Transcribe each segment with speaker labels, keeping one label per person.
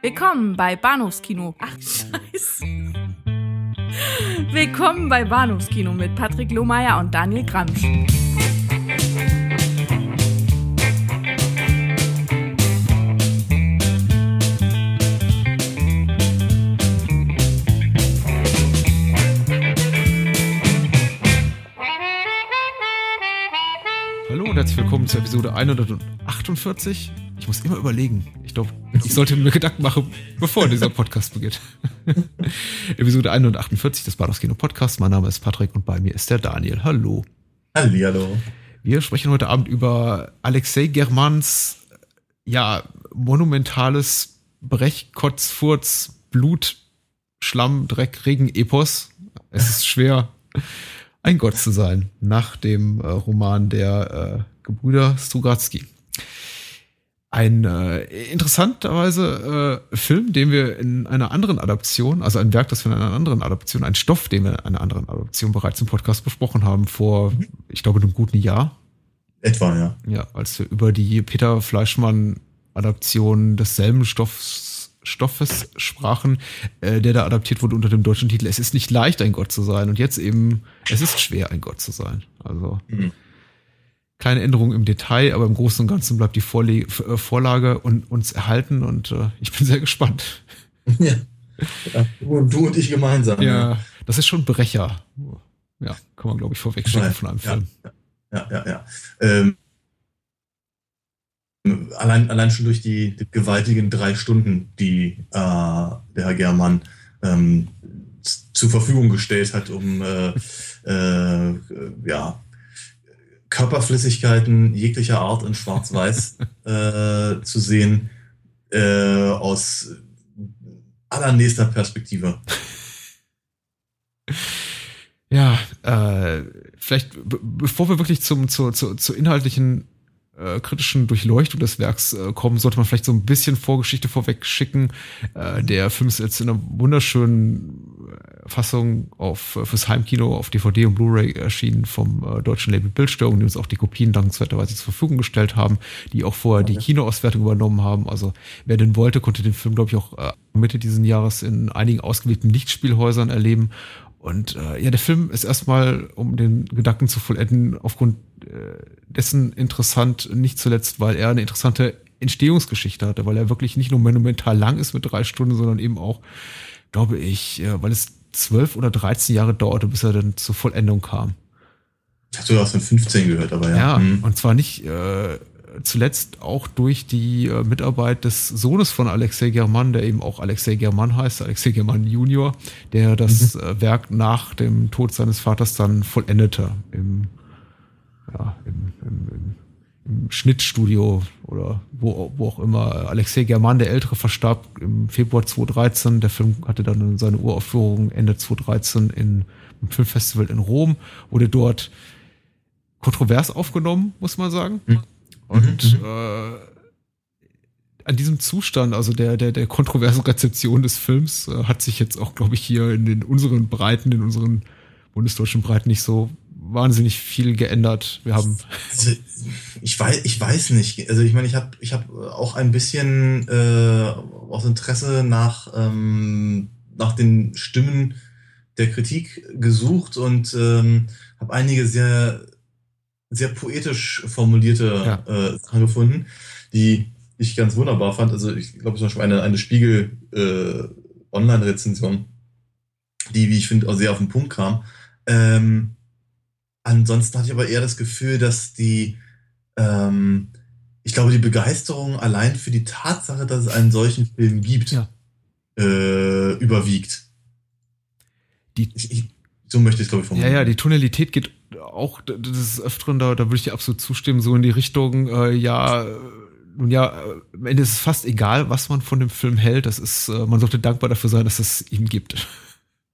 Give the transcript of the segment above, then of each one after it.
Speaker 1: Willkommen bei Bahnhofskino. Ach, scheiße. Willkommen bei Bahnhofskino mit Patrick Lohmeier und Daniel Gramsch.
Speaker 2: Hallo und herzlich willkommen zur Episode 148. Ich muss immer überlegen. Ich glaube, ich sollte mir Gedanken machen, bevor dieser Podcast beginnt. Episode 148 des Bahnhofskino Podcast. Mein Name ist Patrick und bei mir ist der Daniel. Hallo.
Speaker 3: Hallihallo.
Speaker 2: Wir sprechen heute Abend über Alexei Germans, ja, monumentales Brech, Kotz, Furz, Blut, Schlamm, Dreck, Regen, Epos. Es ist schwer, ein Gott zu sein, nach dem äh, Roman der äh, Gebrüder Strugatsky. Ein äh, interessanterweise äh, Film, den wir in einer anderen Adaption, also ein Werk, das wir in einer anderen Adaption, ein Stoff, den wir in einer anderen Adaption bereits im Podcast besprochen haben, vor, ich glaube, einem guten Jahr.
Speaker 3: Etwa, ja.
Speaker 2: Ja, als wir über die Peter Fleischmann-Adaption desselben Stoffs, Stoffes sprachen, äh, der da adaptiert wurde unter dem deutschen Titel Es ist nicht leicht, ein Gott zu sein. Und jetzt eben, es ist schwer, ein Gott zu sein. Also
Speaker 3: Mhm.
Speaker 2: Kleine Änderung im Detail, aber im Großen und Ganzen bleibt die Vorle äh, Vorlage und, uns erhalten und äh, ich bin sehr gespannt.
Speaker 3: ja. ja. Du, und- du und ich gemeinsam.
Speaker 2: Ja, das ist schon Brecher. Ja, kann man, glaube ich, vorwegschicken von einem
Speaker 3: ja,
Speaker 2: Film.
Speaker 3: Ja, ja, ja. Ähm, allein, allein schon durch die, die gewaltigen drei Stunden, die äh, der Herr Germann ähm, zur Verfügung gestellt hat, um äh, äh, ja, Körperflüssigkeiten jeglicher Art in Schwarz-Weiß äh, zu sehen, äh, aus allernächster Perspektive.
Speaker 2: Ja, äh, vielleicht, be- bevor wir wirklich zum, zur, zur, zur inhaltlichen äh, kritischen Durchleuchtung des Werks äh, kommen, sollte man vielleicht so ein bisschen Vorgeschichte vorweg schicken. Äh, der Film ist jetzt in einer wunderschönen äh, Fassung auf, äh, fürs Heimkino auf DVD und Blu-ray erschienen vom äh, deutschen Label Bildstörung, die uns auch die Kopien dankenswerterweise zur Verfügung gestellt haben, die auch vorher die Kinoauswertung übernommen haben. Also wer den wollte, konnte den Film, glaube ich, auch äh, Mitte diesen Jahres in einigen ausgewählten Lichtspielhäusern erleben. Und äh, ja, der Film ist erstmal, um den Gedanken zu vollenden, aufgrund äh, dessen interessant, nicht zuletzt, weil er eine interessante Entstehungsgeschichte hatte, weil er wirklich nicht nur monumental lang ist mit drei Stunden, sondern eben auch, glaube ich, äh, weil es zwölf oder 13 Jahre dauerte, bis er dann zur Vollendung kam.
Speaker 3: Ich habe sogar aus den 15 gehört, aber ja.
Speaker 2: Ja,
Speaker 3: Mhm.
Speaker 2: und zwar nicht äh, zuletzt auch durch die äh, Mitarbeit des Sohnes von Alexei German, der eben auch Alexei German heißt, Alexei German Junior, der das äh, Werk nach dem Tod seines Vaters dann vollendete im, ja, im, im, im, im Schnittstudio oder wo, wo auch immer. Alexei German, der Ältere, verstarb im Februar 2013. Der Film hatte dann seine Uraufführung Ende 2013 in, im Filmfestival in Rom, wurde dort kontrovers aufgenommen, muss man sagen.
Speaker 3: Mhm.
Speaker 2: Und
Speaker 3: Mhm.
Speaker 2: äh, an diesem Zustand, also der, der, der kontroversen Rezeption des Films, äh, hat sich jetzt auch, glaube ich, hier in den unseren Breiten, in unseren bundesdeutschen Breiten nicht so wahnsinnig viel geändert. Wir haben
Speaker 3: Also, ich weiß, ich weiß nicht. Also ich meine, ich habe ich hab auch ein bisschen äh, aus Interesse nach, ähm, nach den Stimmen der Kritik gesucht und ähm, habe einige sehr, sehr poetisch formulierte
Speaker 2: Ja.
Speaker 3: äh, Sachen gefunden, die ich ganz wunderbar fand. Also ich glaube zum Beispiel eine, eine Spiegel äh, Online-Rezension, die, wie ich finde, auch sehr auf den Punkt kam. Ähm, Ansonsten hatte ich aber eher das Gefühl, dass die, ähm, ich glaube, die Begeisterung allein für die Tatsache, dass es einen solchen Film gibt,
Speaker 2: Ja.
Speaker 3: äh, überwiegt.
Speaker 2: die,
Speaker 3: Ich, ich, so möchte ich es, glaube ich,
Speaker 2: ja,
Speaker 3: formulieren.
Speaker 2: ja, die Tonalität geht auch, das ist öfteren, da, da würde ich dir absolut zustimmen, so in die Richtung, äh, ja, nun ja, am Ende ist es fast egal, was man von dem Film hält. Das ist, äh, man sollte dankbar dafür sein, dass es ihn gibt.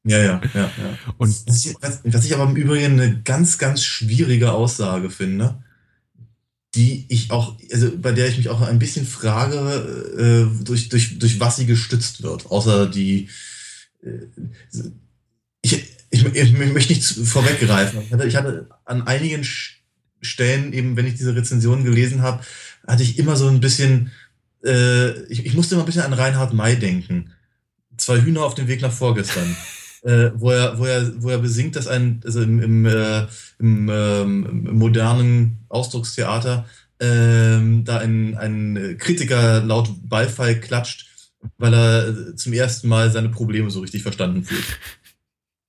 Speaker 3: Ja, ja, ja, ja.
Speaker 2: Und
Speaker 3: Was ich, was, was ich aber im Übrigen eine ganz, ganz schwierige Aussage finde, die ich auch, also bei der ich mich auch ein bisschen frage, äh, durch, durch, durch was sie gestützt wird, außer die, äh, ich, ich, ich möchte nicht vorweggreifen. Ich hatte, ich hatte an einigen Stellen, eben wenn ich diese Rezension gelesen habe, hatte ich immer so ein bisschen äh, ich, ich musste immer ein bisschen an Reinhard May denken. Zwei Hühner auf dem Weg nach vorgestern. äh, wo, er, wo, er, wo er besingt, dass ein, also im, im, äh, im, ähm, im modernen Ausdruckstheater ähm, da ein, ein Kritiker laut Beifall klatscht, weil er zum ersten Mal seine Probleme so richtig verstanden fühlt.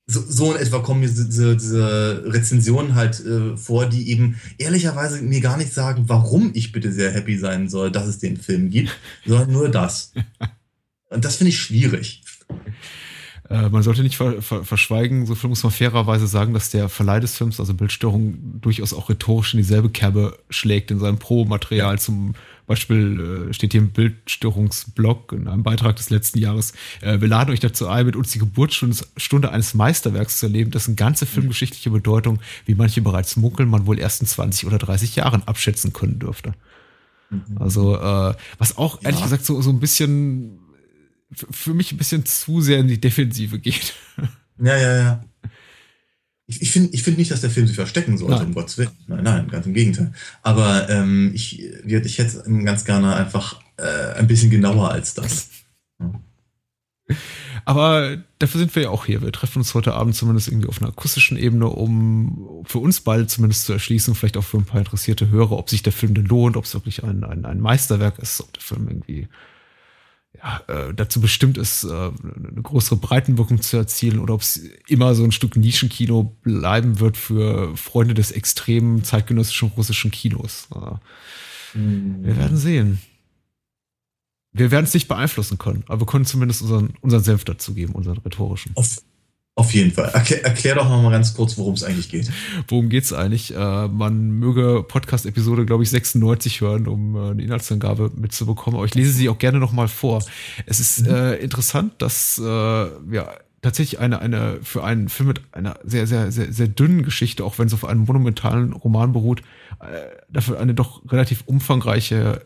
Speaker 3: So, so in etwa kommen mir diese, diese Rezensionen halt äh, vor, die eben ehrlicherweise mir gar nicht sagen, warum ich bitte sehr happy sein soll, dass es den Film gibt, sondern nur das. Und das finde ich schwierig.
Speaker 2: Äh, man sollte nicht ver ver verschweigen, so viel muss man fairerweise sagen, dass der Verleih des Films, also Bildstörung, durchaus auch rhetorisch in dieselbe Kerbe schlägt in seinem Pro-Material. Ja. Zum Beispiel äh, steht hier im Bildstörungsblog in einem Beitrag des letzten Jahres. Äh, wir laden euch dazu ein, mit uns die Geburtsstunde eines Meisterwerks zu erleben, dessen ganze filmgeschichtliche Bedeutung, wie manche bereits munkeln, man wohl erst in 20 oder 30 Jahren abschätzen können dürfte. Mhm. Also, äh, was auch ehrlich ja. gesagt so, so ein bisschen für mich ein bisschen zu sehr in die Defensive geht.
Speaker 3: Ja, ja, ja. Ich, ich finde ich find nicht, dass der Film sich verstecken sollte, nein. um Gottes Willen. Nein, nein, ganz im Gegenteil. Aber ähm, ich, ich hätte es ganz gerne einfach äh, ein bisschen genauer als das. Ja.
Speaker 2: Aber dafür sind wir ja auch hier. Wir treffen uns heute Abend zumindest irgendwie auf einer akustischen Ebene, um für uns beide zumindest zu erschließen, vielleicht auch für ein paar interessierte Hörer, ob sich der Film denn lohnt, ob es wirklich ein, ein, ein Meisterwerk ist, ob der Film irgendwie ja, äh, dazu bestimmt ist, äh, eine größere Breitenwirkung zu erzielen oder ob es immer so ein Stück Nischenkino bleiben wird für Freunde des extremen zeitgenössischen russischen Kinos. Äh, mhm. Wir werden sehen. Wir werden es nicht beeinflussen können, aber wir können zumindest unseren, unseren Senf dazugeben, unseren rhetorischen.
Speaker 3: Auf, auf jeden Fall. Erklär, erklär doch mal ganz kurz, worum es eigentlich geht.
Speaker 2: Worum geht es eigentlich? Äh, man möge Podcast-Episode, glaube ich, 96 hören, um äh, eine Inhaltsangabe mitzubekommen. Aber ich lese sie auch gerne noch mal vor. Es ist mhm. äh, interessant, dass äh, ja tatsächlich eine, eine für einen Film mit einer sehr, sehr, sehr, sehr dünnen Geschichte, auch wenn es auf einem monumentalen Roman beruht, dafür eine doch relativ umfangreiche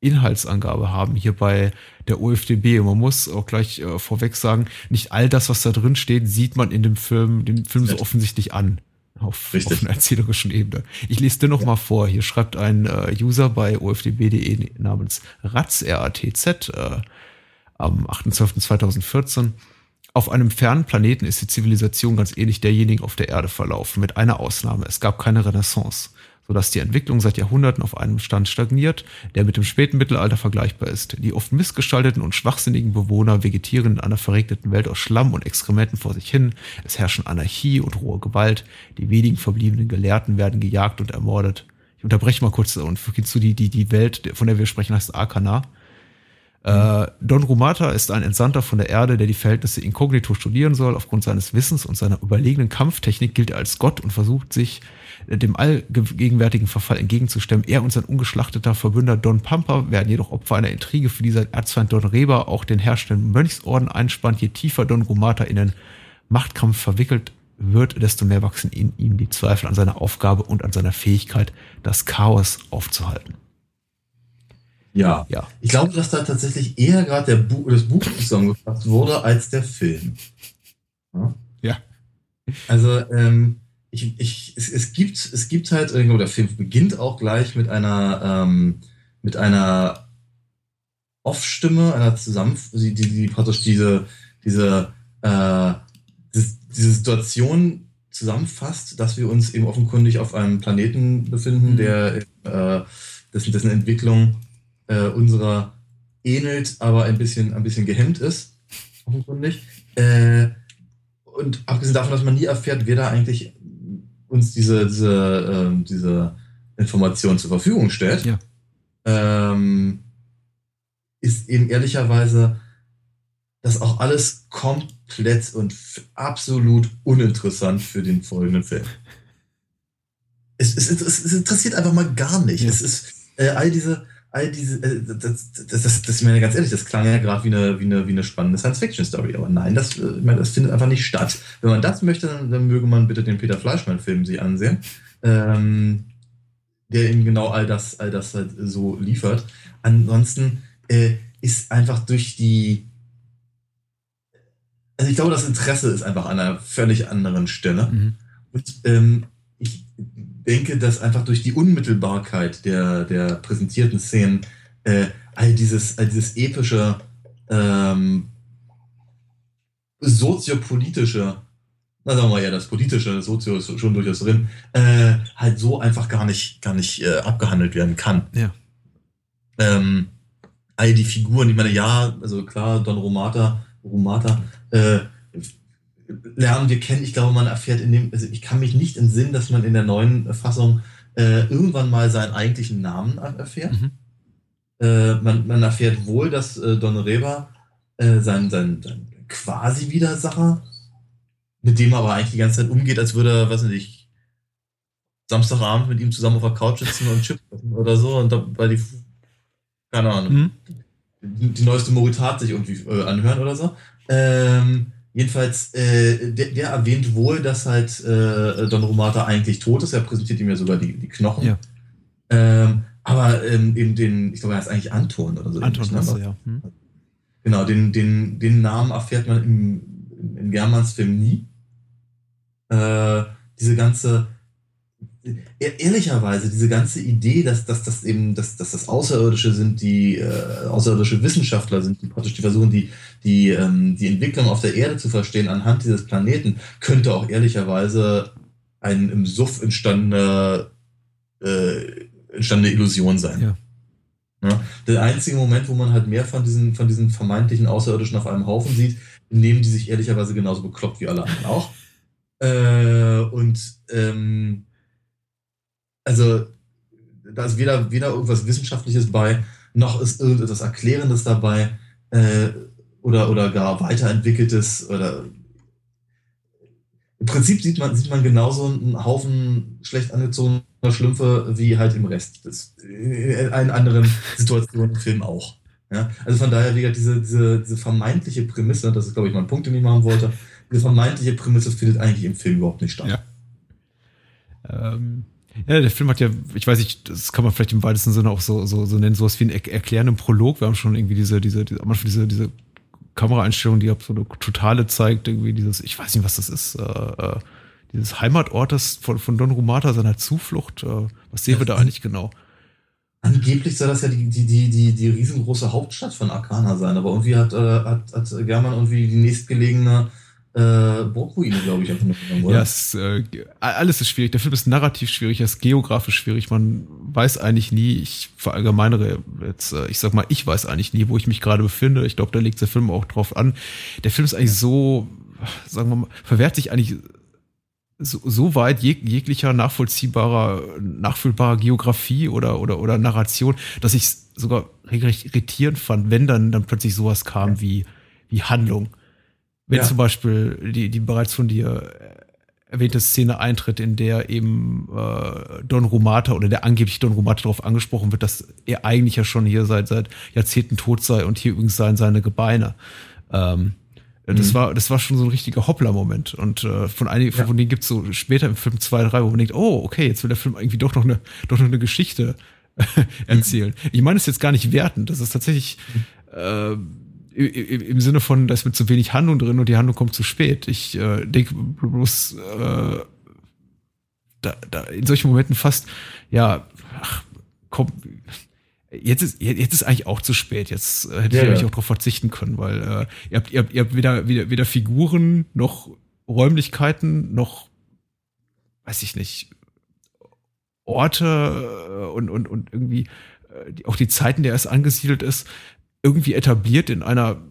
Speaker 2: Inhaltsangabe haben hier bei der OFDB. Und man muss auch gleich äh, vorweg sagen, nicht all das, was da drin steht, sieht man in dem Film, dem Film so offensichtlich an. Auf, auf einer erzählerischen Ebene. Ich lese dir noch ja. mal vor. Hier schreibt ein äh, User bei ofdb.de namens RATZ äh, am 8.12.2014. Auf einem fernen Planeten ist die Zivilisation ganz ähnlich derjenigen auf der Erde verlaufen, mit einer Ausnahme. Es gab keine Renaissance sodass die Entwicklung seit Jahrhunderten auf einem Stand stagniert, der mit dem späten Mittelalter vergleichbar ist. Die oft missgestalteten und schwachsinnigen Bewohner vegetieren in einer verregneten Welt aus Schlamm und Exkrementen vor sich hin. Es herrschen Anarchie und rohe Gewalt. Die wenigen verbliebenen Gelehrten werden gejagt und ermordet. Ich unterbreche mal kurz und zu die, die, die Welt, von der wir sprechen, heißt Arkana. Äh, Don Rumata ist ein Entsandter von der Erde, der die Verhältnisse inkognito studieren soll. Aufgrund seines Wissens und seiner überlegenen Kampftechnik gilt er als Gott und versucht sich dem allgegenwärtigen Verfall entgegenzustemmen. Er und sein ungeschlachteter Verbünder Don Pampa werden jedoch Opfer einer Intrige, für die sein Erzfeind Don Reba auch den herrschenden Mönchsorden einspannt. Je tiefer Don Gumata in den Machtkampf verwickelt wird, desto mehr wachsen in ihm die Zweifel an seiner Aufgabe und an seiner Fähigkeit, das Chaos aufzuhalten.
Speaker 3: Ja. ja. Ich glaube, dass da tatsächlich eher gerade Bu das Buch zusammengefasst wurde als der Film.
Speaker 2: Ja. ja.
Speaker 3: Also, ähm, ich, ich, es, es, gibt, es gibt halt, irgendwo, der Film beginnt auch gleich mit einer, ähm, mit einer Off-Stimme, einer Zusammen, die, die, die praktisch diese, diese, äh, diese, diese Situation zusammenfasst, dass wir uns eben offenkundig auf einem Planeten befinden, mhm. der äh, dessen, dessen Entwicklung äh, unserer ähnelt, aber ein bisschen, ein bisschen gehemmt ist, offenkundig. Äh, und abgesehen davon, dass man nie erfährt, wer da eigentlich uns diese, diese, äh, diese Information zur Verfügung stellt, ja. ähm, ist eben ehrlicherweise das auch alles komplett und absolut uninteressant für den folgenden Film. Es, es, es, es interessiert einfach mal gar nicht. Ja. Es ist äh, all diese, all diese, äh, das, das, das, das, meine ganz ehrlich, das klang ja gerade wie eine, wie, eine, wie eine spannende Science-Fiction-Story, aber nein, das, äh, das findet einfach nicht statt. Wenn man das möchte, dann, dann möge man bitte den Peter Fleischmann-Film sich ansehen, ähm, der eben genau all das, all das halt so liefert. Ansonsten äh, ist einfach durch die, also ich glaube, das Interesse ist einfach an einer völlig anderen Stelle. Mhm. Und ähm, ich denke, dass einfach durch die Unmittelbarkeit der, der präsentierten Szenen äh, all dieses, all dieses epische, ähm, soziopolitische, na sagen wir mal ja, das politische Sozio ist schon durchaus drin, äh, halt so einfach gar nicht, gar nicht äh, abgehandelt werden kann.
Speaker 2: Ja.
Speaker 3: Ähm, all die Figuren, ich meine, ja, also klar, Don Romata, Romata, äh, lernen wir kennen. Ich glaube, man erfährt in dem, also ich kann mich nicht entsinnen, dass man in der neuen Fassung äh, irgendwann mal seinen eigentlichen Namen erfährt. Mhm. Äh, man, man, erfährt wohl, dass äh, Don Reba äh, sein, sein, sein quasi Widersacher, mit dem er aber eigentlich die ganze Zeit umgeht, als würde er, weiß nicht, Samstagabend mit ihm zusammen auf der Couch sitzen und Chips oder so und dabei die, keine Ahnung, mhm. die, die, neueste Moritat sich irgendwie äh, anhören oder so. Ähm, Jedenfalls, äh, der, der, erwähnt wohl, dass halt äh, Don Romata eigentlich tot ist. Er präsentiert ihm ja sogar die, die Knochen. Ja. Ähm, aber ähm, eben den, ich glaube, er heißt eigentlich Anton oder so.
Speaker 2: Anton, ne? ja. Hm.
Speaker 3: Genau, den, den, den Namen erfährt man im, in Germans Film nie. Äh, diese ganze ehrlicherweise diese ganze Idee, dass, dass, dass eben, dass, dass das Außerirdische sind, die äh, außerirdische Wissenschaftler sind, die praktisch die versuchen, die, die, ähm, die Entwicklung auf der Erde zu verstehen anhand dieses Planeten, könnte auch ehrlicherweise ein im Suff entstandene, äh, entstandene Illusion sein. Ja. Ja, der einzige Moment, wo man halt mehr von diesen, von diesen vermeintlichen Außerirdischen auf einem Haufen sieht, nehmen die sich ehrlicherweise genauso bekloppt wie alle anderen auch. Äh, und ähm, also da ist weder, weder irgendwas Wissenschaftliches bei, noch ist irgendetwas Erklärendes dabei äh, oder, oder gar weiterentwickeltes oder im Prinzip sieht man, sieht man genauso einen Haufen schlecht angezogener Schlümpfe wie halt im Rest des, in allen anderen Situationen im Film auch. Ja? Also von daher, wie diese, diese, diese vermeintliche Prämisse, das ist glaube ich mein Punkt, den ich machen wollte, diese vermeintliche Prämisse findet eigentlich im Film überhaupt nicht statt.
Speaker 2: Ja. Ähm, ja, der Film hat ja, ich weiß nicht, das kann man vielleicht im weitesten Sinne auch so, so, so nennen, sowas wie einen erklärenden Prolog. Wir haben schon irgendwie diese, diese, diese, diese, diese Kameraeinstellung, die so eine totale zeigt, irgendwie dieses, ich weiß nicht, was das ist, äh, äh, dieses Heimatort das von, von Don Rumata, seiner Zuflucht. Äh, was sehen wir da eigentlich genau?
Speaker 3: Angeblich soll das ja die, die, die, die, die riesengroße Hauptstadt von Arcana sein, aber irgendwie hat, äh, hat, hat German irgendwie die nächstgelegene äh, Burgruine, glaube ich, einfach
Speaker 2: mitgenommen, oder? Ja, es, äh, alles ist schwierig. Der Film ist narrativ schwierig, er ist geografisch schwierig. Man weiß eigentlich nie, ich verallgemeinere jetzt, äh, ich sag mal, ich weiß eigentlich nie, wo ich mich gerade befinde. Ich glaube, da legt der Film auch drauf an. Der Film ist eigentlich so, sagen wir mal, verwehrt sich eigentlich so, so weit jeg, jeglicher nachvollziehbarer, nachfühlbarer Geografie oder, oder, oder Narration, dass ich es sogar regelrecht irritierend fand, wenn dann, dann plötzlich sowas kam wie, wie Handlung. Wenn ja. zum Beispiel die, die bereits von dir erwähnte Szene eintritt, in der eben äh, Don Romata oder der angeblich Don Romata darauf angesprochen wird, dass er eigentlich ja schon hier seit, seit Jahrzehnten tot sei und hier übrigens seien seine Gebeine. Ähm, das mhm. war, das war schon so ein richtiger Hoppler-Moment. Und äh, von einigen, ja. von denen gibt's so später im Film zwei, drei, wo man denkt, oh, okay, jetzt will der Film irgendwie doch noch eine, doch noch eine Geschichte erzählen. Mhm. Ich meine es jetzt gar nicht wertend. Das ist tatsächlich mhm. äh, im Sinne von, da ist mit zu wenig Handlung drin und die Handlung kommt zu spät. Ich äh, denke bloß äh, da, da in solchen Momenten fast, ja, ach, komm, jetzt ist, jetzt ist eigentlich auch zu spät. Jetzt äh, hätte ja, ich eigentlich ja. auch darauf verzichten können, weil äh, ihr habt, ihr habt, ihr habt weder, weder, weder Figuren noch Räumlichkeiten noch, weiß ich nicht, Orte und, und, und irgendwie äh, auch die Zeiten, der es angesiedelt ist, irgendwie etabliert in einer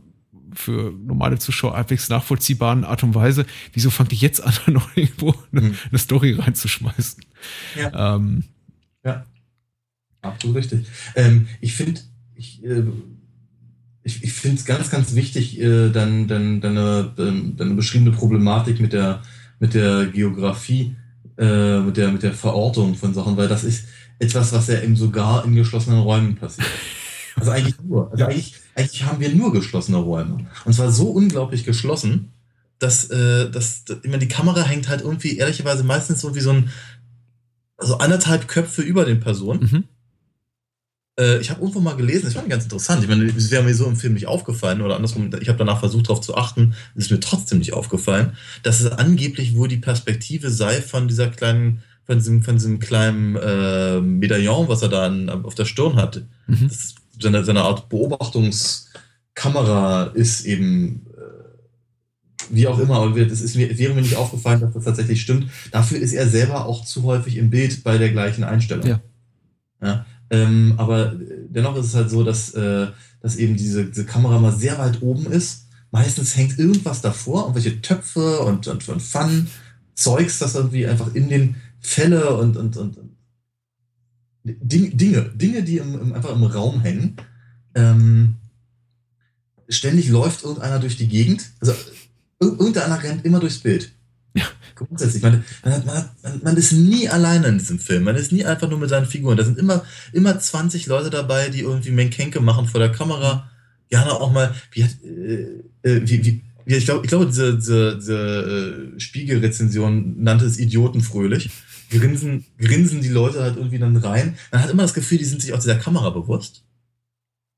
Speaker 2: für normale Zuschauer halbwegs nachvollziehbaren Art und Weise. Wieso fangt ihr jetzt an, noch irgendwo eine, mhm. eine Story reinzuschmeißen?
Speaker 3: Ja. Ähm, ja. Absolut richtig. Ähm, ich finde, ich, äh, ich, ich finde es ganz, ganz wichtig, äh, dann, dann, deine, deine beschriebene Problematik mit der, mit der Geografie, äh, mit, der, mit der Verortung von Sachen, weil das ist etwas, was ja eben sogar in geschlossenen Räumen passiert. Also eigentlich nur. Also eigentlich, eigentlich haben wir nur geschlossene Räume. Und zwar so unglaublich geschlossen, dass, äh, dass, dass immer die Kamera hängt halt irgendwie ehrlicherweise meistens so wie so ein also anderthalb Köpfe über den Personen. Mhm. Äh, ich habe irgendwo mal gelesen, das fand ich ganz interessant. Ich meine, es wäre mir so im Film nicht aufgefallen oder andersrum, ich habe danach versucht darauf zu achten, es ist mir trotzdem nicht aufgefallen, dass es angeblich wohl die Perspektive sei von dieser kleinen von diesem, von diesem kleinen äh, Medaillon, was er da an, auf der Stirn hat. Mhm. Das seine, seine Art Beobachtungskamera ist eben wie auch immer, aber es ist, wäre mir nicht aufgefallen, dass das tatsächlich stimmt. Dafür ist er selber auch zu häufig im Bild bei der gleichen Einstellung. Ja. ja ähm, aber dennoch ist es halt so, dass, äh, dass eben diese, diese Kamera mal sehr weit oben ist. Meistens hängt irgendwas davor, irgendwelche Töpfe und, und, und Pfannen, Zeugs, das irgendwie einfach in den Fälle und, und, und Dinge, Dinge, die im, im, einfach im Raum hängen. Ähm, ständig läuft irgendeiner durch die Gegend. Also irgendeiner rennt immer durchs Bild. Ja. Grundsätzlich. Man, man, man, man, ist nie alleine in diesem Film. Man ist nie einfach nur mit seinen Figuren. Da sind immer, immer 20 Leute dabei, die irgendwie Menkenke machen vor der Kamera. Gerne auch mal, wie, äh, äh, wie, wie, ich glaube, ich glaube, diese, diese, diese äh, Spiegelrezension nannte es idiotenfröhlich. Grinsen, grinsen die Leute halt irgendwie dann rein. Man hat immer das Gefühl, die sind sich auch dieser Kamera bewusst.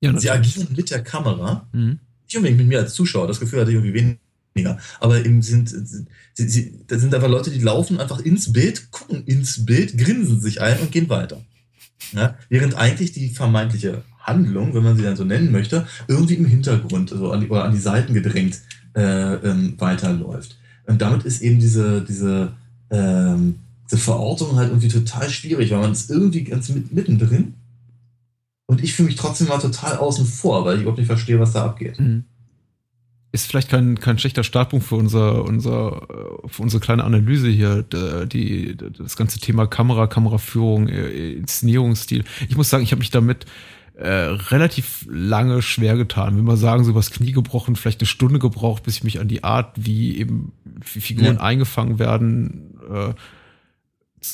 Speaker 3: Ja, sie agieren mit der Kamera. Mhm. Nicht unbedingt mit mir als Zuschauer. Das Gefühl hatte ich irgendwie wenig weniger. Aber eben sind, sie, sie, da sind einfach Leute, die laufen einfach ins Bild, gucken ins Bild, grinsen sich ein und gehen weiter. Ja? Während eigentlich die vermeintliche Handlung, wenn man sie dann so nennen möchte, irgendwie im Hintergrund also an die, oder an die Seiten gedrängt äh, ähm, weiterläuft. Und damit ist eben diese, diese, ähm, diese Verortung halt irgendwie total schwierig, weil man ist irgendwie ganz mit, mittendrin und ich fühle mich trotzdem mal total außen vor, weil ich überhaupt nicht verstehe, was da abgeht. Mhm
Speaker 2: ist vielleicht kein, kein schlechter Startpunkt für unser, unser, für unsere kleine Analyse hier, die, das ganze Thema Kamera, Kameraführung, äh, Inszenierungsstil. Ich muss sagen, ich habe mich damit äh, relativ lange schwer getan. Wenn wir sagen, so übers Knie gebrochen, vielleicht eine Stunde gebraucht, bis ich mich an die Art, wie eben Figuren ja. eingefangen werden, äh,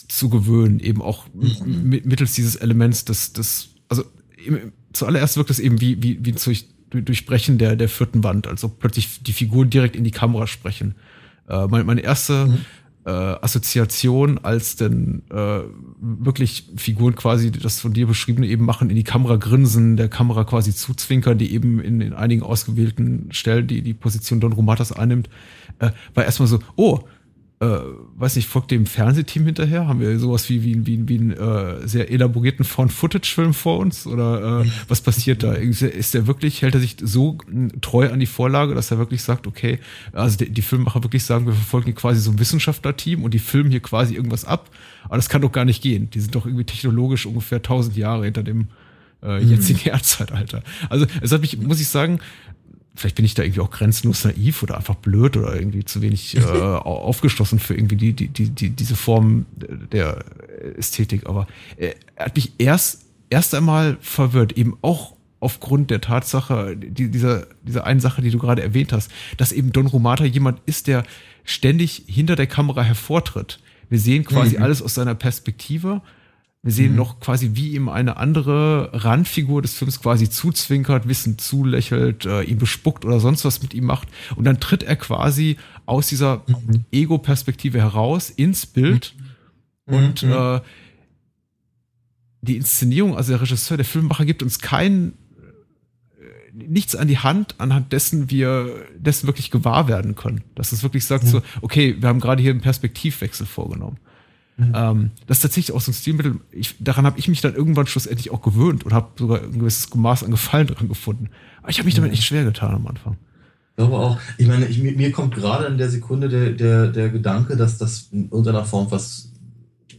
Speaker 2: zu gewöhnen, eben auch mhm. mittels dieses Elements, das, das, also im, zuallererst wirkt es eben wie, wie, wie durch Durchbrechen der, der vierten Wand, also plötzlich die Figuren direkt in die Kamera sprechen. Äh, meine, meine erste mhm. äh, Assoziation, als denn äh, wirklich Figuren quasi das von dir beschriebene eben machen, in die Kamera grinsen, der Kamera quasi zuzwinkern, die eben in, in einigen ausgewählten Stellen die, die Position Don Romatas einnimmt, äh, war erstmal so, oh, äh, weiß nicht, folgt dem Fernsehteam hinterher? Haben wir sowas wie, wie, wie, wie einen äh, sehr elaborierten Found-Footage-Film vor uns? Oder äh, was passiert da? Ist der wirklich, hält er sich so treu an die Vorlage, dass er wirklich sagt, okay, also die, die Filmmacher wirklich sagen, wir verfolgen hier quasi so ein Wissenschaftlerteam und die filmen hier quasi irgendwas ab? Aber das kann doch gar nicht gehen. Die sind doch irgendwie technologisch ungefähr 1000 Jahre hinter dem äh, jetzigen mhm. Erdzeitalter. Also es hat mich, muss ich sagen, vielleicht bin ich da irgendwie auch grenzenlos naiv oder einfach blöd oder irgendwie zu wenig äh, aufgeschlossen für irgendwie die, die, die, die, diese Form der Ästhetik. Aber er hat mich erst, erst einmal verwirrt, eben auch aufgrund der Tatsache, die, dieser, dieser einen Sache, die du gerade erwähnt hast, dass eben Don Romata jemand ist, der ständig hinter der Kamera hervortritt. Wir sehen quasi mhm. alles aus seiner Perspektive wir sehen mhm. noch quasi, wie ihm eine andere Randfigur des Films quasi zuzwinkert, wissend zulächelt, äh, ihn bespuckt oder sonst was mit ihm macht. Und dann tritt er quasi aus dieser mhm. Ego-Perspektive heraus ins Bild. Mhm. Und mhm. äh, die Inszenierung, also der Regisseur, der Filmemacher gibt uns kein äh, nichts an die Hand, anhand dessen wir dessen wirklich gewahr werden können. Dass es wirklich sagt so, okay, wir haben gerade hier einen Perspektivwechsel vorgenommen. Mhm. Ähm, das ist tatsächlich auch so ein Stilmittel. Ich, daran habe ich mich dann irgendwann schlussendlich auch gewöhnt und habe sogar ein gewisses Maß an Gefallen daran gefunden. Aber ich habe mich damit echt schwer getan am Anfang.
Speaker 3: Ich glaube auch. Ich meine, ich, mir, kommt gerade in der Sekunde der, der, der Gedanke, dass das in irgendeiner Form was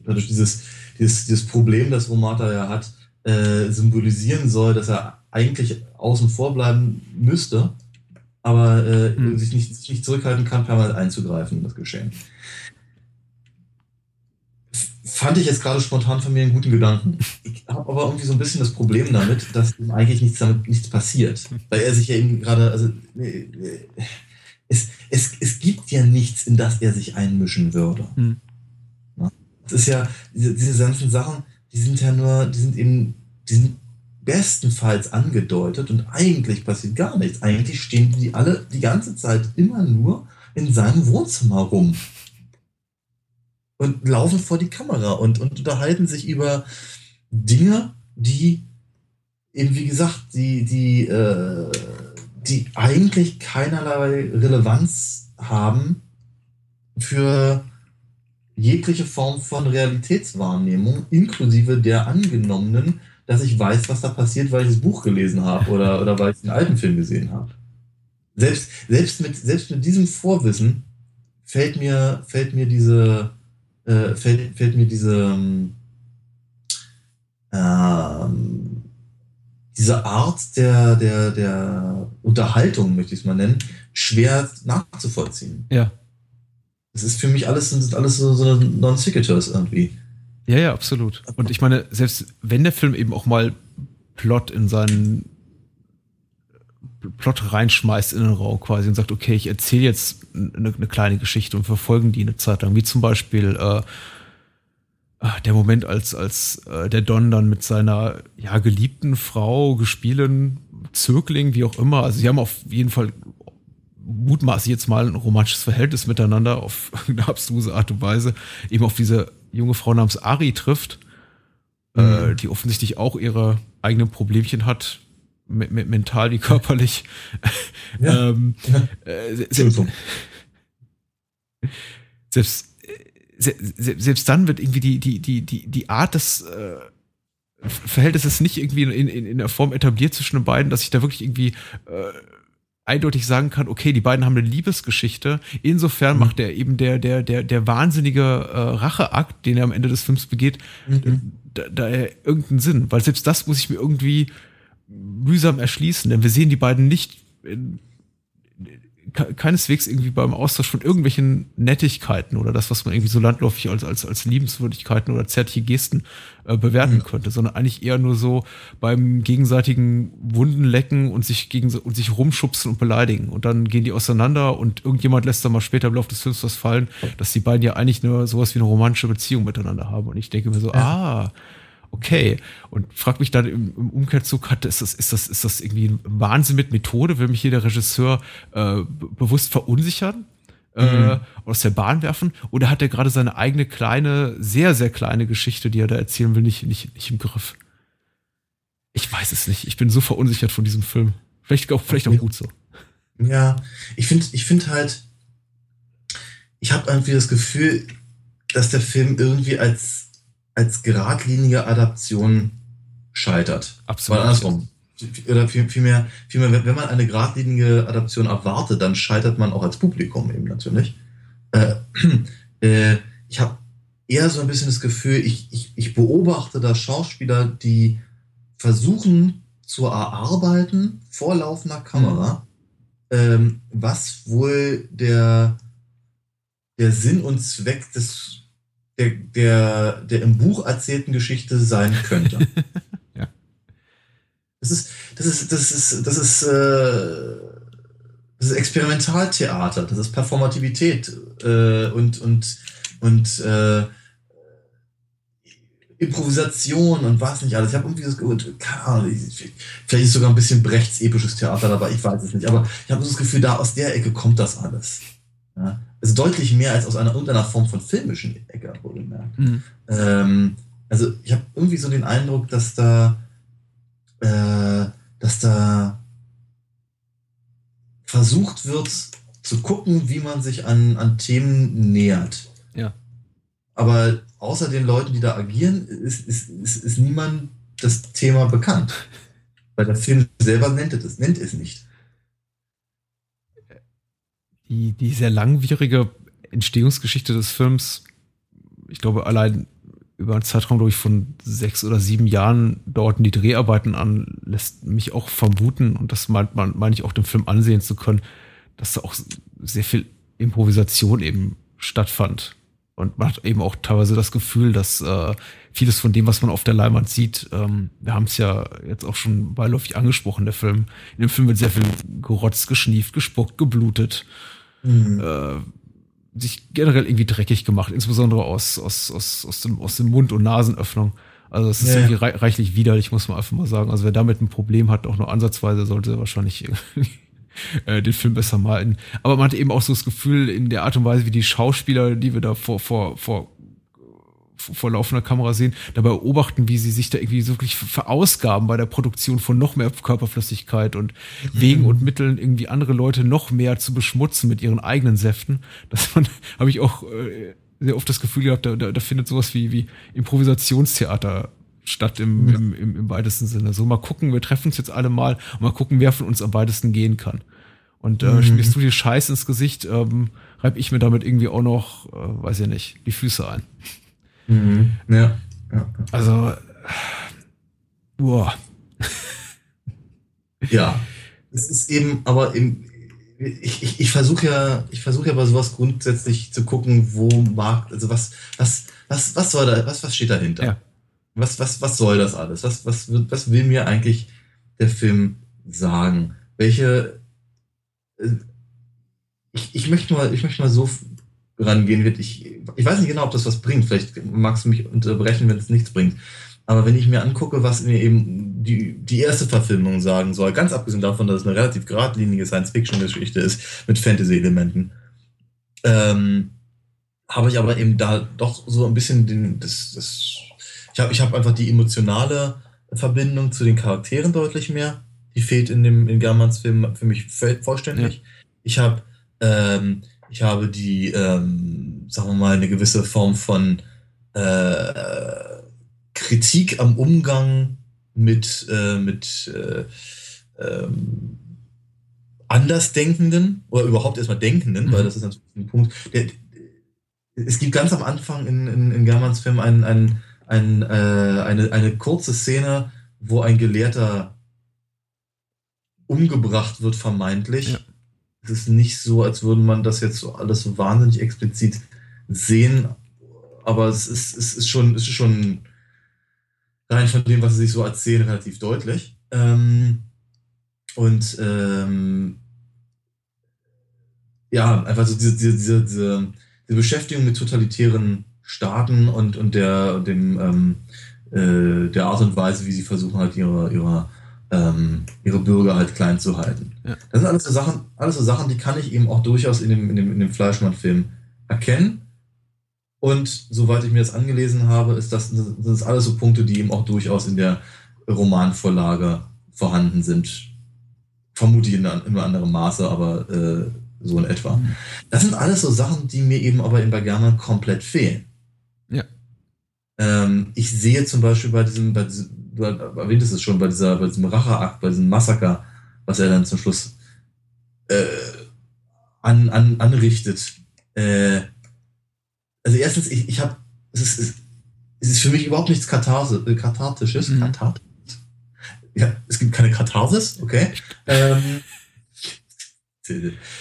Speaker 3: dadurch dieses, dieses, dieses Problem, das Romata ja hat, äh, symbolisieren soll, dass er eigentlich außen vor bleiben müsste, aber äh, mhm. sich, nicht, sich nicht zurückhalten kann, permanent einzugreifen in das Geschehen fand ich jetzt gerade spontan von mir einen guten Gedanken. Ich habe aber irgendwie so ein bisschen das Problem damit, dass ihm eigentlich nichts damit nichts passiert. Weil er sich ja eben gerade, also es, es, es gibt ja nichts, in das er sich einmischen würde. Mhm. Das ist ja, diese, diese ganzen Sachen, die sind ja nur, die sind eben, die sind bestenfalls angedeutet und eigentlich passiert gar nichts. Eigentlich stehen die alle die ganze Zeit immer nur in seinem Wohnzimmer rum und laufen vor die Kamera und, und unterhalten sich über Dinge, die eben, wie gesagt, die, die, äh, die eigentlich keinerlei Relevanz haben für jegliche Form von Realitätswahrnehmung, inklusive der angenommenen, dass ich weiß, was da passiert, weil ich das Buch gelesen habe oder, oder weil ich den alten Film gesehen habe. Selbst, selbst, mit, selbst mit diesem Vorwissen fällt mir, fällt mir diese, äh, fällt, fällt mir diese, ähm, ähm, diese Art der, der, der Unterhaltung, möchte ich es mal nennen, schwer nachzuvollziehen.
Speaker 2: Ja.
Speaker 3: Das ist für mich alles, sind alles so, so Non-Secators irgendwie.
Speaker 2: Ja, ja, absolut. Und ich meine, selbst wenn der Film eben auch mal Plot in seinen Plot reinschmeißt in den Raum quasi und sagt, okay, ich erzähle jetzt eine, eine, kleine Geschichte und verfolgen die eine Zeit lang, wie zum Beispiel äh, ah, der Moment, als, als äh, der Don dann mit seiner ja, geliebten Frau, gespielen Zögling, wie auch immer, also sie haben auf jeden Fall mutmaßlich jetzt mal ein romantisches Verhältnis miteinander auf eine abstruse Art und Weise, eben auf diese junge Frau namens Ari trifft, äh, mhm. äh, die offensichtlich auch ihre eigenen Problemchen hat, mental wie körperlich. Ja. ähm, ja. Äh, selbst, selbst, selbst dann wird irgendwie die, die, die, die, die Art des äh, Verhältnisses nicht irgendwie in, in, in der Form etabliert zwischen den beiden, dass ich da wirklich irgendwie äh, eindeutig sagen kann, okay, die beiden haben eine Liebesgeschichte. Insofern mhm. macht er eben der, der, der, der wahnsinnige äh, Racheakt, den er am Ende des Films begeht, mhm. da, da irgendeinen Sinn. Weil selbst das muss ich mir irgendwie mühsam erschließen, denn wir sehen die beiden nicht in, keineswegs irgendwie beim Austausch von irgendwelchen Nettigkeiten oder das, was man irgendwie so landläufig als, als, als Liebenswürdigkeiten oder zärtliche Gesten äh, bewerten mhm. könnte, sondern eigentlich eher nur so beim gegenseitigen Wundenlecken und sich gegen und sich rumschubsen und beleidigen. Und dann gehen die auseinander und irgendjemand lässt dann mal später im Laufe des Films was fallen, dass die beiden ja eigentlich nur sowas wie eine romantische Beziehung miteinander haben. Und ich denke mir so, ja. ah, okay. Und frag mich dann im, im Umkehrzug, hat, ist, das, ist, das, ist das irgendwie ein Wahnsinn mit Methode? Will mich hier der Regisseur äh, bewusst verunsichern? Äh, mhm. Aus der Bahn werfen? Oder hat er gerade seine eigene kleine, sehr, sehr kleine Geschichte, die er da erzählen will, nicht, nicht, nicht im Griff? Ich weiß es nicht. Ich bin so verunsichert von diesem Film. Vielleicht auch, vielleicht auch gut so.
Speaker 3: Ja, ich finde ich finde halt, ich habe irgendwie das Gefühl, dass der Film irgendwie als als geradlinige Adaption scheitert.
Speaker 2: Absolut.
Speaker 3: Oder andersrum. Oder vielmehr, vielmehr, wenn man eine geradlinige Adaption erwartet, dann scheitert man auch als Publikum eben natürlich. Äh, äh, ich habe eher so ein bisschen das Gefühl, ich, ich, ich beobachte da Schauspieler, die versuchen zu erarbeiten vor laufender Kamera, mhm. ähm, was wohl der, der Sinn und Zweck des der, der, der im Buch erzählten Geschichte sein könnte. ja. Das ist, das ist, das ist, das ist, äh, das ist Experimentaltheater, das ist Performativität äh, und, und, und äh, Improvisation und was nicht alles. Ich habe irgendwie das Gefühl, vielleicht ist sogar ein bisschen Brechts episches Theater dabei, ich weiß es nicht, aber ich habe das Gefühl, da aus der Ecke kommt das alles. Ja? Also deutlich mehr als aus einer irgendeiner Form von filmischen Ecke, wohlgemerkt. Mhm. Ähm, also ich habe irgendwie so den Eindruck, dass da, äh, dass da versucht wird zu gucken, wie man sich an, an Themen nähert.
Speaker 2: Ja.
Speaker 3: Aber außer den Leuten, die da agieren, ist, ist, ist, ist niemand das Thema bekannt. Weil der Film selber nennt es, nennt es nicht
Speaker 2: die, die sehr langwierige Entstehungsgeschichte des Films, ich glaube, allein über einen Zeitraum, glaube ich, von sechs oder sieben Jahren dauerten die Dreharbeiten an, lässt mich auch vermuten, und das meint man, meine ich auch dem Film ansehen zu können, dass da auch sehr viel Improvisation eben stattfand. Und man hat eben auch teilweise das Gefühl, dass äh, vieles von dem, was man auf der Leinwand sieht, ähm, wir haben es ja jetzt auch schon beiläufig angesprochen, der Film. In dem Film wird sehr viel gerotzt, geschnieft, gespuckt, geblutet mhm. äh, sich generell irgendwie dreckig gemacht, insbesondere aus, aus, aus, aus, dem, aus dem Mund- und Nasenöffnung. Also es ist ja. irgendwie reichlich widerlich, muss man einfach mal sagen. Also wer damit ein Problem hat, auch nur ansatzweise, sollte wahrscheinlich äh, den Film besser malen. Aber man hat eben auch so das Gefühl, in der Art und Weise, wie die Schauspieler, die wir da vor, vor, vor vor laufender Kamera sehen, dabei beobachten, wie sie sich da irgendwie wirklich verausgaben bei der Produktion von noch mehr Körperflüssigkeit und mhm. Wegen und Mitteln, irgendwie andere Leute noch mehr zu beschmutzen mit ihren eigenen Säften. Das habe ich auch äh, sehr oft das Gefühl gehabt, da, da, da findet sowas wie, wie Improvisationstheater statt im, ja. im, im, im weitesten Sinne. So mal gucken, wir treffen uns jetzt alle mal und mal gucken, wer von uns am weitesten gehen kann. Und äh, mhm. schmierst du dir Scheiß ins Gesicht, ähm, reib ich mir damit irgendwie auch noch, äh, weiß ich nicht, die Füße ein.
Speaker 3: Mhm. Ja. ja.
Speaker 2: Also, boah.
Speaker 3: ja. Es ist eben, aber im, ich, ich, ich versuche ja, ich versuche ja bei sowas grundsätzlich zu gucken, wo mag, also was, was, was, was soll da, was, was steht dahinter? Ja. Was, was, was soll das alles? Was, was, was will mir eigentlich der Film sagen? Welche, äh, ich, ich möchte mal, ich möchte mal so rangehen, ich, ich weiß nicht genau, ob das was bringt. Vielleicht magst du mich unterbrechen, wenn es nichts bringt. Aber wenn ich mir angucke, was mir eben die, die erste Verfilmung sagen soll, ganz abgesehen davon, dass es eine relativ geradlinige Science-Fiction-Geschichte ist mit Fantasy-Elementen, ähm, habe ich aber eben da doch so ein bisschen den, das, das ich habe ich hab einfach die emotionale Verbindung zu den Charakteren deutlich mehr. Die fehlt in dem in Germans Film für mich vollständig. Ja. Ich habe ähm, ich habe die, ähm, sagen wir mal, eine gewisse Form von äh, Kritik am Umgang mit, äh, mit äh, ähm, Andersdenkenden oder überhaupt erstmal Denkenden, mhm. weil das ist natürlich ein Punkt. Der, es gibt ganz am Anfang in, in, in Germans Film ein, ein, ein, äh, eine, eine kurze Szene, wo ein Gelehrter umgebracht wird, vermeintlich. Ja. Es ist nicht so, als würde man das jetzt so alles so wahnsinnig explizit sehen, aber es ist, es ist schon, es ist schon rein von dem, was sie sich so erzählen, relativ deutlich. Ähm, und ähm, ja, einfach so diese, diese, diese, diese, Beschäftigung mit totalitären Staaten und, und der, dem, ähm, äh, der Art und Weise, wie sie versuchen, halt ihre, ihre, ähm, ihre Bürger halt klein zu halten. Ja. Das sind alles so Sachen, alles so Sachen, die kann ich eben auch durchaus in dem, in dem, in dem Fleischmann-Film erkennen. Und soweit ich mir das angelesen habe, ist das, sind das alles so Punkte, die eben auch durchaus in der Romanvorlage vorhanden sind. Vermute ich in, einem anderen Maße, aber äh, so in etwa. Mhm. Das sind alles so Sachen, die mir eben aber in Bergamo komplett fehlen.
Speaker 2: Ja.
Speaker 3: Ähm, ich sehe zum Beispiel bei diesem, bei diesem, du erwähntest es schon, bei, dieser, bei diesem Racheakt, bei diesem Massaker, was er dann zum Schluss äh, an, an, anrichtet. Äh, also erstens, ich, ich habe, es ist, es ist für mich überhaupt nichts Katharse, äh, Kathartisches. Mhm. Kathartisch. Ja, es gibt keine Katharsis, okay. ähm,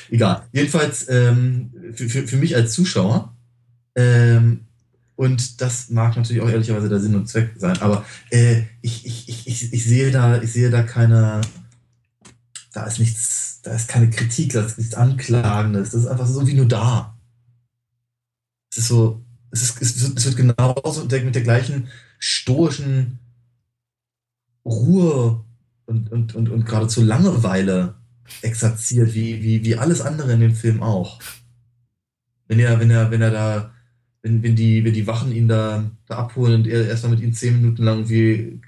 Speaker 3: egal. Jedenfalls ähm, für, für, für mich als Zuschauer, ähm, und das mag natürlich auch ehrlicherweise der Sinn und Zweck sein, aber äh, ich, ich, ich, ich, sehe da, ich sehe da keine, da ist nichts, da ist keine Kritik, da ist nichts Anklagendes, das ist einfach so wie nur da es ist so, es, ist, es, wird, genauso mit der, mit der gleichen stoischen Ruhe und, und, und, und geradezu Langeweile exerziert, wie, wie, wie alles andere in dem Film auch. Wenn er, wenn er, wenn er da, wenn, wenn die, wenn die Wachen ihn da, da abholen und er erstmal mit ihnen zehn Minuten lang irgendwie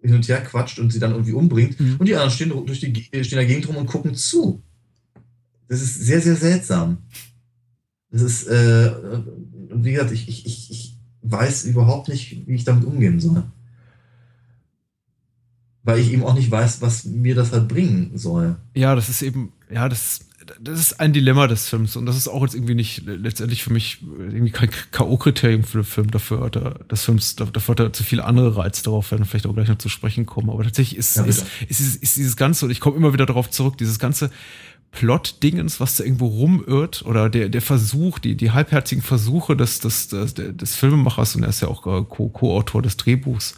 Speaker 3: hin und her quatscht und sie dann irgendwie umbringt mhm. und die anderen stehen, durch die, stehen dagegen drum und gucken zu. Das ist sehr, sehr seltsam. Das ist, äh, wie gesagt, ich, ich, ich weiß überhaupt nicht, wie ich damit umgehen soll. Weil ich eben auch nicht weiß, was mir das halt bringen soll.
Speaker 2: Ja, das ist eben, ja, das, das ist ein Dilemma des Films und das ist auch jetzt irgendwie nicht letztendlich für mich irgendwie kein K.O.-Kriterium für den Film. Dafür hat er, des Films, dafür hat er zu viele andere Reize darauf, werden vielleicht auch gleich noch zu sprechen kommen. Aber tatsächlich ist, ja, ist, ist, ist, ist, dieses Ganze, und ich komme immer wieder darauf zurück, dieses ganze Plot-Dingens, was da irgendwo rumirrt, oder der, der Versuch, die, die halbherzigen Versuche des, des, des, des Filmemachers, und er ist ja auch äh, Co-Autor des Drehbuchs,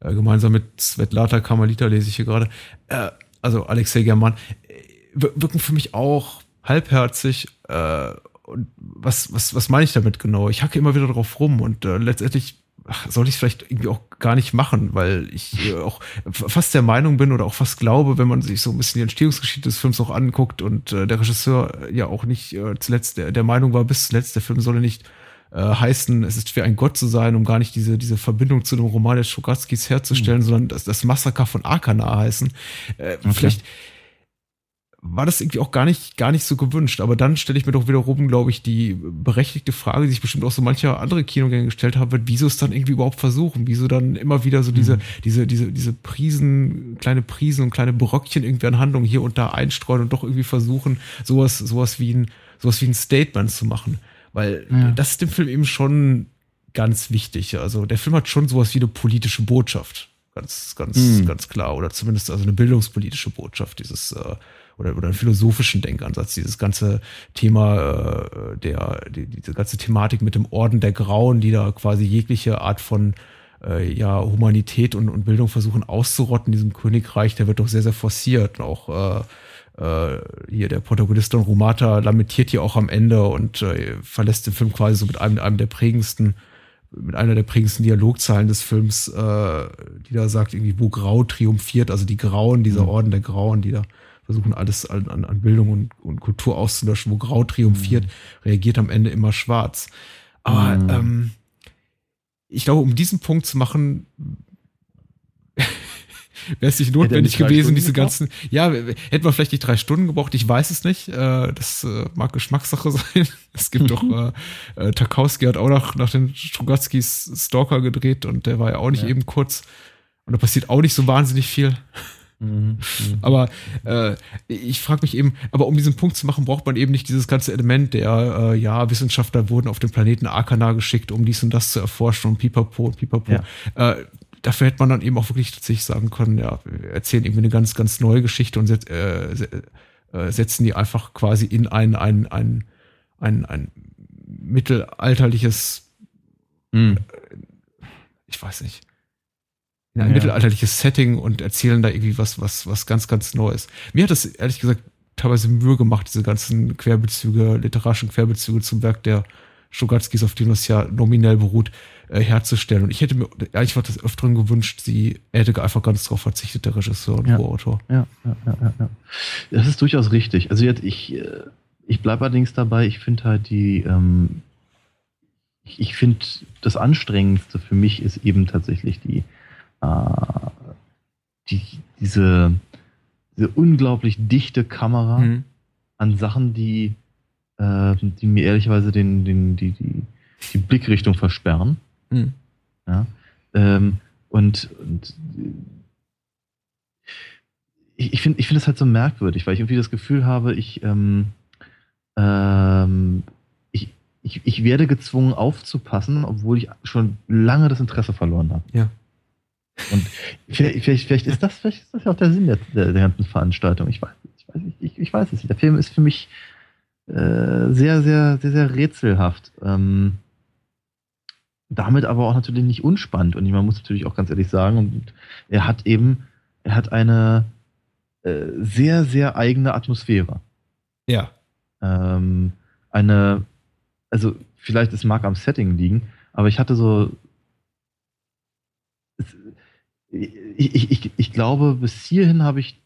Speaker 2: äh, gemeinsam mit Svetlata Kamalita lese ich hier gerade, äh, also Alexei German, wirken für mich auch halbherzig, äh, und was, was, was meine ich damit genau? Ich hacke immer wieder drauf rum und äh, letztendlich ach, sollte ich es vielleicht irgendwie auch gar nicht machen, weil ich auch fast der Meinung bin oder auch fast glaube, wenn man sich so ein bisschen die Entstehungsgeschichte des Films auch anguckt und äh, der Regisseur ja auch nicht äh, zuletzt der, der Meinung war, bis zuletzt, der Film solle nicht äh, heißen, es ist für ein Gott zu sein, um gar nicht diese, diese Verbindung zu dem Roman des Schugatskis herzustellen, mhm. sondern das, das Massaker von Arkana heißen. Äh, okay. Vielleicht war das irgendwie auch gar nicht, gar nicht so gewünscht. Aber dann stelle ich mir doch wiederum, glaube ich, die berechtigte Frage, die sich bestimmt auch so mancher andere Kinogänger gestellt haben wird, wieso es dann irgendwie überhaupt versuchen, wieso dann immer wieder so diese, mhm. diese, diese, diese Prisen, kleine Prisen und kleine Bröckchen irgendwie an Handlungen hier und da einstreuen und doch irgendwie versuchen, sowas, sowas wie ein, sowas wie ein Statement zu machen. Weil ja. das ist dem Film eben schon ganz wichtig. Also der Film hat schon sowas wie eine politische Botschaft. Ganz, ganz, mhm. ganz klar. Oder zumindest also eine bildungspolitische Botschaft, dieses, äh, oder, oder einen philosophischen Denkansatz, dieses ganze Thema äh, der, die, diese ganze Thematik mit dem Orden der Grauen, die da quasi jegliche Art von äh, ja, Humanität und, und Bildung versuchen auszurotten, diesem Königreich, der wird doch sehr, sehr forciert. auch äh, äh, hier der Protagonist Don Rumata lamentiert hier auch am Ende und äh, verlässt den Film quasi so mit einem, einem der prägendsten mit einer der prägendsten Dialogzahlen des Films, äh, die da sagt, irgendwie, wo Grau triumphiert, also die Grauen, dieser mhm. Orden der Grauen, die da versuchen alles an, an Bildung und, und, Kultur auszulöschen, wo Grau triumphiert, mhm. reagiert am Ende immer schwarz. Aber mhm. ähm, ich glaube, um diesen Punkt zu machen, wäre es nicht notwendig gewesen, Stunden diese gebraucht? ganzen, ja, hätten wir vielleicht die drei Stunden gebraucht, ich weiß es nicht, äh, das äh, mag Geschmackssache sein. Es gibt doch, äh, äh, Tarkowski hat auch noch nach den Strugatskis Stalker gedreht und der war ja auch nicht ja. eben kurz und da passiert auch nicht so wahnsinnig viel. Mhm, mhm. aber äh, ich frage mich eben, aber um diesen Punkt zu machen, braucht man eben nicht dieses ganze Element der, äh, ja, Wissenschaftler wurden auf den Planeten Arkana geschickt, um dies und das zu erforschen und pipapo und pipapo. Ja. Äh, dafür hätte man dann eben auch wirklich tatsächlich sagen können, ja, wir erzählen irgendwie eine ganz, ganz neue Geschichte und set, äh, äh, setzen die einfach quasi in ein, ein, ein, ein, ein mittelalterliches, mhm. ich weiß nicht, in ein ja. mittelalterliches Setting und erzählen da irgendwie was, was, was ganz, ganz Neues. Mir hat das ehrlich gesagt teilweise Mühe gemacht, diese ganzen Querbezüge, literarischen Querbezüge zum Werk der Strugatskis, auf dem das ja nominell beruht, äh, herzustellen. Und ich hätte mir ehrlich gesagt das Öfteren gewünscht, sie hätte einfach ganz drauf verzichtet, der Regisseur und
Speaker 3: ja.
Speaker 2: Co-Autor.
Speaker 3: Ja, ja, ja, ja, ja. Das ist durchaus richtig. Also jetzt, ich, äh, ich bleibe allerdings dabei, ich finde halt die, ähm, ich, ich finde das Anstrengendste für mich ist eben tatsächlich die, äh, die, diese, diese unglaublich dichte Kamera mhm. an Sachen, die, äh, die mir ehrlicherweise den, den, die, die, die Blickrichtung versperren. Mhm. Ja? Ähm, und, und ich, finde ich find das halt so merkwürdig, weil ich irgendwie das Gefühl habe, ich, ähm, ähm, ich, ich, ich werde gezwungen aufzupassen, obwohl ich schon lange das Interesse verloren habe.
Speaker 2: Ja.
Speaker 3: Und vielleicht, vielleicht, vielleicht, ist das, vielleicht ist das ja auch der Sinn der, der, der ganzen Veranstaltung. Ich weiß, ich, weiß, ich, ich weiß es nicht. Der Film ist für mich äh, sehr, sehr, sehr, sehr rätselhaft. Ähm, damit aber auch natürlich nicht unspannend. Und man muss natürlich auch ganz ehrlich sagen, und er hat eben, er hat eine äh, sehr, sehr eigene Atmosphäre.
Speaker 2: Ja.
Speaker 3: Ähm, eine, also vielleicht es mag am Setting liegen, aber ich hatte so ich, ich, ich glaube, bis hierhin habe ich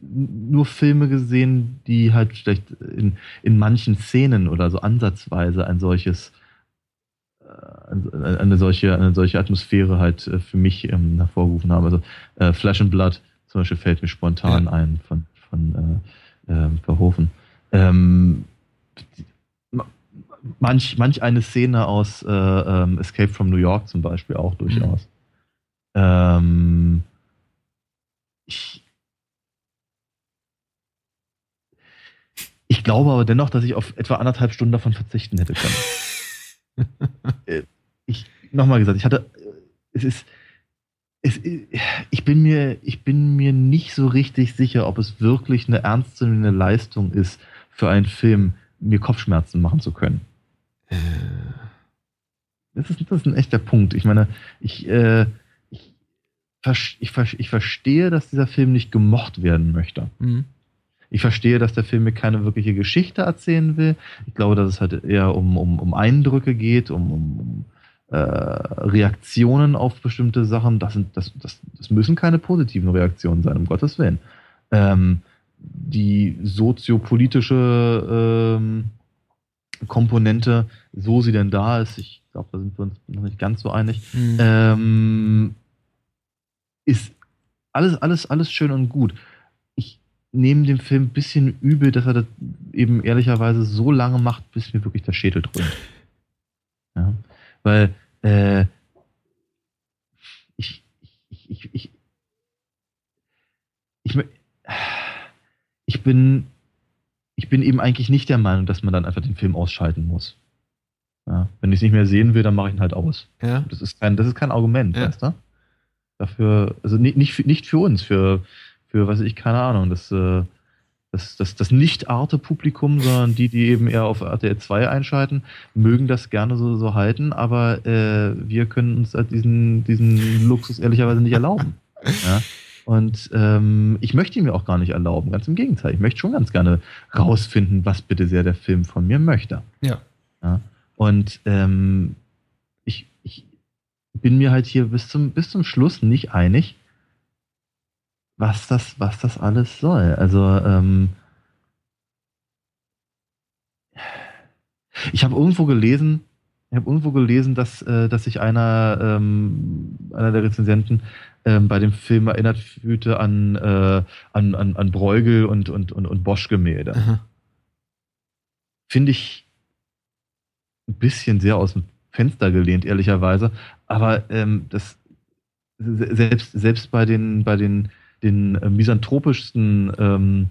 Speaker 3: nur Filme gesehen, die halt vielleicht in, in manchen Szenen oder so ansatzweise ein solches, äh, eine solche, eine solche Atmosphäre halt äh, für mich ähm, hervorgerufen haben. Also äh, Flash and Blood zum Beispiel fällt mir spontan ja. ein von, von äh, äh, Verhofen. Ähm, manch, manch eine Szene aus äh, ähm, Escape from New York zum Beispiel auch durchaus. Mhm. Ähm, ich, ich glaube aber dennoch, dass ich auf etwa anderthalb Stunden davon verzichten hätte können. Äh, ich, nochmal gesagt, ich hatte, äh, es ist, es, ich bin mir, ich bin mir nicht so richtig sicher, ob es wirklich eine ernstzunehmende Leistung ist, für einen Film mir Kopfschmerzen machen zu können. Äh. Das ist, das ist ein echter Punkt. Ich meine, ich, äh, ich, ich verstehe, dass dieser Film nicht gemocht werden möchte. Mhm. Ich verstehe, dass der Film mir keine wirkliche Geschichte erzählen will. Ich glaube, dass es halt eher um, um, um Eindrücke geht, um, um, äh, Reaktionen auf bestimmte Sachen. Das, sind, das, das, das müssen keine positiven Reaktionen sein, um Gottes Willen. Ähm, die soziopolitische ähm, Komponente, so sie denn da ist, ich glaube, da sind wir uns noch nicht ganz so einig, mhm. ähm, ist alles, alles, alles schön und gut. Ich, nehme dem Film ein bisschen übel, dass er das eben ehrlicherweise so lange macht, bis mir wirklich der Schädel dröhnt. Ja, weil äh, ich, ich, ich, ich, ich, ich bin ich bin eben eigentlich nicht der Meinung, dass man dann einfach den Film ausschalten muss. Ja, wenn ich es nicht mehr sehen will, dann mache ich ihn halt aus.
Speaker 2: Ja.
Speaker 3: Das ist kein, das ist kein Argument,
Speaker 2: Ja.
Speaker 3: weißt du? Dafür, also nicht, nicht, für, nicht für uns, für, für, weiß ich, keine Ahnung, das, äh, das, das, das Nicht-Arte-Publikum, sondern die, die eben eher auf RTL 2 einschalten, mögen das gerne so, so halten, aber äh, wir können uns halt diesen, diesen Luxus ehrlicherweise nicht erlauben. Ja? Und ähm, ich möchte ihn mir auch gar nicht erlauben, ganz im Gegenteil. Ich möchte schon ganz gerne rausfinden, was bitte sehr der Film von mir möchte.
Speaker 2: Ja.
Speaker 3: Ja? Und ähm, bin mir halt hier bis zum, bis zum Schluss nicht einig, was das, was das alles soll. Also, ähm, ich habe irgendwo gelesen, ich habe irgendwo gelesen, dass, äh, dass sich einer, ähm, einer der Rezensenten ähm, bei dem Film erinnert fühlte an, äh, an, an, an Bruegel und, und, und, und Bosch-Gemälde finde ich ein bisschen sehr aus dem Fenster gelehnt, ehrlicherweise. Aber ähm, das se- selbst, selbst bei den, bei den, den äh, misanthropischsten ähm,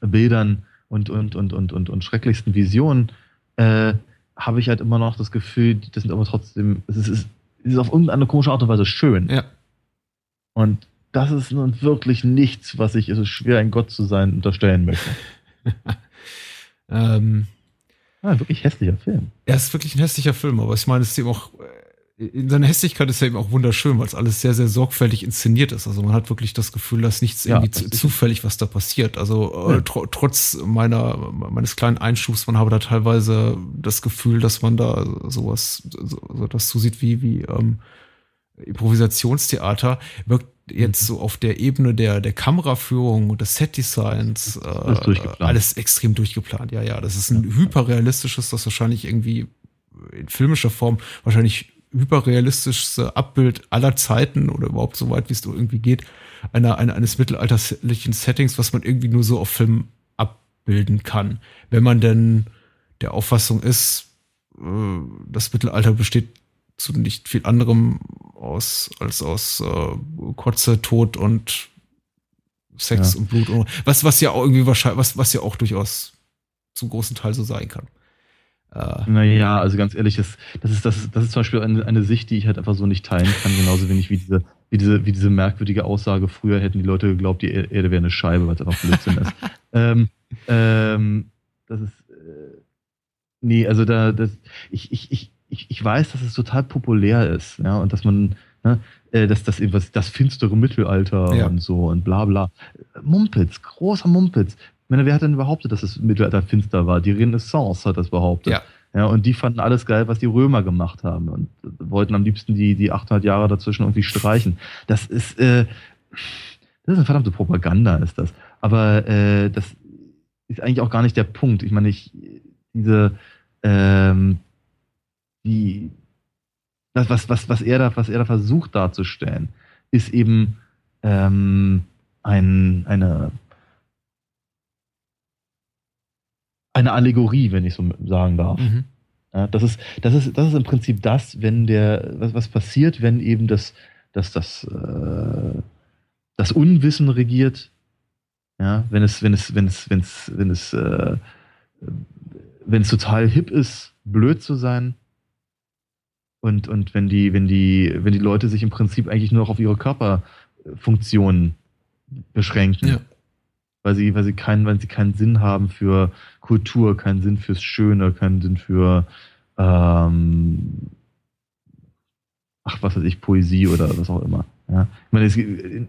Speaker 3: Bildern und, und, und, und, und, und schrecklichsten Visionen äh, habe ich halt immer noch das Gefühl, das sind aber trotzdem, es ist, es ist auf irgendeine komische Art und Weise schön.
Speaker 2: Ja.
Speaker 3: Und das ist nun wirklich nichts, was ich, es ist schwer, ein Gott zu sein, unterstellen möchte.
Speaker 2: Ähm,
Speaker 3: Ja, ein wirklich hässlicher Film.
Speaker 2: er ist wirklich ein hässlicher Film, aber ich meine, es ist eben auch, äh, in seiner Hässlichkeit ist er eben auch wunderschön, weil es alles sehr, sehr sorgfältig inszeniert ist. Also man hat wirklich das Gefühl, dass nichts
Speaker 3: Ja,
Speaker 2: irgendwie zufällig, was da passiert. Also äh,
Speaker 3: Ja.
Speaker 2: tr trotz meiner, meines kleinen Einschubs, man habe da teilweise das Gefühl, dass man da sowas, so, so das so sieht wie, wie ähm, Improvisationstheater, wirkt jetzt so auf der Ebene der, der Kameraführung und des Setdesigns äh,
Speaker 3: Alles
Speaker 2: alles extrem durchgeplant. Ja, ja, das ist ein hyperrealistisches, das wahrscheinlich irgendwie in filmischer Form wahrscheinlich hyperrealistischste Abbild aller Zeiten oder überhaupt so weit, wie es irgendwie geht, einer, einer, eines mittelalterlichen Settings, was man irgendwie nur so auf Film abbilden kann. Wenn man denn der Auffassung ist, äh, das Mittelalter besteht zu nicht viel anderem aus als aus äh, Kotze, Tod und Sex
Speaker 3: Ja.
Speaker 2: und Blut und was was ja auch irgendwie wahrscheinlich was was ja auch durchaus zum großen Teil so sein kann. Äh,
Speaker 3: Naja, also ganz ehrlich, das, das, ist, das, ist, das ist zum Beispiel eine, eine Sicht, die ich halt einfach so nicht teilen kann, genauso wenig wie diese, wie diese, wie diese merkwürdige Aussage, früher hätten die Leute geglaubt, die Er- Erde wäre eine Scheibe, was einfach Blödsinn ist. ähm, ähm, das ist, äh, nee, also da, das, ich, ich, ich, ich, ich weiß, dass es total populär ist, ja, und dass man, ne, äh, dass das eben was, das finstere Mittelalter
Speaker 2: Ja.
Speaker 3: und so und bla bla. Mumpitz, großer Mumpitz. Ich meine, wer hat denn behauptet, dass das Mittelalter finster war? Die Renaissance hat das behauptet.
Speaker 2: Ja.
Speaker 3: Ja, und die fanden alles geil, was die Römer gemacht haben und wollten am liebsten die, die 800 Jahre dazwischen irgendwie streichen. Das ist, äh, das ist eine verdammte Propaganda, ist das. Aber äh, das ist eigentlich auch gar nicht der Punkt. Ich meine, ich, diese, ähm, die, das, was, was, was, er da, was er da versucht darzustellen, ist eben ähm, ein, eine, eine Allegorie, wenn ich so sagen darf.
Speaker 2: mhm.
Speaker 3: Ja, das, ist, das, ist, das ist im Prinzip das, wenn der, was, was passiert, wenn eben das, das, das, äh, das Unwissen regiert. Ja, wenn es, wenn es, wenn es, wenn es, wenn es, äh, wenn es total hip ist, blöd zu sein. Und, und wenn die, wenn die, wenn die Leute sich im Prinzip eigentlich nur noch auf ihre Körperfunktionen beschränken
Speaker 2: Ja.
Speaker 3: weil sie, weil sie keinen, weil sie keinen Sinn haben für Kultur, keinen Sinn fürs Schöne, keinen Sinn für ähm, ach, was weiß ich, Poesie oder was auch immer. Ja? Ich meine, es, gibt-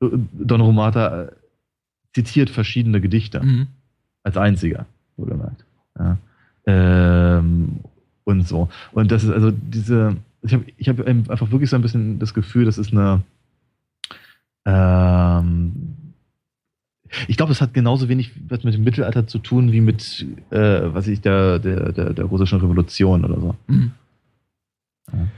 Speaker 3: Don Romata äh, zitiert verschiedene Gedichte
Speaker 2: Mhm.
Speaker 3: als einziger, wohlgemerkt. Ja. Ähm, und so. Und das ist also diese, ich habe ich hab einfach wirklich so ein bisschen das Gefühl, das ist eine, ähm, ich glaube, es hat genauso wenig was mit dem Mittelalter zu tun wie mit, äh, was ich, der, der, der, der russischen Revolution oder so.
Speaker 2: Mhm.
Speaker 3: Ja.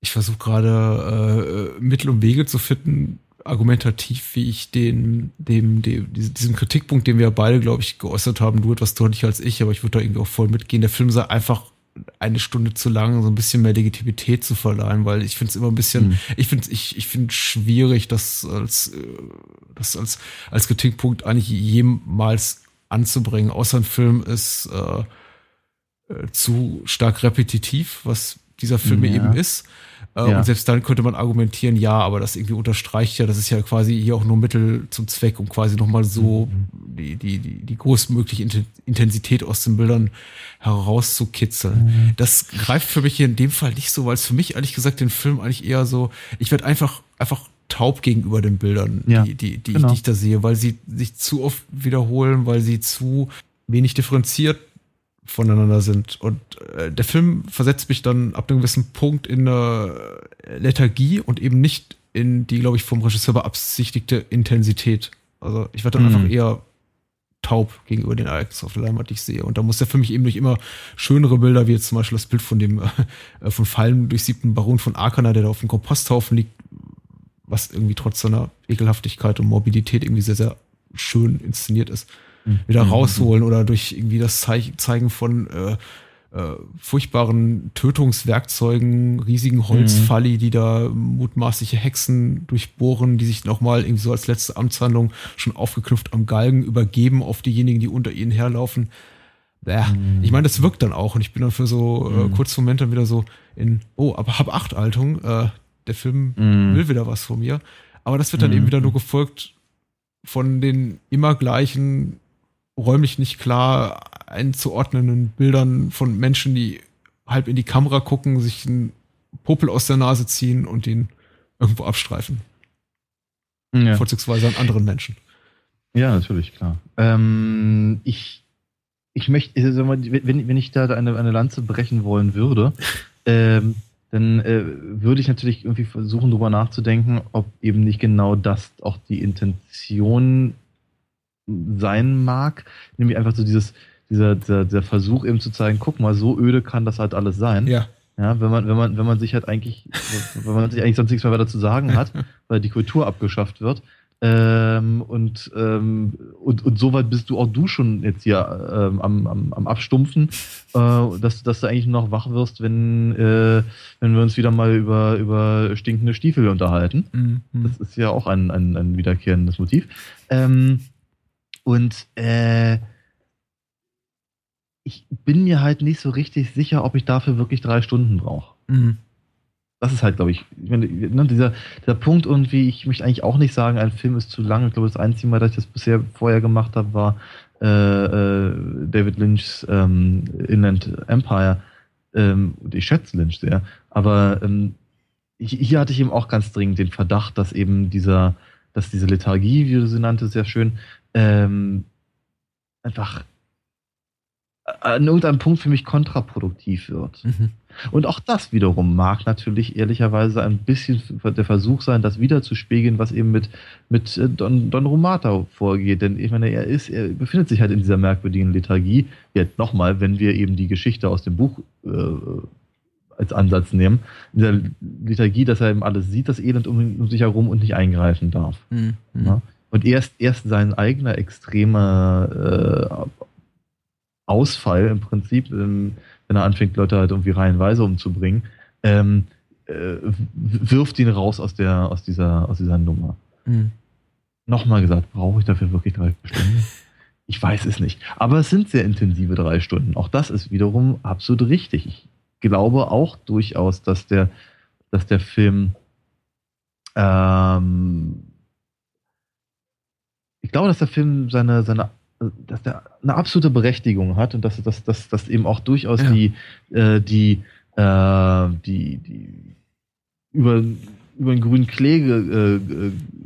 Speaker 2: Ich versuche gerade äh, Mittel und Wege zu finden, argumentativ, wie ich den, dem, dem, diesem Kritikpunkt, den wir beide, glaube ich, geäußert haben, du etwas deutlicher als ich, aber ich würde da irgendwie auch voll mitgehen. Der Film sei einfach eine Stunde zu lang, so ein bisschen mehr Legitimität zu verleihen, weil ich finde es immer ein bisschen, mhm. ich finde ich, ich finde schwierig, das als, äh, das als, als Kritikpunkt eigentlich jemals anzubringen, außer ein Film ist äh, äh, zu stark repetitiv, was dieser Film ja. eben ist. Äh, ja. Und selbst dann könnte man argumentieren, ja, aber das irgendwie unterstreicht ja, das ist ja quasi hier auch nur Mittel zum Zweck, um quasi nochmal so mhm. die, die, die, die größtmögliche Intensität aus den Bildern herauszukitzeln. Mhm. Das greift für mich hier in dem Fall nicht so, weil es für mich ehrlich gesagt den Film eigentlich eher so, ich werde einfach, einfach taub gegenüber den Bildern, ja, die, die, die, genau. ich, die ich da sehe, weil sie sich zu oft wiederholen, weil sie zu wenig differenziert voneinander sind. Und äh, der Film versetzt mich dann ab einem gewissen Punkt in eine Lethargie und eben nicht in die, glaube ich, vom Regisseur beabsichtigte Intensität. Also ich werde dann mhm. einfach eher taub gegenüber den Ereignissen auf der Leinwand, die ich sehe. Und da muss der für mich eben durch immer schönere Bilder, wie jetzt zum Beispiel das Bild von dem äh, von Fallen durchsiebten Baron von Arkana, der da auf dem Komposthaufen liegt, was irgendwie trotz seiner Ekelhaftigkeit und Morbidität irgendwie sehr, sehr schön inszeniert ist wieder mhm. rausholen oder durch irgendwie das Zeigen von äh, äh, furchtbaren Tötungswerkzeugen, riesigen Holzfalli, mhm. die da mutmaßliche Hexen durchbohren, die sich nochmal irgendwie so als letzte Amtshandlung schon aufgeknüpft am Galgen übergeben auf diejenigen, die unter ihnen herlaufen. Bäh. Mhm. Ich meine, das wirkt dann auch und ich bin dann für so äh, mhm. kurz Moment dann wieder so in, oh, aber hab acht Haltung, äh, der Film mhm. will wieder was von mir. Aber das wird dann eben wieder nur gefolgt von den immer gleichen räumlich nicht klar einzuordnenden Bildern von Menschen, die halb in die Kamera gucken, sich einen Popel aus der Nase ziehen und ihn irgendwo abstreifen. Ja. Vorzugsweise an anderen Menschen.
Speaker 3: Ja, natürlich, klar. Ähm, ich, ich möchte, also wenn, wenn ich da eine, eine Lanze brechen wollen würde, ähm, dann äh, würde ich natürlich irgendwie versuchen, darüber nachzudenken, ob eben nicht genau das auch die Intention sein mag. Nämlich einfach so dieses, dieser, dieser, dieser Versuch eben zu zeigen, guck mal, so öde kann das halt alles sein.
Speaker 2: Ja.
Speaker 3: Ja, wenn man, wenn man, wenn man sich halt eigentlich, wenn man sich eigentlich sonst nichts mehr weiter zu sagen hat, weil die Kultur abgeschafft wird. Ähm, und, ähm, und, und soweit bist du auch du schon jetzt hier ähm, am, am, am Abstumpfen, äh, dass, dass du eigentlich noch wach wirst, wenn, äh, wenn wir uns wieder mal über, über stinkende Stiefel unterhalten. Mhm. Das ist ja auch ein, ein, ein wiederkehrendes Motiv. Ähm, und äh, ich bin mir halt nicht so richtig sicher, ob ich dafür wirklich drei Stunden brauche. Mhm. Das ist halt, glaube ich, ich meine, ne, dieser, dieser Punkt irgendwie, ich möchte eigentlich auch nicht sagen, ein Film ist zu lang. Ich glaube, das einzige Mal, dass ich das bisher vorher gemacht habe, war äh, äh, David Lynchs ähm, Inland Empire. Ähm, ich schätze Lynch sehr. Aber ähm, hier hatte ich eben auch ganz dringend den Verdacht, dass eben dieser, dass diese Lethargie, wie du sie nannte, sehr schön, ähm, einfach an irgendeinem Punkt für mich kontraproduktiv wird. Mhm. Und auch das wiederum mag natürlich ehrlicherweise ein bisschen der Versuch sein, das wiederzuspiegeln, was eben mit, mit äh, Don, Don Romata vorgeht. Denn ich meine, er ist, er befindet sich halt in dieser merkwürdigen Lethargie. Jetzt nochmal, wenn wir eben die Geschichte aus dem Buch äh, als Ansatz nehmen, in dieser Lethargie, dass er eben alles sieht, das Elend um, um sich herum und nicht eingreifen darf. Mhm. Ja? Und erst, erst sein eigener extremer äh, Ausfall im Prinzip, ähm, wenn er anfängt, Leute halt irgendwie reihenweise umzubringen, ähm, äh, wirft ihn raus aus, der, aus, dieser, aus dieser Nummer. Mhm. Nochmal gesagt, brauche ich dafür wirklich drei Stunden? Ich weiß es nicht. Aber es sind sehr intensive drei Stunden. Auch das ist wiederum absolut richtig. Ich glaube auch durchaus, dass der, dass der Film ähm, glaube, dass der Film seine, seine dass der eine absolute Berechtigung hat und dass, dass, dass, dass eben auch durchaus ja. die, äh, die, äh, die, die über, über den grünen Klee äh,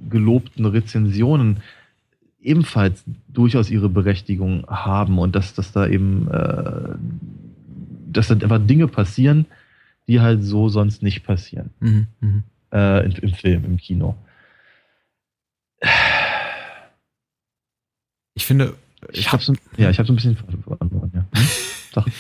Speaker 3: gelobten Rezensionen ebenfalls durchaus ihre Berechtigung haben und dass, dass da eben äh, dass da einfach Dinge passieren, die halt so sonst nicht passieren. Mhm, mh. äh, im, im Film, im Kino.
Speaker 2: Ich finde.
Speaker 3: Ich habe so, ja, ich habe so ein bisschen verloren. Ja. Hm?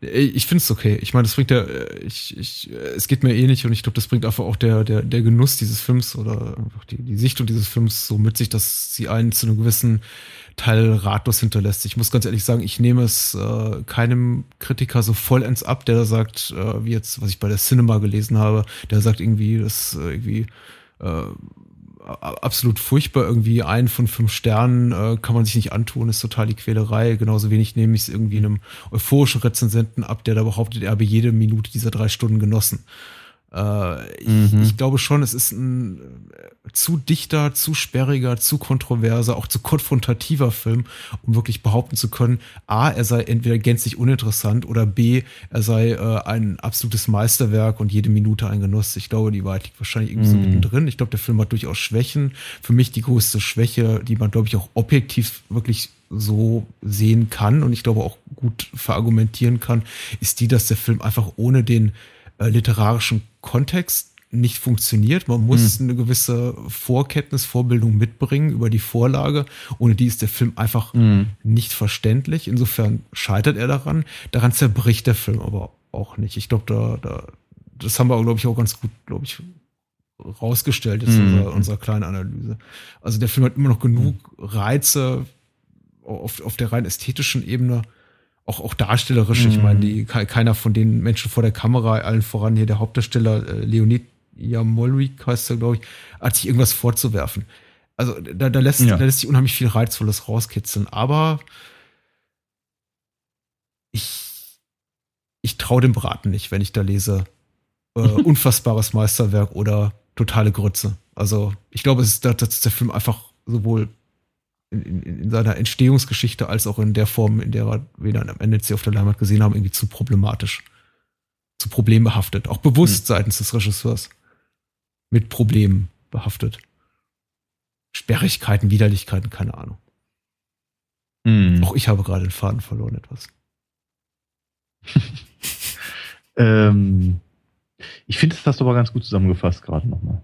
Speaker 2: Ich finde es okay. Ich meine, das bringt ja, ich, ich, es geht mir ähnlich und ich glaube, das bringt einfach auch der, der, der Genuss dieses Films oder einfach die, die Sichtung dieses Films so mit sich, dass sie einen zu einem gewissen Teil ratlos hinterlässt. Ich muss ganz ehrlich sagen, ich nehme es äh, keinem Kritiker so vollends ab, der sagt, äh, wie jetzt, was ich bei der Cinema gelesen habe, der sagt irgendwie, das äh, irgendwie äh, absolut furchtbar. Irgendwie einen von fünf Sternen äh, kann man sich nicht antun, ist total die Quälerei. Genauso wenig nehme ich es irgendwie einem euphorischen Rezensenten ab, der da behauptet, er habe jede Minute dieser drei Stunden genossen. Äh, ich, mhm. ich, glaube schon, es ist ein äh, zu dichter, zu sperriger, zu kontroverser, auch zu konfrontativer Film, um wirklich behaupten zu können, A, er sei entweder gänzlich uninteressant oder B, er sei äh, ein absolutes Meisterwerk und jede Minute ein Genuss. Ich glaube, die Wahrheit liegt wahrscheinlich irgendwie mhm. so mittendrin. Ich glaube, der Film hat durchaus Schwächen. Für mich die größte Schwäche, die man, glaube ich, auch objektiv wirklich so sehen kann und ich glaube auch gut verargumentieren kann, ist die, dass der Film einfach ohne den äh, literarischen Kontext nicht funktioniert. Man muss mhm. eine gewisse Vorkenntnis, Vorbildung mitbringen über die Vorlage. Ohne die ist der Film einfach mhm. nicht verständlich. Insofern scheitert er daran. Daran zerbricht der Film aber auch nicht. Ich glaube, da, da, das haben wir, glaube ich, auch ganz gut, glaube ich, rausgestellt jetzt mhm. in unserer, unserer kleinen Analyse. Also der Film hat immer noch genug Reize auf, auf der rein ästhetischen Ebene, auch, auch darstellerisch. Mhm. Ich meine, die, keiner von den Menschen vor der Kamera, allen voran hier der Hauptdarsteller äh, Leonid Jamolrik heißt er, glaube ich, hat sich irgendwas vorzuwerfen. Also da, da, lässt, ja. da lässt sich unheimlich viel Reizvolles rauskitzeln. Aber ich, ich traue dem Braten nicht, wenn ich da lese äh, unfassbares Meisterwerk oder totale Grütze. Also ich glaube, es ist, dass der Film einfach sowohl in, in, in, seiner Entstehungsgeschichte als auch in der Form, in der wir dann am Ende hier auf der Leinwand gesehen haben, irgendwie zu problematisch. Zu problembehaftet. Auch bewusst mhm. seitens des Regisseurs. Mit Problemen behaftet. Sperrigkeiten, Widerlichkeiten, keine Ahnung. Mhm. Auch ich habe gerade den Faden verloren etwas.
Speaker 3: ähm, ich finde, das hast du aber ganz gut zusammengefasst gerade nochmal.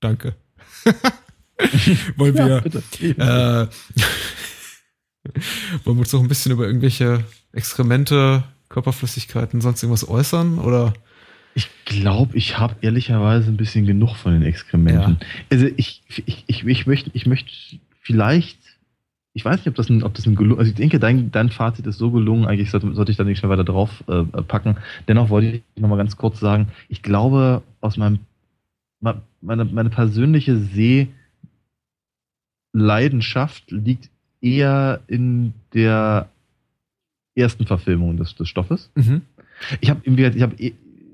Speaker 2: Danke. wollen wir, ja, äh, wollen wir uns noch ein bisschen über irgendwelche Exkremente, Körperflüssigkeiten, sonst irgendwas äußern oder?
Speaker 3: Ich glaube, ich habe ehrlicherweise ein bisschen genug von den Exkrementen. Ja. Also ich, ich, ich, ich, möchte, ich möchte vielleicht, ich weiß nicht, ob das ein, ob das ein gelungen, also ich denke, dein, dein Fazit ist so gelungen, eigentlich sollte, sollte ich da nicht schon weiter drauf äh, packen. Dennoch wollte ich nochmal ganz kurz sagen, ich glaube, aus meinem, meine, meine persönliche Seh, Leidenschaft liegt eher in der ersten Verfilmung des, des Stoffes. Mhm. Ich habe ich habe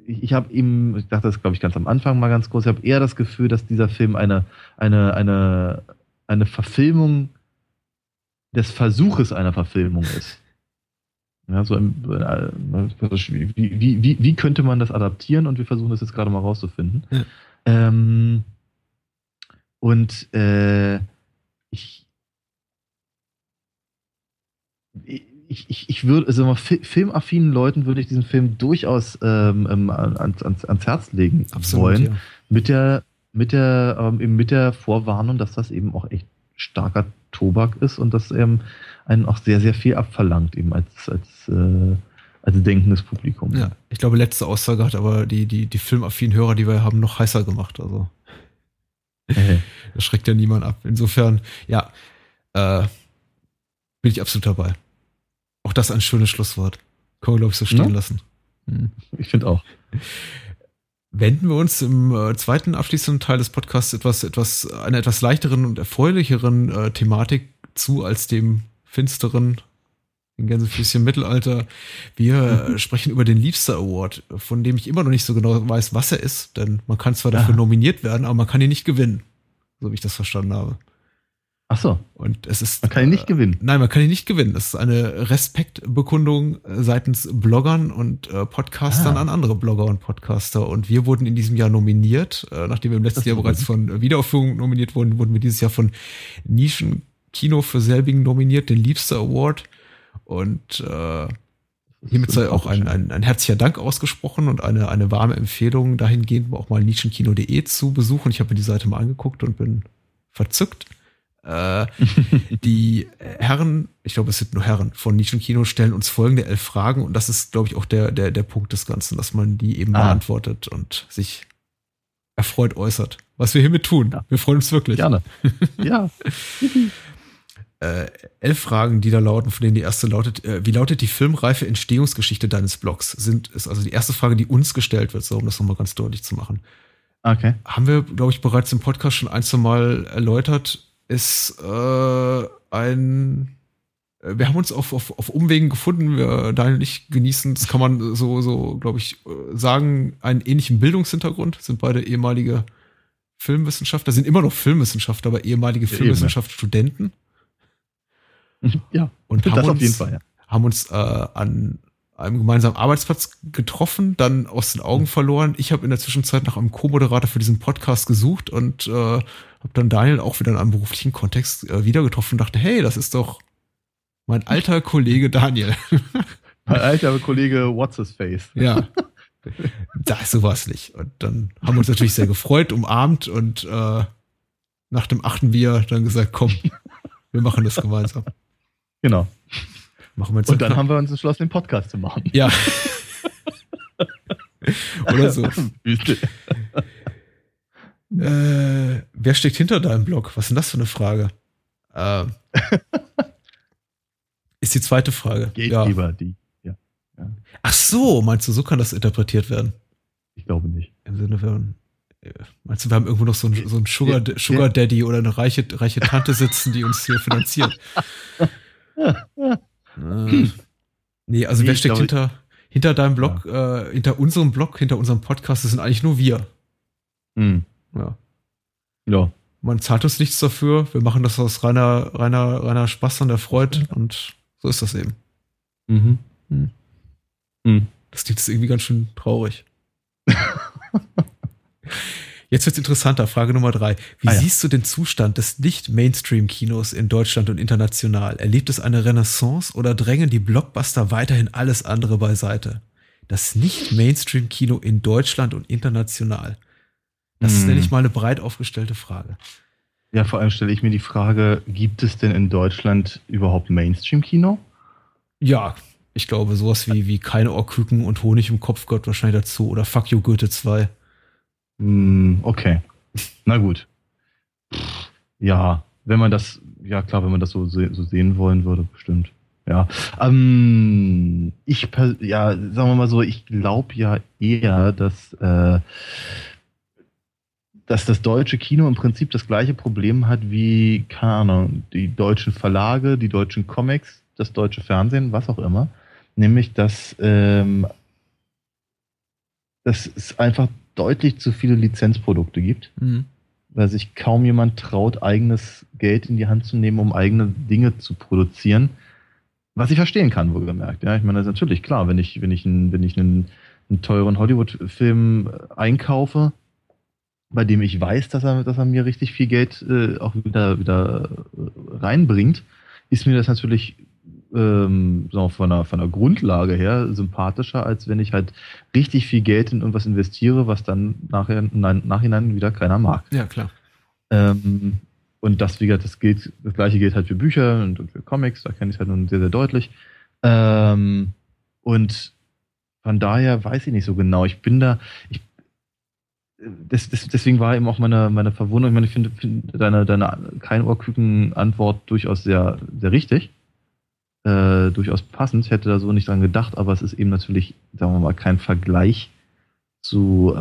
Speaker 3: ich habe ihm, ich dachte das glaube ich ganz am Anfang mal ganz kurz, ich habe eher das Gefühl, dass dieser Film eine, eine, eine, eine Verfilmung des Versuches einer Verfilmung ist. Ja, so im, wie, wie, wie, wie könnte man das adaptieren und wir versuchen das jetzt gerade mal rauszufinden. Ja. Ähm, und äh, ich, ich, ich, ich würde, also mal, filmaffinen Leuten würde ich diesen Film durchaus ähm, ähm ans, ans, ans Herz legen Absolut, wollen. Ja. Mit der, mit der, ähm, mit der Vorwarnung, dass das eben auch echt starker Tobak ist und das ähm, einen auch sehr, sehr viel abverlangt, eben als, als, äh, als denkendes Publikum.
Speaker 2: Ja, ich glaube, letzte Aussage hat aber die, die, die filmaffinen Hörer, die wir haben, noch heißer gemacht. Also. das schreckt ja niemand ab. Insofern, ja, äh, bin ich absolut dabei. Auch das ein schönes Schlusswort. Können wir, glaube ich, so stehen ja? lassen.
Speaker 3: Hm. Ich finde auch.
Speaker 2: Wenden wir uns im äh, zweiten abschließenden Teil des Podcasts etwas, etwas, einer etwas leichteren und erfreulicheren äh, Thematik zu als dem finsteren den Gänsefüßchen Mittelalter. Wir sprechen über den Liebster Award, von dem ich immer noch nicht so genau weiß, was er ist, denn man kann zwar dafür Aha. nominiert werden, aber man kann ihn nicht gewinnen, so wie ich das verstanden habe.
Speaker 3: Ach so.
Speaker 2: Und es ist.
Speaker 3: Man kann ihn nicht äh, gewinnen.
Speaker 2: Nein, man kann ihn nicht gewinnen. Das ist eine Respektbekundung seitens Bloggern und äh, Podcastern ah. an andere Blogger und Podcaster. Und wir wurden in diesem Jahr nominiert. Äh, nachdem wir im letzten Jahr bereits von Wiederaufführung nominiert wurden, wurden wir dieses Jahr von Nischen Kino für selbigen nominiert, den Liebster Award. Und äh, hiermit sei auch ein, ein, ein herzlicher Dank ausgesprochen und eine, eine warme Empfehlung dahingehend, auch mal nischenkino.de zu besuchen. Ich habe mir die Seite mal angeguckt und bin verzückt. Äh, die Herren, ich glaube, es sind nur Herren von Nischenkino, stellen uns folgende elf Fragen und das ist, glaube ich, auch der, der, der Punkt des Ganzen, dass man die eben
Speaker 3: Ah.
Speaker 2: beantwortet und sich erfreut äußert. Was wir hiermit tun.
Speaker 3: Ja.
Speaker 2: Wir freuen uns wirklich.
Speaker 3: Gerne. ja.
Speaker 2: Äh, elf Fragen, die da lauten, von denen die erste lautet, äh, wie lautet die filmreife Entstehungsgeschichte deines Blogs? Sind, ist also die erste Frage, die uns gestellt wird, so um das nochmal ganz deutlich zu machen.
Speaker 3: Okay.
Speaker 2: haben wir, glaube ich, bereits im Podcast schon ein, zwei Mal erläutert, ist äh, ein äh, wir haben uns auf, auf, auf Umwegen gefunden, wir, Daniel und ich genießen, das kann man so, so glaube ich, äh, sagen, einen ähnlichen Bildungshintergrund, sind beide ehemalige Filmwissenschaftler, sind immer noch Filmwissenschaftler, aber ehemalige
Speaker 3: Ja,
Speaker 2: Filmwissenschaftsstudenten
Speaker 3: Ja,
Speaker 2: und
Speaker 3: das
Speaker 2: haben
Speaker 3: auf
Speaker 2: uns,
Speaker 3: jeden Fall, ja.
Speaker 2: haben uns äh, an einem gemeinsamen Arbeitsplatz getroffen, dann aus den Augen verloren. Ich habe in der Zwischenzeit nach einem Co-Moderator für diesen Podcast gesucht und äh, habe dann Daniel auch wieder in einem beruflichen Kontext äh, wieder getroffen und dachte, hey, das ist doch mein alter Kollege Daniel.
Speaker 3: Mein alter Kollege What's His Face.
Speaker 2: ja. Da ist sowas nicht. Und dann haben wir uns natürlich sehr gefreut, umarmt und äh, nach dem achten Bier dann gesagt, komm, wir machen das gemeinsam.
Speaker 3: Genau.
Speaker 2: Machen wir
Speaker 3: Und dann haben wir uns entschlossen, den Podcast zu machen.
Speaker 2: Ja. Oder so. Äh, wer steckt hinter deinem Blog? Was ist denn das für eine Frage? Äh, ist die zweite Frage. Ja.
Speaker 3: Gatekeeper, die. Ja.
Speaker 2: Ach so, meinst du, so kann das interpretiert werden?
Speaker 3: Ich glaube nicht.
Speaker 2: Im Sinne von, äh, meinst du, wir haben irgendwo noch so einen, so einen Sugar,
Speaker 3: Ja.
Speaker 2: Sugar Daddy oder eine reiche, reiche Tante sitzen, die uns hier finanziert? Äh, nee, also
Speaker 3: Nee,
Speaker 2: wer steckt hinter, hinter deinem Blog, äh, hinter unserem Blog, hinter unserem Podcast? Das sind eigentlich nur wir.
Speaker 3: Hm.
Speaker 2: Ja.
Speaker 3: Ja.
Speaker 2: Man zahlt uns nichts dafür. Wir machen das aus reiner, reiner, reiner Spaß und Erfreut und so ist das eben.
Speaker 3: Mhm.
Speaker 2: Hm.
Speaker 3: Hm.
Speaker 2: Das klingt jetzt irgendwie ganz schön traurig. Jetzt wird's interessanter. Frage Nummer drei. Wie
Speaker 3: Ah, ja.
Speaker 2: siehst du den Zustand des Nicht-Mainstream-Kinos in Deutschland und international? Erlebt es eine Renaissance oder drängen die Blockbuster weiterhin alles andere beiseite? Das Nicht-Mainstream-Kino in Deutschland und international. Das ist
Speaker 3: Hm.
Speaker 2: nämlich mal eine breit aufgestellte Frage.
Speaker 3: Ja, vor allem stelle ich mir die Frage, gibt es denn in Deutschland überhaupt Mainstream-Kino?
Speaker 2: Ja, ich glaube, sowas wie, wie keine Ohrküken und Honig im Kopf gehört wahrscheinlich dazu. Oder Fuck You Goethe 2.
Speaker 3: Hm, okay. Na gut. Ja, wenn man das, ja klar, wenn man das so, so sehen wollen würde, bestimmt. Ja. Ähm, ich, ja, sagen wir mal so, ich glaube ja eher, dass, äh, dass das deutsche Kino im Prinzip das gleiche Problem hat wie, keine Ahnung, die deutschen Verlage, die deutschen Comics, das deutsche Fernsehen, was auch immer. Nämlich, dass, ähm, dass es einfach deutlich zu viele Lizenzprodukte gibt,
Speaker 2: Mhm.
Speaker 3: weil sich kaum jemand traut, eigenes Geld in die Hand zu nehmen, um eigene Dinge zu produzieren. Was ich verstehen kann, wohlgemerkt. Ja, ich meine, das ist natürlich klar, wenn ich, wenn ich, einen, wenn ich einen, einen teuren Hollywood-Film äh, einkaufe, bei dem ich weiß, dass er, dass er mir richtig viel Geld äh, auch wieder, wieder äh, reinbringt, ist mir das natürlich ähm, von, der, von der Grundlage her sympathischer, als wenn ich halt richtig viel Geld in irgendwas investiere, was dann nachher, nein, nachhinein wieder keiner mag.
Speaker 2: Ja, klar.
Speaker 3: Ähm, und das, wie gesagt, das gilt, das gleiche gilt halt für Bücher und, und für Comics, da kenne ich es halt nun sehr, sehr deutlich. Ähm, und von daher weiß ich nicht so genau. Ich bin da, ich, das, das, deswegen war eben auch meine, meine Verwunderung. Ich meine, ich finde, finde deine, deine kein Ohrküken-Antwort durchaus sehr, sehr richtig. Äh, durchaus passend. Ich hätte da so nicht dran gedacht, aber es ist eben natürlich, sagen wir mal, kein Vergleich zu, äh,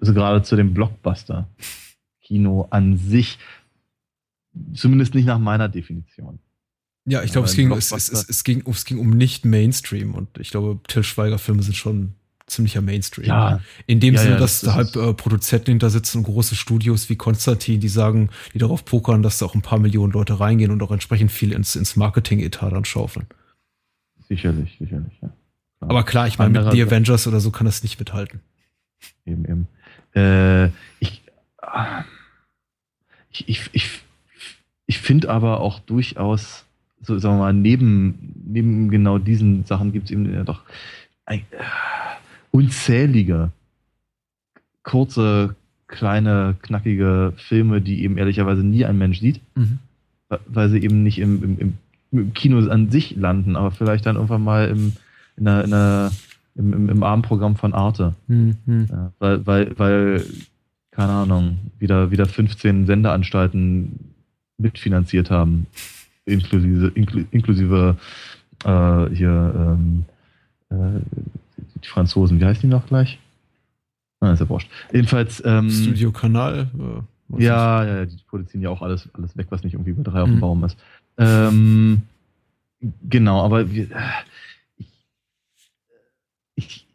Speaker 3: also gerade zu dem Blockbuster-Kino an sich. Zumindest nicht nach meiner Definition.
Speaker 2: Ja, ich glaube, es, es, es, es, ging, es ging um nicht Mainstream und ich glaube, Till Schweiger-Filme sind schon ziemlicher Mainstream.
Speaker 3: Ja,
Speaker 2: In dem
Speaker 3: Ja,
Speaker 2: Sinne,
Speaker 3: ja,
Speaker 2: dass
Speaker 3: das
Speaker 2: da halt äh, Produzenten hinter sitzen und große Studios wie Konstantin, die sagen, die darauf pokern, dass da auch ein paar Millionen Leute reingehen und auch entsprechend viel ins, ins Marketing-Etat dann schaufeln.
Speaker 3: sicherlich, sicherlich. Ja. Klar.
Speaker 2: Aber klar, ich meine, mit The Avengers oder so kann das nicht mithalten.
Speaker 3: Eben, eben. Äh, ich, ich, ich, ich, ich finde aber auch durchaus, so sagen wir mal, neben, neben genau diesen Sachen gibt es eben ja doch ein, äh, unzählige kurze kleine, knackige Filme, die eben ehrlicherweise nie ein Mensch sieht, mhm. weil sie eben nicht im, im, im, Kino an sich landen, aber vielleicht dann irgendwann mal im, in einer, in einer, im, im, im Abendprogramm von Arte. Mhm. Ja, weil, weil, weil, keine Ahnung, wieder, wieder 15 Sendeanstalten mitfinanziert haben, inklusive, inklusive äh, hier ähm, äh, die Franzosen, wie heißen die noch gleich? Ah, ist ja wurscht. Jedenfalls. Ähm,
Speaker 2: Studio-Kanal.
Speaker 3: Äh, ja, ja, die produzieren ja auch alles, alles weg, was nicht irgendwie über drei auf dem mhm. Baum ist. Ähm, genau, aber wir, ich,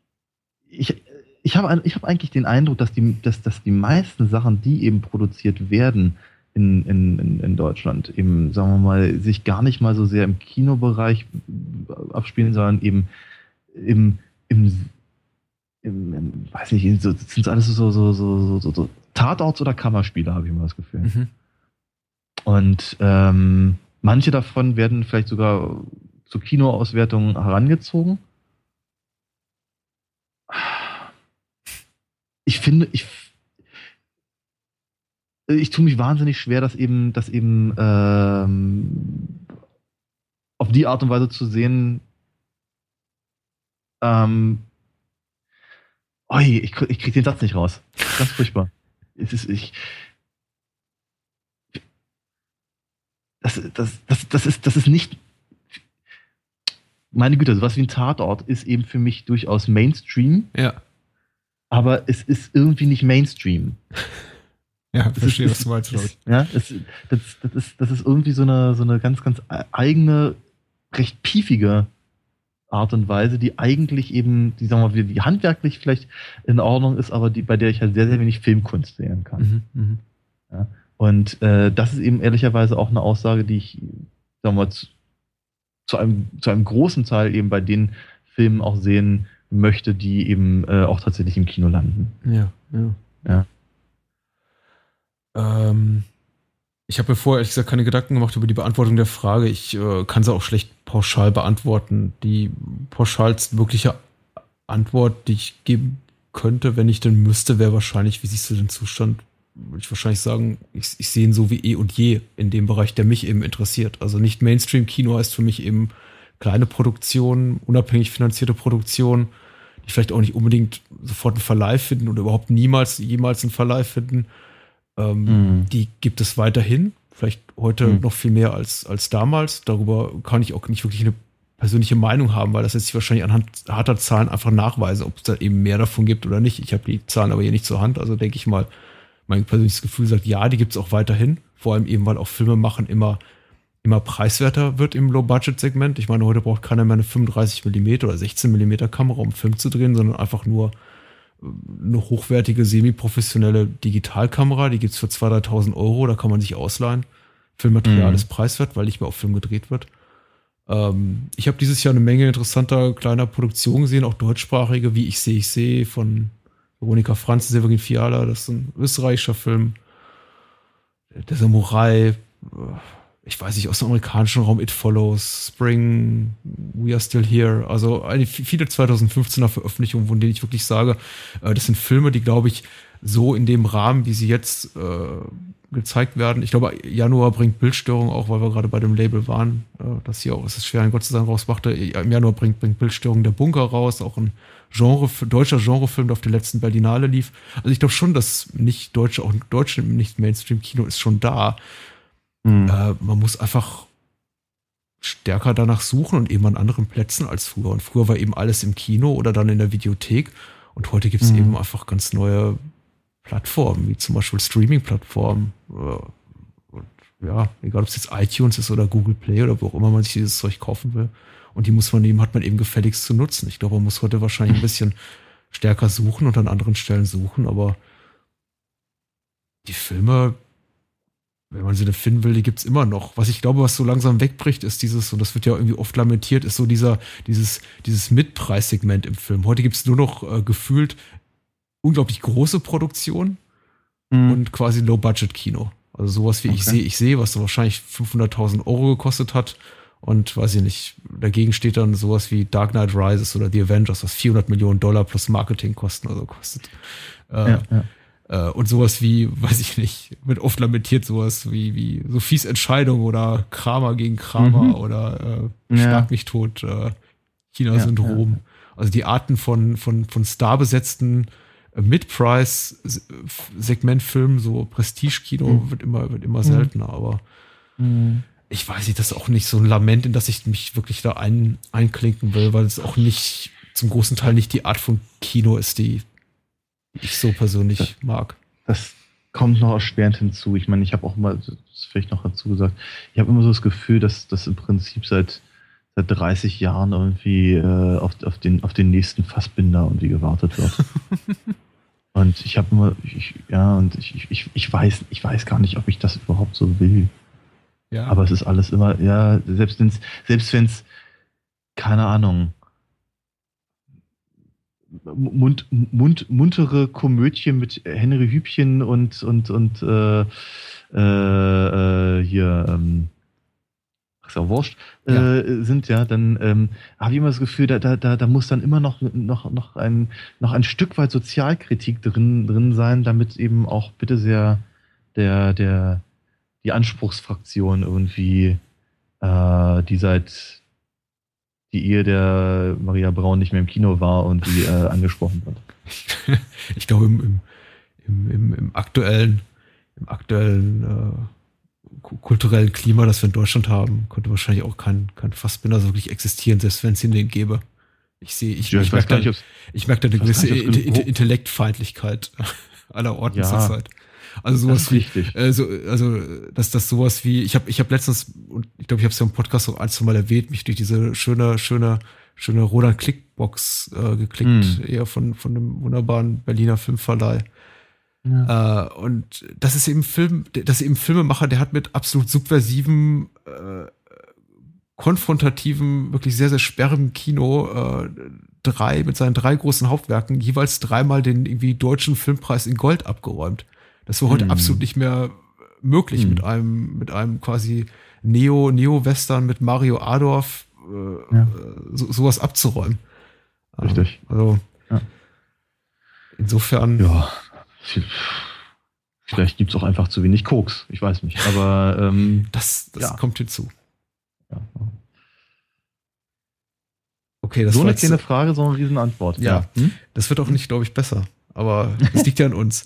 Speaker 3: ich, ich habe ich hab eigentlich den Eindruck, dass die, dass, dass die meisten Sachen, die eben produziert werden in, in, in Deutschland, eben, sagen wir mal, sich gar nicht mal so sehr im Kinobereich abspielen, sondern eben im, im im, im, weiß nicht, so, sind alles so, so, so, so, so Tatorts oder Kammerspiele, habe ich immer das Gefühl. Mhm. Und ähm, manche davon werden vielleicht sogar zur Kinoauswertung herangezogen. Ich finde, ich, ich tue mich wahnsinnig schwer, das eben, das eben ähm, auf die Art und Weise zu sehen, ähm, Oi, ich, ich krieg den Satz nicht raus. Ganz furchtbar. Es ist, ich, das, das, das, das, ist, das ist nicht. Meine Güte, sowas wie ein Tatort ist eben für mich durchaus Mainstream.
Speaker 2: Ja.
Speaker 3: Aber es ist irgendwie nicht Mainstream.
Speaker 2: Ja, ich verstehe, ist, was du meinst, glaube ich.
Speaker 3: Ja, es, das, das, ist, das ist irgendwie so eine, so eine ganz, ganz eigene, recht piefige Art und Weise, die eigentlich eben, die sagen wir mal, die handwerklich vielleicht in Ordnung ist, aber die, bei der ich halt sehr, sehr wenig Filmkunst sehen kann. Mhm, mhm. ja, und äh, das ist eben ehrlicherweise auch eine Aussage, die ich, sagen wir mal, zu, zu, einem, zu einem großen Teil eben bei den Filmen auch sehen möchte, die eben äh, auch tatsächlich im Kino landen.
Speaker 2: Ja, ja. ja. Ähm, ich habe mir vorher ehrlich gesagt keine Gedanken gemacht über die Beantwortung der Frage. Ich äh, kann sie auch schlecht pauschal beantworten. Die pauschalst wirkliche Antwort, die ich geben könnte, wenn ich denn müsste, wäre wahrscheinlich, wie siehst du den Zustand? Würde ich wahrscheinlich sagen, ich, ich sehe ihn so wie eh und je in dem Bereich, der mich eben interessiert. Also nicht Mainstream-Kino heißt für mich eben kleine Produktionen, unabhängig finanzierte Produktionen, die vielleicht auch nicht unbedingt sofort einen Verleih finden oder überhaupt niemals, jemals einen Verleih finden ähm, mhm. Die gibt es weiterhin, vielleicht heute mhm. noch viel mehr als, als damals. Darüber kann ich auch nicht wirklich eine persönliche Meinung haben, weil das jetzt wahrscheinlich anhand harter Zahlen einfach nachweise, ob es da eben mehr davon gibt oder nicht. Ich habe die Zahlen aber hier nicht zur Hand, also denke ich mal, mein persönliches Gefühl sagt, ja, die gibt es auch weiterhin. Vor allem eben, weil auch Filme machen immer, immer preiswerter wird im Low-Budget-Segment. Ich meine, heute braucht keiner mehr eine 35 mm oder 16 mm Kamera, um Film zu drehen, sondern einfach nur eine hochwertige, semi-professionelle Digitalkamera, die gibt es für 2.000, 3.000 Euro, da kann man sich ausleihen. Filmmaterial mhm. ist preiswert, weil nicht mehr auf Film gedreht wird. Ähm, ich habe dieses Jahr eine Menge interessanter kleiner Produktionen gesehen, auch deutschsprachige, wie Ich sehe, ich sehe von Veronika Franz, Severin Fiala, das ist ein österreichischer Film. Der Samurai, ich weiß nicht, aus dem amerikanischen Raum It Follows, Spring, We Are Still Here. Also viele 2015er Veröffentlichungen, von denen ich wirklich sage, äh, das sind Filme, die, glaube ich, so in dem Rahmen, wie sie jetzt äh, gezeigt werden. Ich glaube, Januar bringt Bildstörung auch, weil wir gerade bei dem Label waren, äh, das hier auch, es ist schwer, ein Gott zu sein, rausmachte. Im Januar bringt, bringt Bildstörung der Bunker raus, auch ein Genre, deutscher Genrefilm, der auf der letzten Berlinale lief. Also ich glaube schon, dass nicht deutsche, auch deutsche nicht Mainstream-Kino ist schon da. Mhm. Äh, man muss einfach stärker danach suchen und eben an anderen Plätzen als früher. Und früher war eben alles im Kino oder dann in der Videothek. Und heute gibt es mhm. eben einfach ganz neue Plattformen, wie zum Beispiel Streaming-Plattformen. Äh, ja, egal ob es jetzt iTunes ist oder Google Play oder wo auch immer man sich dieses Zeug kaufen will. Und die muss man eben, hat man eben gefälligst zu nutzen. Ich glaube, man muss heute wahrscheinlich ein bisschen stärker suchen und an anderen Stellen suchen, aber die Filme, wenn man sie denn finden will, die gibt's immer noch. Was ich glaube, was so langsam wegbricht, ist dieses, und das wird ja irgendwie oft lamentiert, ist so dieser, dieses, dieses Mitpreissegment im Film. Heute gibt's nur noch äh, gefühlt unglaublich große Produktionen mhm. und quasi Low-Budget-Kino. Also sowas wie okay. ich sehe, ich sehe, was so wahrscheinlich 500.000 Euro gekostet hat. Und weiß ich nicht, dagegen steht dann sowas wie Dark Knight Rises oder The Avengers, was 400 Millionen Dollar plus Marketingkosten oder so kostet. Äh, ja, ja Äh, und sowas wie, weiß ich nicht, wird oft lamentiert, sowas wie, wie Sophies Entscheidung oder Kramer gegen Kramer mhm. oder äh, Schlag mich tot, äh, China-Syndrom. Ja, ja. Also die Arten von, von, von starbesetzten äh, Mid-Price-Segmentfilmen, so Prestige-Kino mhm. wird immer, wird immer seltener, aber mhm. ich weiß nicht, das ist auch nicht so ein Lament, in das ich mich wirklich da ein, einklinken will, weil es auch nicht, zum großen Teil nicht die Art von Kino ist, die ich so persönlich
Speaker 3: das,
Speaker 2: mag.
Speaker 3: Das kommt noch erschwerend hinzu. Ich meine, ich habe auch mal, das ist vielleicht noch dazu gesagt, ich habe immer so das Gefühl, dass das im Prinzip seit, seit 30 Jahren irgendwie äh, auf, auf, den, auf den nächsten Fassbinder irgendwie gewartet wird. und ich habe immer, ich, ja, und ich, ich, ich weiß, ich weiß gar nicht, ob ich das überhaupt so will. Ja. Aber es ist alles immer, ja, selbst wenn's, selbst wenn es, keine Ahnung, mund, mund, muntere Komödie mit Henry Hübchen und, und, und äh, äh, äh hier, ähm, ist ja wurscht, ja. Äh, sind ja, dann ähm, habe ich immer das Gefühl, da, da, da, da muss dann immer noch, noch, noch, ein, noch ein Stück weit Sozialkritik drin, drin sein, damit eben auch bitte sehr der, der, die Anspruchsfraktion irgendwie, äh, die seit die Ehe der Maria Braun nicht mehr im Kino war und die äh, angesprochen wird.
Speaker 2: ich glaube, im, im, im, im, aktuellen, im aktuellen äh, kulturellen Klima, das wir in Deutschland haben, könnte wahrscheinlich auch kein, kein Fassbinder so wirklich existieren, selbst wenn es ihn den gäbe. Ich sehe, ich, ja, ich, ich merke da, ich merke da eine gewisse Intellektfeindlichkeit aller Orten ja. zur Zeit. Also sowas wie, äh, so, also dass das sowas wie, ich habe ich hab letztens, und ich glaube, ich habe es ja im Podcast auch ein, zwei Mal erwähnt, mich durch diese schöne, schöne, schöne Roland Klickbox äh, geklickt, mm. eher von, von einem wunderbaren Berliner Filmverleih. Ja. Äh, und das ist eben Film, das ist eben Filmemacher, der hat mit absolut subversiven, äh, konfrontativen, wirklich sehr, sehr sperrigem Kino äh, drei, mit seinen drei großen Hauptwerken jeweils dreimal den irgendwie deutschen Filmpreis in Gold abgeräumt. Das war heute mm. absolut nicht mehr möglich mm. mit einem, mit einem quasi Neo, Neo-Western mit Mario Adorf äh, ja. so, sowas abzuräumen.
Speaker 3: Richtig.
Speaker 2: Also ja. insofern.
Speaker 3: Ja. Vielleicht gibt es auch einfach zu wenig Koks. Ich weiß nicht. Aber ähm,
Speaker 2: das, das ja. kommt hinzu. Ja.
Speaker 3: Okay, das so eine kleine Frage, so eine Riesenantwort.
Speaker 2: Ja, ja. Hm? das wird auch nicht, glaube ich, besser aber es liegt ja an uns.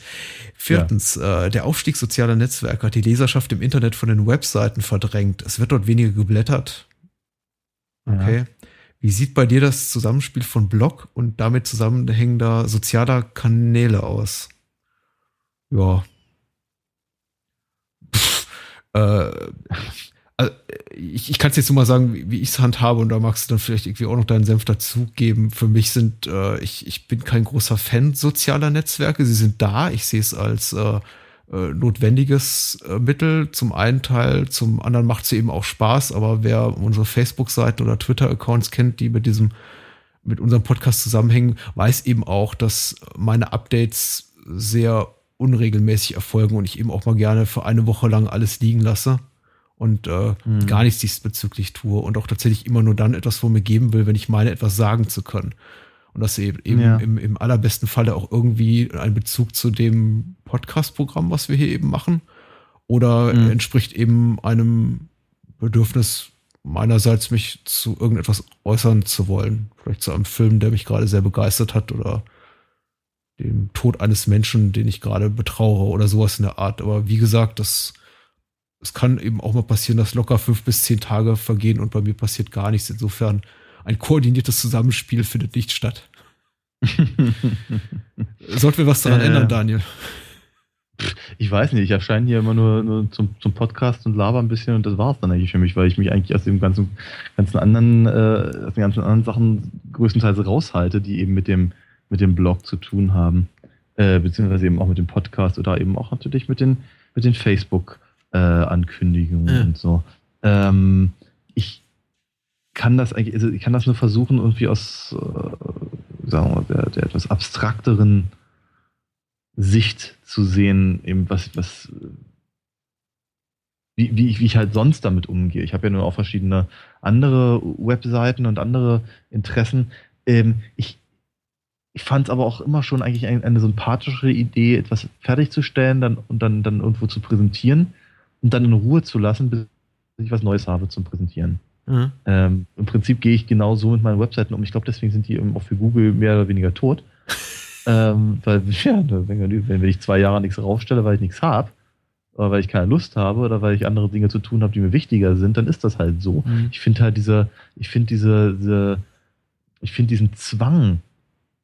Speaker 2: Viertens, ja. äh, der Aufstieg sozialer Netzwerke hat die Leserschaft im Internet von den Webseiten verdrängt. Es wird dort weniger geblättert. Okay. Ja. Wie sieht bei dir das Zusammenspiel von Blog und damit zusammenhängender sozialer Kanäle aus? Ja. Pff, äh, also ich, ich kann es jetzt nur mal sagen, wie, wie ich es handhabe und da magst du dann vielleicht irgendwie auch noch deinen Senf dazugeben. Für mich sind, äh, ich, ich bin kein großer Fan sozialer Netzwerke. Sie sind da. Ich sehe es als äh, äh, notwendiges äh, Mittel. Zum einen Teil, zum anderen macht sie eben auch Spaß. Aber wer unsere Facebook-Seiten oder Twitter-Accounts kennt, die mit diesem, mit unserem Podcast zusammenhängen, weiß eben auch, dass meine Updates sehr unregelmäßig erfolgen und ich eben auch mal gerne für eine Woche lang alles liegen lasse und äh, mhm. gar nichts diesbezüglich tue und auch tatsächlich immer nur dann etwas vor mir geben will, wenn ich meine, etwas sagen zu können. Und das eben, eben ja. im, im allerbesten Falle auch irgendwie einen Bezug zu dem Podcast-Programm, was wir hier eben machen, oder mhm. entspricht eben einem Bedürfnis meinerseits, mich zu irgendetwas äußern zu wollen. Vielleicht zu einem Film, der mich gerade sehr begeistert hat oder dem Tod eines Menschen, den ich gerade betrauere oder sowas in der Art. Aber wie gesagt, das es kann eben auch mal passieren, dass locker fünf bis zehn Tage vergehen und bei mir passiert gar nichts. Insofern ein koordiniertes Zusammenspiel findet nicht statt. Sollten wir was daran äh, ändern, Daniel?
Speaker 3: Ich weiß nicht, ich erscheine hier immer nur, nur zum, zum, Podcast und laber ein bisschen und das war es dann eigentlich für mich, weil ich mich eigentlich aus dem ganzen, ganzen anderen, äh, aus den ganzen anderen Sachen größtenteils raushalte, die eben mit dem, mit dem Blog zu tun haben. Äh, beziehungsweise eben auch mit dem Podcast oder eben auch natürlich mit den, mit den Facebook- äh, Ankündigungen ja. und so. Ähm, ich kann das eigentlich, also ich kann das nur versuchen, irgendwie aus, äh, sagen wir mal, der, der, etwas abstrakteren Sicht zu sehen, eben was, was, wie, wie, ich, wie ich halt sonst damit umgehe. Ich habe ja nur auch verschiedene andere Webseiten und andere Interessen. Ähm, ich, ich fand es aber auch immer schon eigentlich eine, eine, sympathische Idee, etwas fertigzustellen dann, und dann, dann irgendwo zu präsentieren und dann in Ruhe zu lassen, bis ich was Neues habe zum Präsentieren. Mhm. Ähm, Im Prinzip gehe ich genau so mit meinen Webseiten um. Ich glaube, deswegen sind die auch für Google mehr oder weniger tot. ähm, weil, ja, wenn, wenn ich zwei Jahre nichts raufstelle, weil ich nichts habe, oder weil ich keine Lust habe oder weil ich andere Dinge zu tun habe, die mir wichtiger sind, dann ist das halt so. Mhm. Ich finde halt diese, ich finde diese, diese, ich finde diesen Zwang,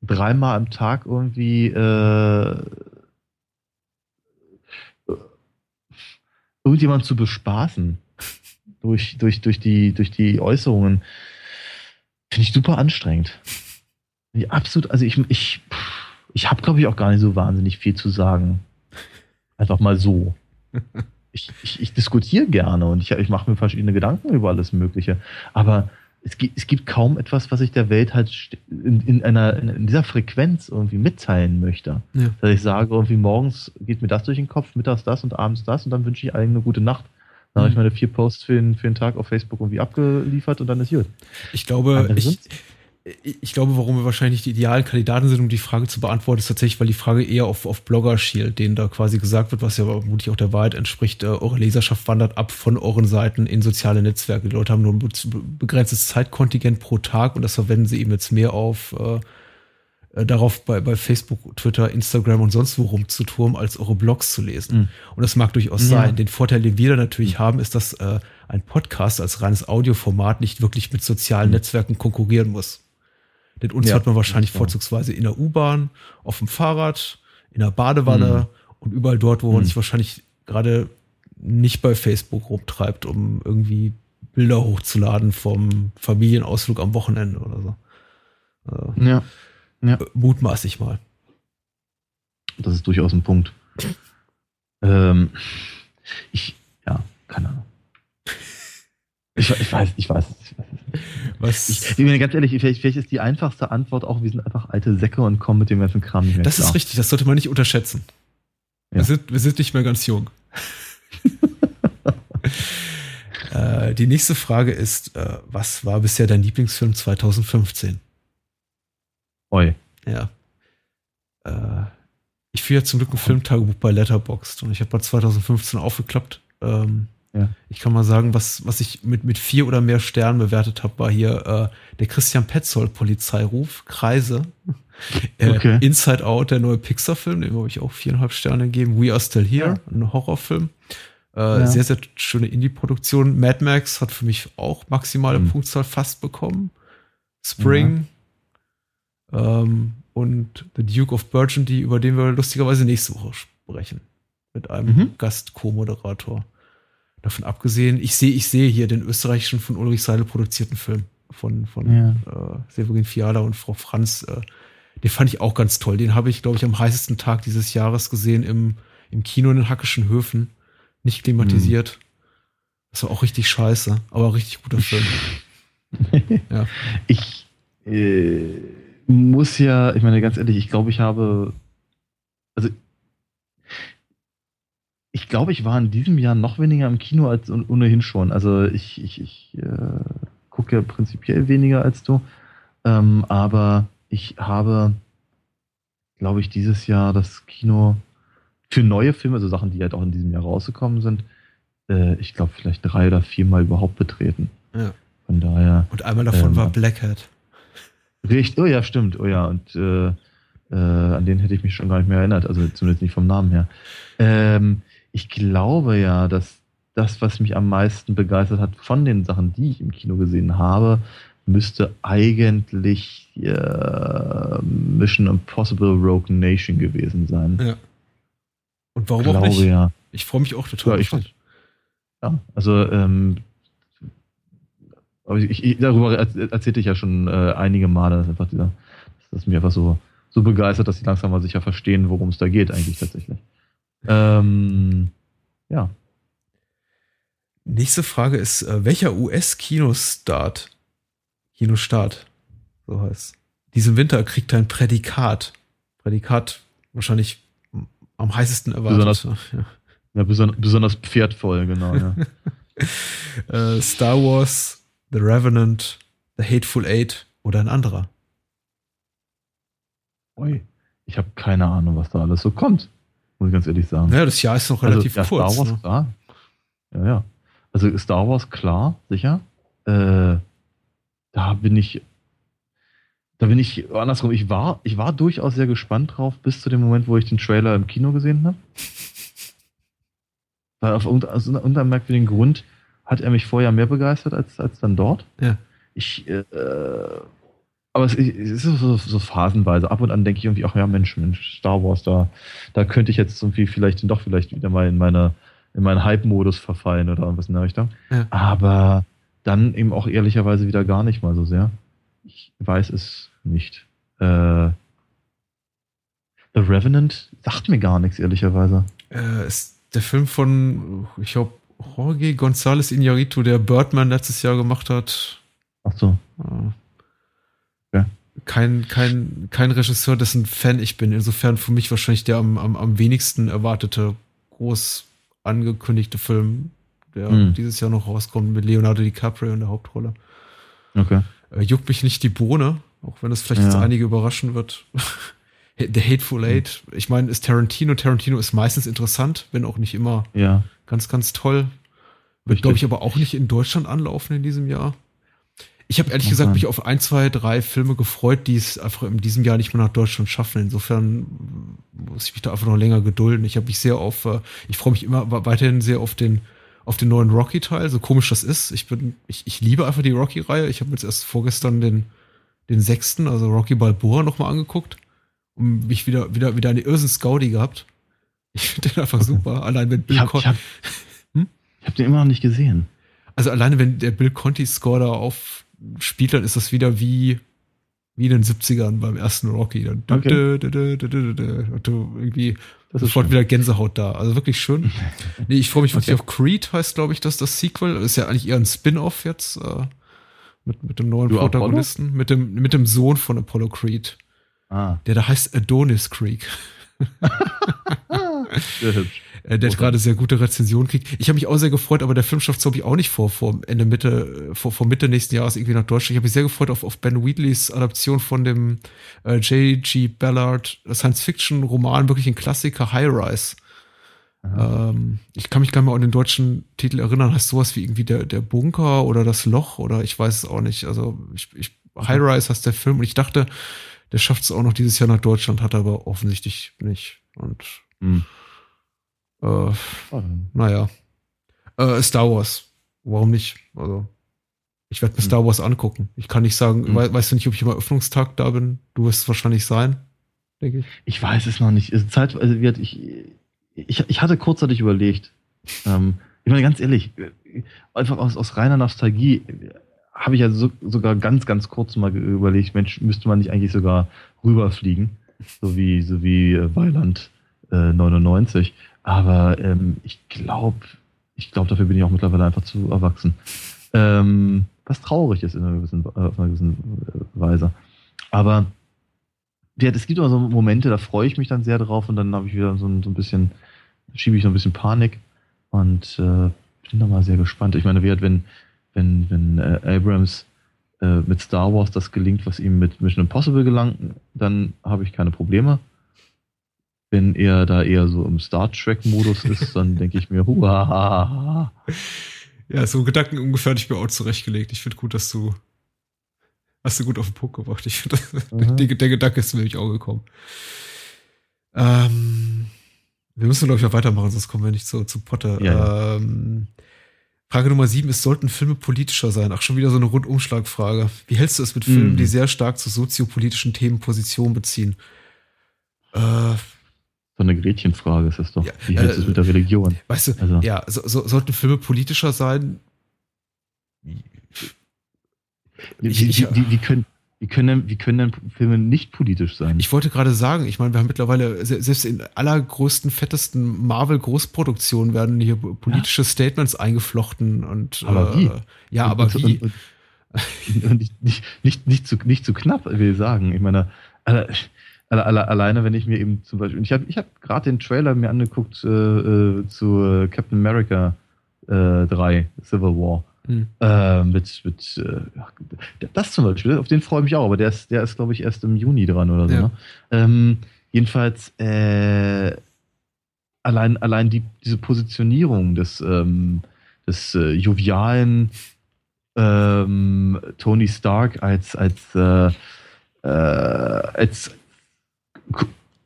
Speaker 3: dreimal am Tag irgendwie äh, irgendjemand zu bespaßen durch, durch, durch, die, durch die Äußerungen, finde ich super anstrengend. Ich absolut, also ich, ich, ich habe, glaube ich, auch gar nicht so wahnsinnig viel zu sagen. Einfach mal so. Ich, ich, ich diskutiere gerne und ich, ich mache mir verschiedene Gedanken über alles Mögliche. Aber es gibt, es gibt kaum etwas, was ich der Welt halt in, in einer, in dieser Frequenz irgendwie mitteilen möchte. Ja. Dass ich sage, irgendwie morgens geht mir das durch den Kopf, mittags das und abends das und dann wünsche ich allen eine gute Nacht. Dann mhm. habe ich meine vier Posts für den, für den Tag auf Facebook irgendwie abgeliefert und dann ist gut.
Speaker 2: Ich glaube, ich, ich glaube, warum wir wahrscheinlich die idealen Kandidaten sind, um die Frage zu beantworten, ist tatsächlich, weil die Frage eher auf, auf Blogger schielt, denen da quasi gesagt wird, was ja vermutlich auch der Wahrheit entspricht, äh, eure Leserschaft wandert ab von euren Seiten in soziale Netzwerke. Die Leute haben nur ein begrenztes Zeitkontingent pro Tag und das verwenden sie eben jetzt mehr auf äh, äh, darauf bei, bei Facebook, Twitter, Instagram und sonst wo rumzuturmen, als eure Blogs zu lesen. Mhm. Und das mag durchaus ja. sein. Den Vorteil, den wir da natürlich mhm. haben, ist, dass äh, ein Podcast als reines Audioformat nicht wirklich mit sozialen mhm. Netzwerken konkurrieren muss. Denn uns ja, hört man wahrscheinlich vorzugsweise in der U-Bahn, auf dem Fahrrad, in der Badewanne mhm. und überall dort, wo man mhm. sich wahrscheinlich gerade nicht bei Facebook rumtreibt, um irgendwie Bilder hochzuladen vom Familienausflug am Wochenende oder so.
Speaker 3: Äh, ja. Ja.
Speaker 2: Mutmaß ich mal.
Speaker 3: Das ist durchaus ein Punkt. ähm, ich, ja, keine Ahnung. Ich, ich, weiß, ich weiß, ich weiß Was? Ich, ich bin ganz ehrlich, vielleicht, vielleicht, ist die einfachste Antwort auch, wir sind einfach alte Säcke und kommen mit dem ganzen Kram
Speaker 2: nicht mehr Das klar. ist richtig, das sollte man nicht unterschätzen. Ja. Wir, sind, wir sind nicht mehr ganz jung. äh, die nächste Frage ist, äh, was war bisher dein Lieblingsfilm 2015?
Speaker 3: Oi.
Speaker 2: Ja. Äh, ich führe ja zum Glück ein Filmtagebuch bei Letterboxd und ich habe mal 2015 aufgeklappt. Ähm, ja. Ich kann mal sagen, was, was ich mit, mit vier oder mehr Sternen bewertet habe, war hier äh, der Christian Petzold Polizeiruf, Kreise. Äh, okay. Inside Out, der neue Pixar-Film, dem habe ich auch viereinhalb Sterne gegeben. We Are Still Here, ja. ein Horrorfilm. Äh, ja. Sehr, sehr schöne Indie-Produktion. Mad Max hat für mich auch maximale mhm. Punktzahl fast bekommen. Spring, ähm, und The Duke of Burgundy, über den wir lustigerweise nächste Woche sprechen. Mit einem mhm. Gast-Co-Moderator. Davon abgesehen, ich sehe, ich sehe hier den österreichischen von Ulrich Seidel produzierten Film von, von ja. äh, Severin Fiala und Frau Franz. Äh, den fand ich auch ganz toll. Den habe ich, glaube ich, am heißesten Tag dieses Jahres gesehen im, im Kino in den Hackischen Höfen. Nicht klimatisiert. Mhm. Das war auch richtig scheiße, aber richtig guter Film.
Speaker 3: ja. Ich äh, muss ja, ich meine, ganz ehrlich, ich glaube, ich habe, also ich glaube, ich war in diesem Jahr noch weniger im Kino als ohnehin schon. Also ich, ich, ich äh, gucke ja prinzipiell weniger als du. Ähm, aber ich habe, glaube ich, dieses Jahr das Kino für neue Filme, also Sachen, die halt auch in diesem Jahr rausgekommen sind, äh, ich glaube, vielleicht drei oder viermal überhaupt betreten.
Speaker 2: Ja.
Speaker 3: Von daher.
Speaker 2: Und einmal davon ähm, war Blackhead.
Speaker 3: Richtig, oh ja, stimmt, oh ja, und äh, äh, an den hätte ich mich schon gar nicht mehr erinnert, also zumindest nicht vom Namen her. Ähm, ich glaube ja, dass das, was mich am meisten begeistert hat von den Sachen, die ich im Kino gesehen habe, müsste eigentlich äh, Mission Impossible Rogue Nation gewesen sein.
Speaker 2: Ja. Und warum glaube, auch nicht? Ja. Ich freue mich auch total.
Speaker 3: Ja, ich, ja also ähm, ich, ich, darüber erzählte ich ja schon äh, einige Male, dass einfach dieser, dass das mich einfach so, so begeistert, dass sie langsam mal sicher verstehen, worum es da geht, eigentlich tatsächlich. Ähm, ja.
Speaker 2: Nächste Frage ist, äh, welcher US-Kinostart, Kinostart, so heißt, diesen Winter kriegt ein Prädikat. Prädikat wahrscheinlich am heißesten erwartet.
Speaker 3: Besonders, ja. ja besonders, besonders pferdvoll, genau, ja.
Speaker 2: äh, Star Wars The Revenant, The Hateful Eight oder ein anderer?
Speaker 3: Ui, ich habe keine Ahnung, was da alles so kommt. Muss ich ganz ehrlich sagen.
Speaker 2: Ja, das Jahr ist noch relativ
Speaker 3: also, ja,
Speaker 2: kurz.
Speaker 3: Star Wars,
Speaker 2: ne?
Speaker 3: klar. Ja, ja. Also Star Wars, klar, sicher. Äh, da bin ich. Da bin ich andersrum. Ich war, ich war durchaus sehr gespannt drauf, bis zu dem Moment, wo ich den Trailer im Kino gesehen habe. Weil auf aus irgendeinem merkwürdigen Grund hat er mich vorher mehr begeistert als, als dann dort.
Speaker 2: Ja.
Speaker 3: Ich, äh, aber es, ist so, so phasenweise. Ab und an denke ich irgendwie, ach ja, Mensch, Mensch, Star Wars, da, da könnte ich jetzt irgendwie vielleicht doch vielleicht wieder mal in meine, in meinen Hype-Modus verfallen oder irgendwas in der Richtung.
Speaker 2: Ja.
Speaker 3: Aber dann eben auch ehrlicherweise wieder gar nicht mal so sehr. Ich weiß es nicht. Äh, The Revenant sagt mir gar nichts, ehrlicherweise.
Speaker 2: Äh, ist der Film von, ich glaube, Jorge González Iñárritu, der Birdman letztes Jahr gemacht hat.
Speaker 3: Ach so. Ja.
Speaker 2: Kein, kein, kein Regisseur, dessen Fan ich bin. Insofern für mich wahrscheinlich der am, am, am wenigsten erwartete, groß angekündigte Film, der
Speaker 3: Hm.
Speaker 2: dieses Jahr noch rauskommt mit Leonardo DiCaprio in der Hauptrolle.
Speaker 3: Okay.
Speaker 2: Äh, juckt mich nicht die Bohne, auch wenn das vielleicht
Speaker 3: Ja.
Speaker 2: jetzt einige überraschen wird. The Hateful Eight, ich meine, ist Tarantino. Tarantino ist meistens interessant, wenn auch nicht immer
Speaker 3: Ja.
Speaker 2: ganz, ganz toll. Wird, glaube ich, aber auch nicht in Deutschland anlaufen in diesem Jahr. Ich habe ehrlich gesagt
Speaker 3: sein.
Speaker 2: mich auf ein, zwei, drei Filme gefreut, die es einfach in diesem Jahr nicht mehr nach Deutschland schaffen. Insofern muss ich mich da einfach noch länger gedulden. Ich habe mich sehr auf, äh, ich freue mich immer weiterhin sehr auf den, auf den neuen Rocky-Teil, so komisch das ist. Ich bin, ich, ich liebe einfach die Rocky-Reihe. Ich habe jetzt erst vorgestern den, den sechsten, also Rocky Balboa, nochmal angeguckt und mich wieder, wieder, wieder eine Irrsens Gaudi gehabt. Ich finde den einfach super. Allein wenn Bill
Speaker 3: Ich habe hab,
Speaker 2: Hm?
Speaker 3: hab den immer noch nicht gesehen.
Speaker 2: also alleine wenn der Bill Conti-Score da aufspielt, dann ist das wieder wie, wie in den 70ern beim ersten Rocky. Dann
Speaker 3: Okay.
Speaker 2: und du irgendwie
Speaker 3: Das ist
Speaker 2: sofort
Speaker 3: schön.
Speaker 2: wieder Gänsehaut da. Also wirklich schön. Nee, ich freue mich wirklich
Speaker 3: Okay.
Speaker 2: auf Creed, heißt glaube ich, das das Sequel. Ist ja eigentlich eher ein Spin-off jetzt äh, mit, mit dem neuen
Speaker 3: Du,
Speaker 2: Protagonisten, mit dem, mit dem Sohn von Apollo Creed,
Speaker 3: Ah,
Speaker 2: der da heißt Adonis Creek.
Speaker 3: sehr hübsch.
Speaker 2: Äh, der hat
Speaker 3: Okay.
Speaker 2: gerade sehr gute Rezensionen kriegt. Ich habe mich auch sehr gefreut, aber der Film schafft es, glaube ich, auch nicht vor, vor Ende Mitte, vor, vor Mitte nächsten Jahres irgendwie nach Deutschland. Ich habe mich sehr gefreut auf, auf Ben Wheatleys Adaption von dem äh, J.G. Ballard Science-Fiction-Roman, wirklich ein Klassiker, High Rise. Ähm, ich kann mich gar nicht mehr an den deutschen Titel erinnern. Heißt sowas wie irgendwie der, der Bunker oder das Loch oder ich weiß es auch nicht. Also ich, ich, High Rise heißt der Film und ich dachte, der schafft es auch noch dieses Jahr nach Deutschland, hat er aber offensichtlich nicht. Und
Speaker 3: Hm.
Speaker 2: Äh, naja. Äh, Star Wars. Warum nicht? Also, ich werde mir
Speaker 3: Hm.
Speaker 2: Star Wars angucken. Ich kann nicht sagen,
Speaker 3: Hm.
Speaker 2: wei- weißt du nicht, ob ich am Eröffnungstag da bin? Du wirst es wahrscheinlich sein, denke ich.
Speaker 3: Ich weiß es noch nicht. Zeit, also gesagt, ich, ich, ich hatte kurzzeitig überlegt. Ähm, ich meine, ganz ehrlich, einfach aus, aus reiner Nostalgie habe ich ja so, sogar ganz, ganz kurz mal überlegt, Mensch, müsste man nicht eigentlich sogar rüberfliegen, so wie, so wie Weiland äh, 99. Aber ähm, ich glaube, ich glaube, dafür bin ich auch mittlerweile einfach zu erwachsen. Ähm, was traurig ist in einer gewissen, äh, auf einer gewissen äh, Weise. Aber ja, es gibt immer so Momente, da freue ich mich dann sehr drauf und dann habe ich wieder so ein, so ein bisschen, schiebe ich so ein bisschen Panik und äh, bin da mal sehr gespannt. Ich meine, wie halt, wenn, wenn, wenn äh, Abrams äh, mit Star Wars das gelingt, was ihm mit Mission Impossible gelang, dann habe ich keine Probleme. Wenn er da eher so im Star Trek-Modus ist, dann denke ich mir, huahaha.
Speaker 2: Ja, so Gedanken ungefähr ich mir auch zurechtgelegt. Ich finde gut, dass du hast du gut auf den Punkt gebracht. Ich finde,
Speaker 3: Mhm.
Speaker 2: der, der Gedanke ist mir nämlich auch gekommen. Ähm, wir müssen, glaube ich, noch weitermachen, sonst kommen wir nicht zu, zu Potter.
Speaker 3: Ja,
Speaker 2: Ähm, Frage Nummer sieben ist, sollten Filme politischer sein? Ach, schon wieder so eine Rundumschlagfrage. Wie hältst du es mit Filmen,
Speaker 3: Mhm.
Speaker 2: die sehr stark zu soziopolitischen Themen Position beziehen? Äh,
Speaker 3: So eine Gretchenfrage ist das doch.
Speaker 2: Ja,
Speaker 3: Wie hältst du
Speaker 2: äh,
Speaker 3: es mit der Religion?
Speaker 2: Weißt du,
Speaker 3: Also-
Speaker 2: ja, so, so, sollten Filme politischer sein?
Speaker 3: Wie,
Speaker 2: Ich- ich-
Speaker 3: wie, wie, können, wie, können, denn- wie können denn Filme nicht politisch sein?
Speaker 2: Ich wollte gerade sagen, ich meine, wir haben mittlerweile, se- selbst in allergrößten, fettesten Marvel-Großproduktionen werden hier politische Statements eingeflochten und
Speaker 3: Aber
Speaker 2: äh,
Speaker 3: wie?
Speaker 2: Ja,
Speaker 3: Und-
Speaker 2: aber
Speaker 3: und,
Speaker 2: wie?
Speaker 3: Und, nicht, nicht, nicht, zu, nicht zu knapp, will ich sagen. Ich meine, alle, alle, alle, alleine, wenn ich mir eben zum Beispiel, ich habe ich hab gerade den Trailer mir angeguckt äh, äh, zu äh, Captain America äh, 3, Civil War. Hm. Äh, mit, mit äh, das zum Beispiel, auf den freue ich mich auch, aber der ist, der ist, glaube ich, erst im Juni dran oder so. Ja. Ne? Ähm, jedenfalls, äh, allein, allein die, diese Positionierung des, ähm, des äh, jovialen ähm, Tony Stark als, als, als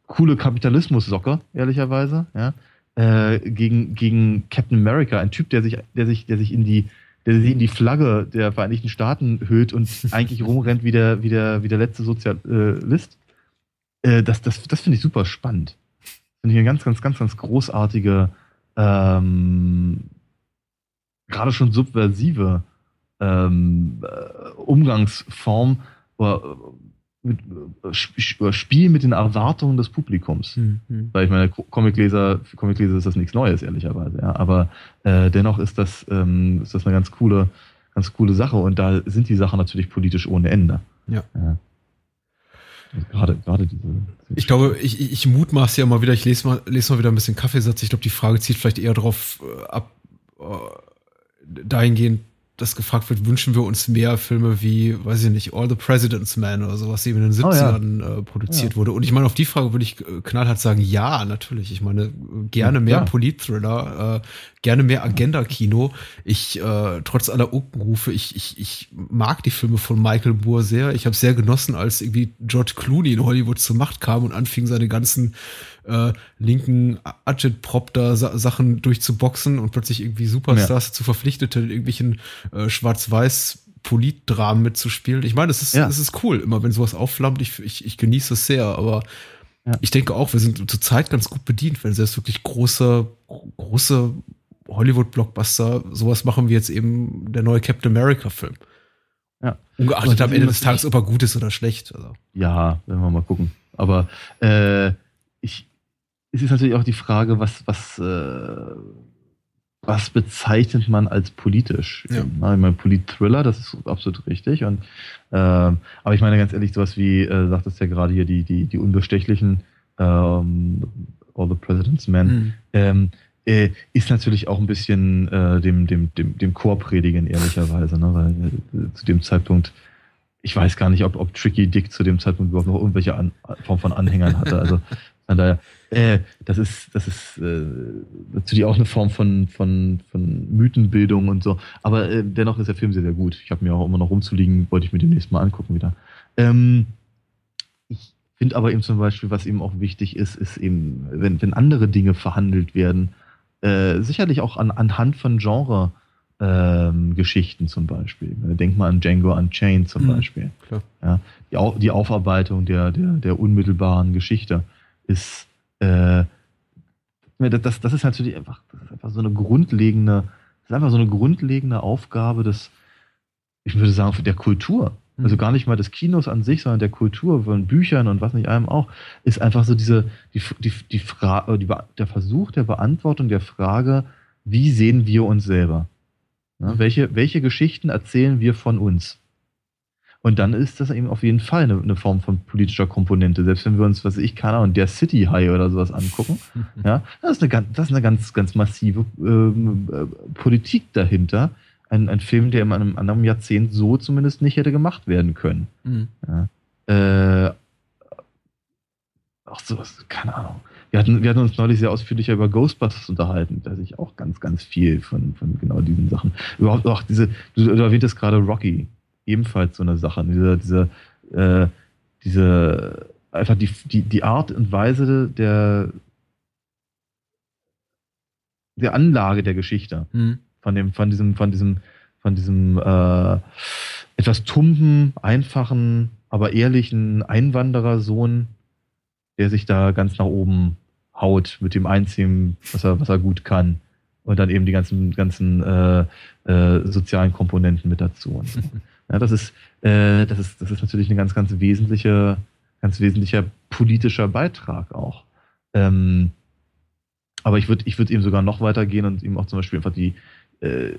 Speaker 3: coole Kapitalismus-Socker, ehrlicherweise, ja, äh, gegen, gegen Captain America, ein Typ, der sich, der sich, der sich in die der sich in die Flagge der Vereinigten Staaten hüllt und eigentlich rumrennt wie der, wie der, wie der letzte Sozialist. Äh, das das, das finde ich super spannend. Finde ich eine ganz, ganz, ganz, ganz großartige, ähm, gerade schon subversive ähm, äh, Umgangsform mit, äh, Spiel mit den Erwartungen des Publikums. Mhm. Weil ich meine, Comicleser, für Comicleser ist das nichts Neues, ehrlicherweise. Ja. Aber äh, dennoch ist das, ähm, ist das eine ganz coole, ganz coole Sache und da sind die Sachen natürlich politisch ohne Ende.
Speaker 2: Ja. ja. Gerade, gerade diese. Ich glaube, ich, ich mutmaße ja mal wieder, ich lese mal, lese mal wieder ein bisschen Kaffeesatz. Ich glaube, die Frage zieht vielleicht eher darauf äh, ab, äh, dahingehend, dass gefragt wird, wünschen wir uns mehr Filme wie, weiß ich nicht, All the President's Man oder sowas, die in den 70ern oh, ja. äh, produziert ja. wurde. Und ich meine, auf die Frage würde ich äh, knallhart sagen, ja, natürlich. Ich meine, gerne mehr ja. Polit-Thriller, äh, gerne mehr Agenda-Kino. Ich, äh, trotz aller Unkenrufe, ich, ich, ich mag die Filme von Michael Moore sehr. Ich habe sehr genossen, als irgendwie George Clooney in Hollywood zur Macht kam und anfing, seine ganzen äh, linken Agitprop da Sachen durchzuboxen und plötzlich irgendwie Superstars ja. dazu verpflichtete, in irgendwelchen äh, schwarz-weiß Politdramen mitzuspielen. Ich meine, es ist, ja. es ist cool, immer wenn sowas aufflammt. Ich, ich, ich genieße es sehr, aber ja. ich denke auch, wir sind zurzeit ganz gut bedient, wenn selbst wirklich große, große Hollywood-Blockbuster sowas machen wie jetzt eben der neue Captain America-Film. Ja. Ungeachtet am Ende des Tages, ob er gut ist oder schlecht. Also.
Speaker 3: Ja, werden wir mal gucken. Aber äh, ich, es ist natürlich auch die Frage, was, was, äh, was bezeichnet man als politisch? Ja. Ich meine, Polit-Thriller, das ist absolut richtig. Und, äh, aber ich meine ganz ehrlich, sowas wie, äh, sagt es ja gerade hier, die, die, die Unbestechlichen, ähm, All the President's Men, mhm. ähm, äh, ist natürlich auch ein bisschen äh, dem, dem, dem, dem Chor predigen, ehrlicherweise, ne? weil äh, zu dem Zeitpunkt ich weiß gar nicht, ob, ob Tricky Dick zu dem Zeitpunkt überhaupt noch irgendwelche An Form von Anhängern hatte. Also von daher, äh, das ist, das ist äh, natürlich auch eine Form von, von, von Mythenbildung und so. Aber äh, dennoch ist der Film sehr, sehr gut. Ich habe mir auch immer noch rumzuliegen, wollte ich mir demnächst mal angucken wieder. Ähm, ich finde aber eben zum Beispiel, was eben auch wichtig ist, ist eben, wenn, wenn andere Dinge verhandelt werden, äh, sicherlich auch an, anhand von Genre ähm, Geschichten zum Beispiel. Denk mal an Django Unchained zum mhm, Beispiel. Ja, die, die, Aufarbeitung der, der, der unmittelbaren Geschichte ist, äh, das, das ist natürlich einfach, das ist einfach so eine grundlegende, das ist einfach so eine grundlegende Aufgabe des, ich würde sagen, der Kultur. Mhm. Also gar nicht mal des Kinos an sich, sondern der Kultur von Büchern und was nicht allem auch, ist einfach so diese, die, die, die Frage, der Versuch der Beantwortung der Frage, wie sehen wir uns selber? Ja, mhm. welche, welche Geschichten erzählen wir von uns? Und dann ist das eben auf jeden Fall eine, eine, Form von politischer Komponente. Selbst wenn wir uns, was ich, keine Ahnung, der City High oder sowas angucken, ja, das ist eine ganz, das ist eine ganz, ganz massive ähm, äh, Politik dahinter. Ein, ein Film, der in einem anderen Jahrzehnt so zumindest nicht hätte gemacht werden können. Mhm. Ja. Äh, auch sowas, keine Ahnung. Wir hatten, wir hatten uns neulich sehr ausführlicher über Ghostbusters unterhalten, da ich auch ganz, ganz viel von, von genau diesen Sachen. Überhaupt auch diese, du, du erwähntest gerade Rocky, ebenfalls so eine Sache. Diese, diese, äh, diese, einfach die, die, die Art und Weise der, der Anlage der Geschichte. Mhm. Von dem, von diesem, von diesem, von diesem äh, etwas tumpen, einfachen, aber ehrlichen Einwanderersohn, der sich da ganz nach oben haut mit dem Einziehen, was er, was er gut kann. Und dann eben die ganzen, ganzen äh, äh, sozialen Komponenten mit dazu. Und so. Ja, das ist, äh, das ist, das ist natürlich ein ganz, ganz wesentlicher, ganz wesentlicher politischer Beitrag auch. Ähm, aber ich würde, ich würde eben sogar noch weitergehen und eben auch zum Beispiel einfach die äh,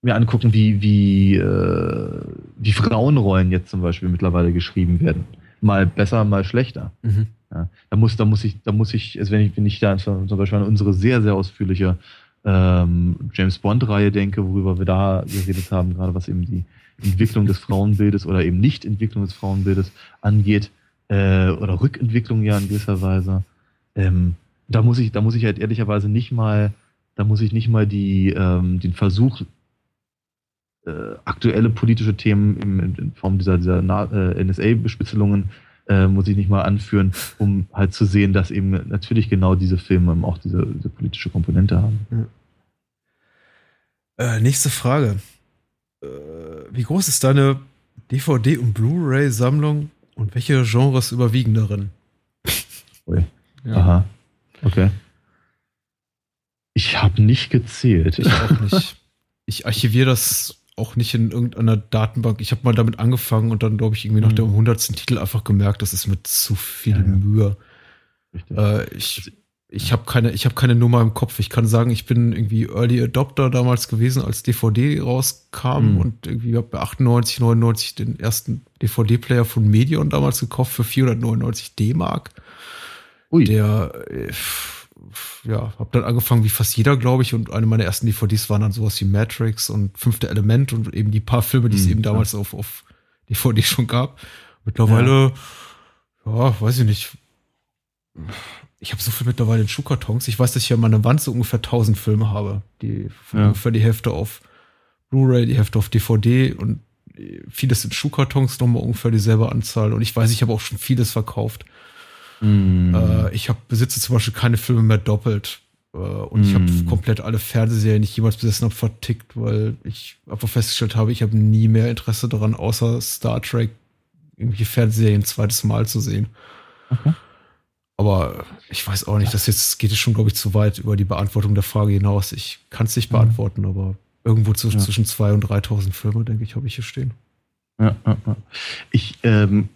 Speaker 3: mir angucken, wie, wie, äh, wie Frauenrollen jetzt zum Beispiel mittlerweile geschrieben werden. Mal besser, mal schlechter. Mhm. Ja, da muss, da muss ich, da muss ich, also wenn ich, wenn ich da zum Beispiel an unsere sehr, sehr ausführliche ähm, James Bond-Reihe denke, worüber wir da geredet haben, gerade was eben die Entwicklung des Frauenbildes oder eben Nicht-Entwicklung des Frauenbildes angeht, äh, oder Rückentwicklung ja in gewisser Weise. Ähm, da muss ich, da muss ich halt ehrlicherweise nicht mal, da muss ich nicht mal die, ähm, den Versuch, äh, aktuelle politische Themen in, Form dieser, dieser äh, NSA-Bespitzelungen äh, muss ich nicht mal anführen, um halt zu sehen, dass eben natürlich genau diese Filme auch diese, diese politische Komponente haben.
Speaker 2: Ja. Äh, nächste Frage. Äh, wie groß ist deine DVD- und Blu-ray-Sammlung und welche Genres überwiegen darin?
Speaker 3: Ui. Ja. Aha. Okay. Ich habe nicht gezählt.
Speaker 2: Ich auch nicht. Ich archiviere das auch nicht in irgendeiner Datenbank. Ich habe mal damit angefangen und dann, glaube ich, irgendwie nach mhm. dem hundertsten Titel einfach gemerkt, das ist mit zu viel ja, ja. Mühe. Äh, ich ich habe keine, ich habe keine Nummer im Kopf. Ich kann sagen, ich bin irgendwie Early Adopter damals gewesen, als DVD rauskam mhm. und irgendwie habe bei 98, 99 den ersten DVD-Player von Medion damals gekauft für 499 D-Mark. Der, äh, ja, habe dann angefangen wie fast jeder, glaube ich, und eine meiner ersten DVDs waren dann sowas wie Matrix und Fünfte Element und eben die paar Filme, die es mhm, eben damals auf, auf DVD schon gab. Mittlerweile, ja, ja weiß ich nicht. Ich habe so viel mittlerweile in Schuhkartons. Ich weiß, dass ich ja meine Wand so ungefähr 1000 Filme habe, die ja. ungefähr die Hälfte auf Blu-ray, die Hälfte auf DVD und vieles in Schuhkartons nochmal ungefähr dieselbe Anzahl. Und ich weiß, ich habe auch schon vieles verkauft. Mm. Äh, ich hab, besitze zum Beispiel keine Filme mehr doppelt. Äh, und mm. ich habe komplett alle Fernsehserien, die ich jemals besessen habe, vertickt, weil ich einfach festgestellt habe, ich habe nie mehr Interesse daran, außer Star Trek irgendwelche Fernsehserien ein zweites Mal zu sehen. Okay. Aber ich weiß auch nicht, das jetzt geht es schon, glaube ich, zu weit über die Beantwortung der Frage hinaus. Ich kann es nicht mhm. beantworten, aber irgendwo zu, ja. zwischen 2.000 und 3.000 Filme, denke ich, habe ich hier stehen.
Speaker 3: Ja, ja, ja. Ich ähm,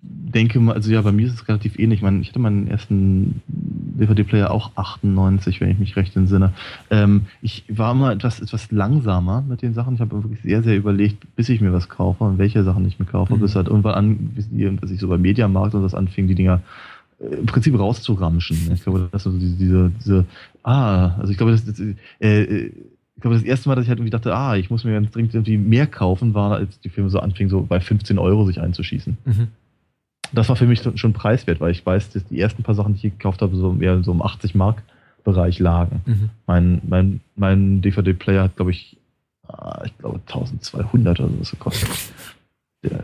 Speaker 3: denke mal, also ja, bei mir ist es relativ ähnlich. Ich, meine, ich hatte meinen ersten DVD-Player auch 98, wenn ich mich recht entsinne. Ähm, ich war mal etwas, etwas langsamer mit den Sachen. Ich habe wirklich sehr, sehr überlegt, bis ich mir was kaufe und welche Sachen ich mir kaufe, mhm. bis halt irgendwann an, bis ich so bei Mediamarkt und das anfing, die Dinger im Prinzip rauszuramschen. Ich glaube, das ist so diese, diese, diese ah, also ich glaube, das, das äh, äh ich glaube, das erste Mal, dass ich halt irgendwie dachte, ah, ich muss mir ganz dringend irgendwie mehr kaufen, war, als die Filme so anfingen, so bei 15 Euro sich einzuschießen. Mhm das war für mich schon preiswert, weil ich weiß, dass die ersten paar Sachen, die ich gekauft habe, so eher so im 80 Mark Bereich lagen. Mhm. Mein, mein, mein DVD-Player hat, glaube ich, ah, ich glaube 1200 oder so gekostet. Der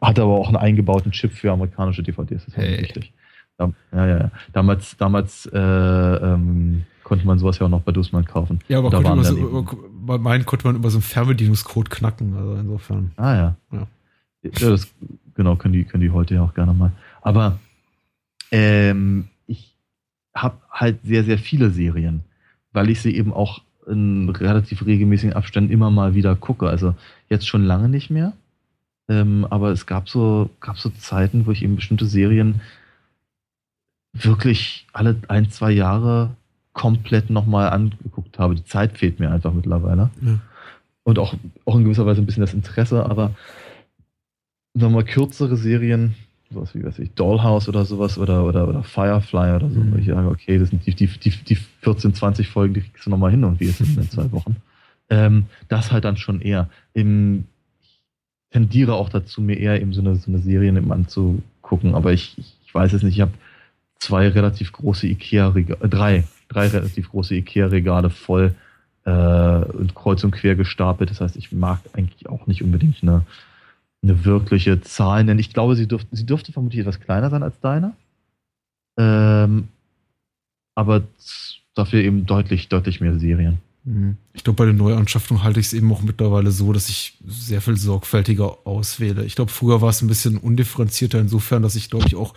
Speaker 3: hat aber auch einen eingebauten Chip für amerikanische DVDs, das ist hey. wichtig. Ja, ja, ja. Damals, damals äh, ähm, konnte man sowas ja auch noch bei Dussmann kaufen.
Speaker 2: Ja, aber konnte so, über, bei meinen konnte man über so einen Fernbedienungscode knacken, also insofern.
Speaker 3: Ah ja. Ja, ja das Genau, können die, können die heute ja auch gerne mal. Aber ähm, ich habe halt sehr, sehr viele Serien, weil ich sie eben auch in relativ regelmäßigen Abständen immer mal wieder gucke. Also jetzt schon lange nicht mehr. Ähm, aber es gab so, gab so Zeiten, wo ich eben bestimmte Serien wirklich alle ein, zwei Jahre komplett nochmal angeguckt habe. Die Zeit fehlt mir einfach mittlerweile. Ja. Und auch, auch in gewisser Weise ein bisschen das Interesse, aber nochmal kürzere Serien, sowas wie, weiß ich, Dollhouse oder sowas oder, oder, oder Firefly oder so, mhm. wo ich sage, okay, das sind die, die, die, die 14, 20 Folgen, die kriegst du nochmal hin und wie ist es in zwei Wochen. Ähm, das halt dann schon eher. Im, ich tendiere auch dazu, mir eher eben so eine, so eine Serie anzugucken, aber ich, ich weiß es nicht, ich habe zwei relativ große Ikea-Regale, drei, drei relativ große Ikea-Regale voll äh, und kreuz und quer gestapelt. Das heißt, ich mag eigentlich auch nicht unbedingt eine eine wirkliche Zahl nennen. Ich glaube, sie, dürft, sie dürfte vermutlich etwas kleiner sein als deine. Ähm, aber dafür eben deutlich, deutlich mehr Serien.
Speaker 2: Mhm. Ich glaube, bei der Neuanschaffung halte ich es eben auch mittlerweile so, dass ich sehr viel sorgfältiger auswähle. Ich glaube, früher war es ein bisschen undifferenzierter insofern, dass ich, glaube ich, auch,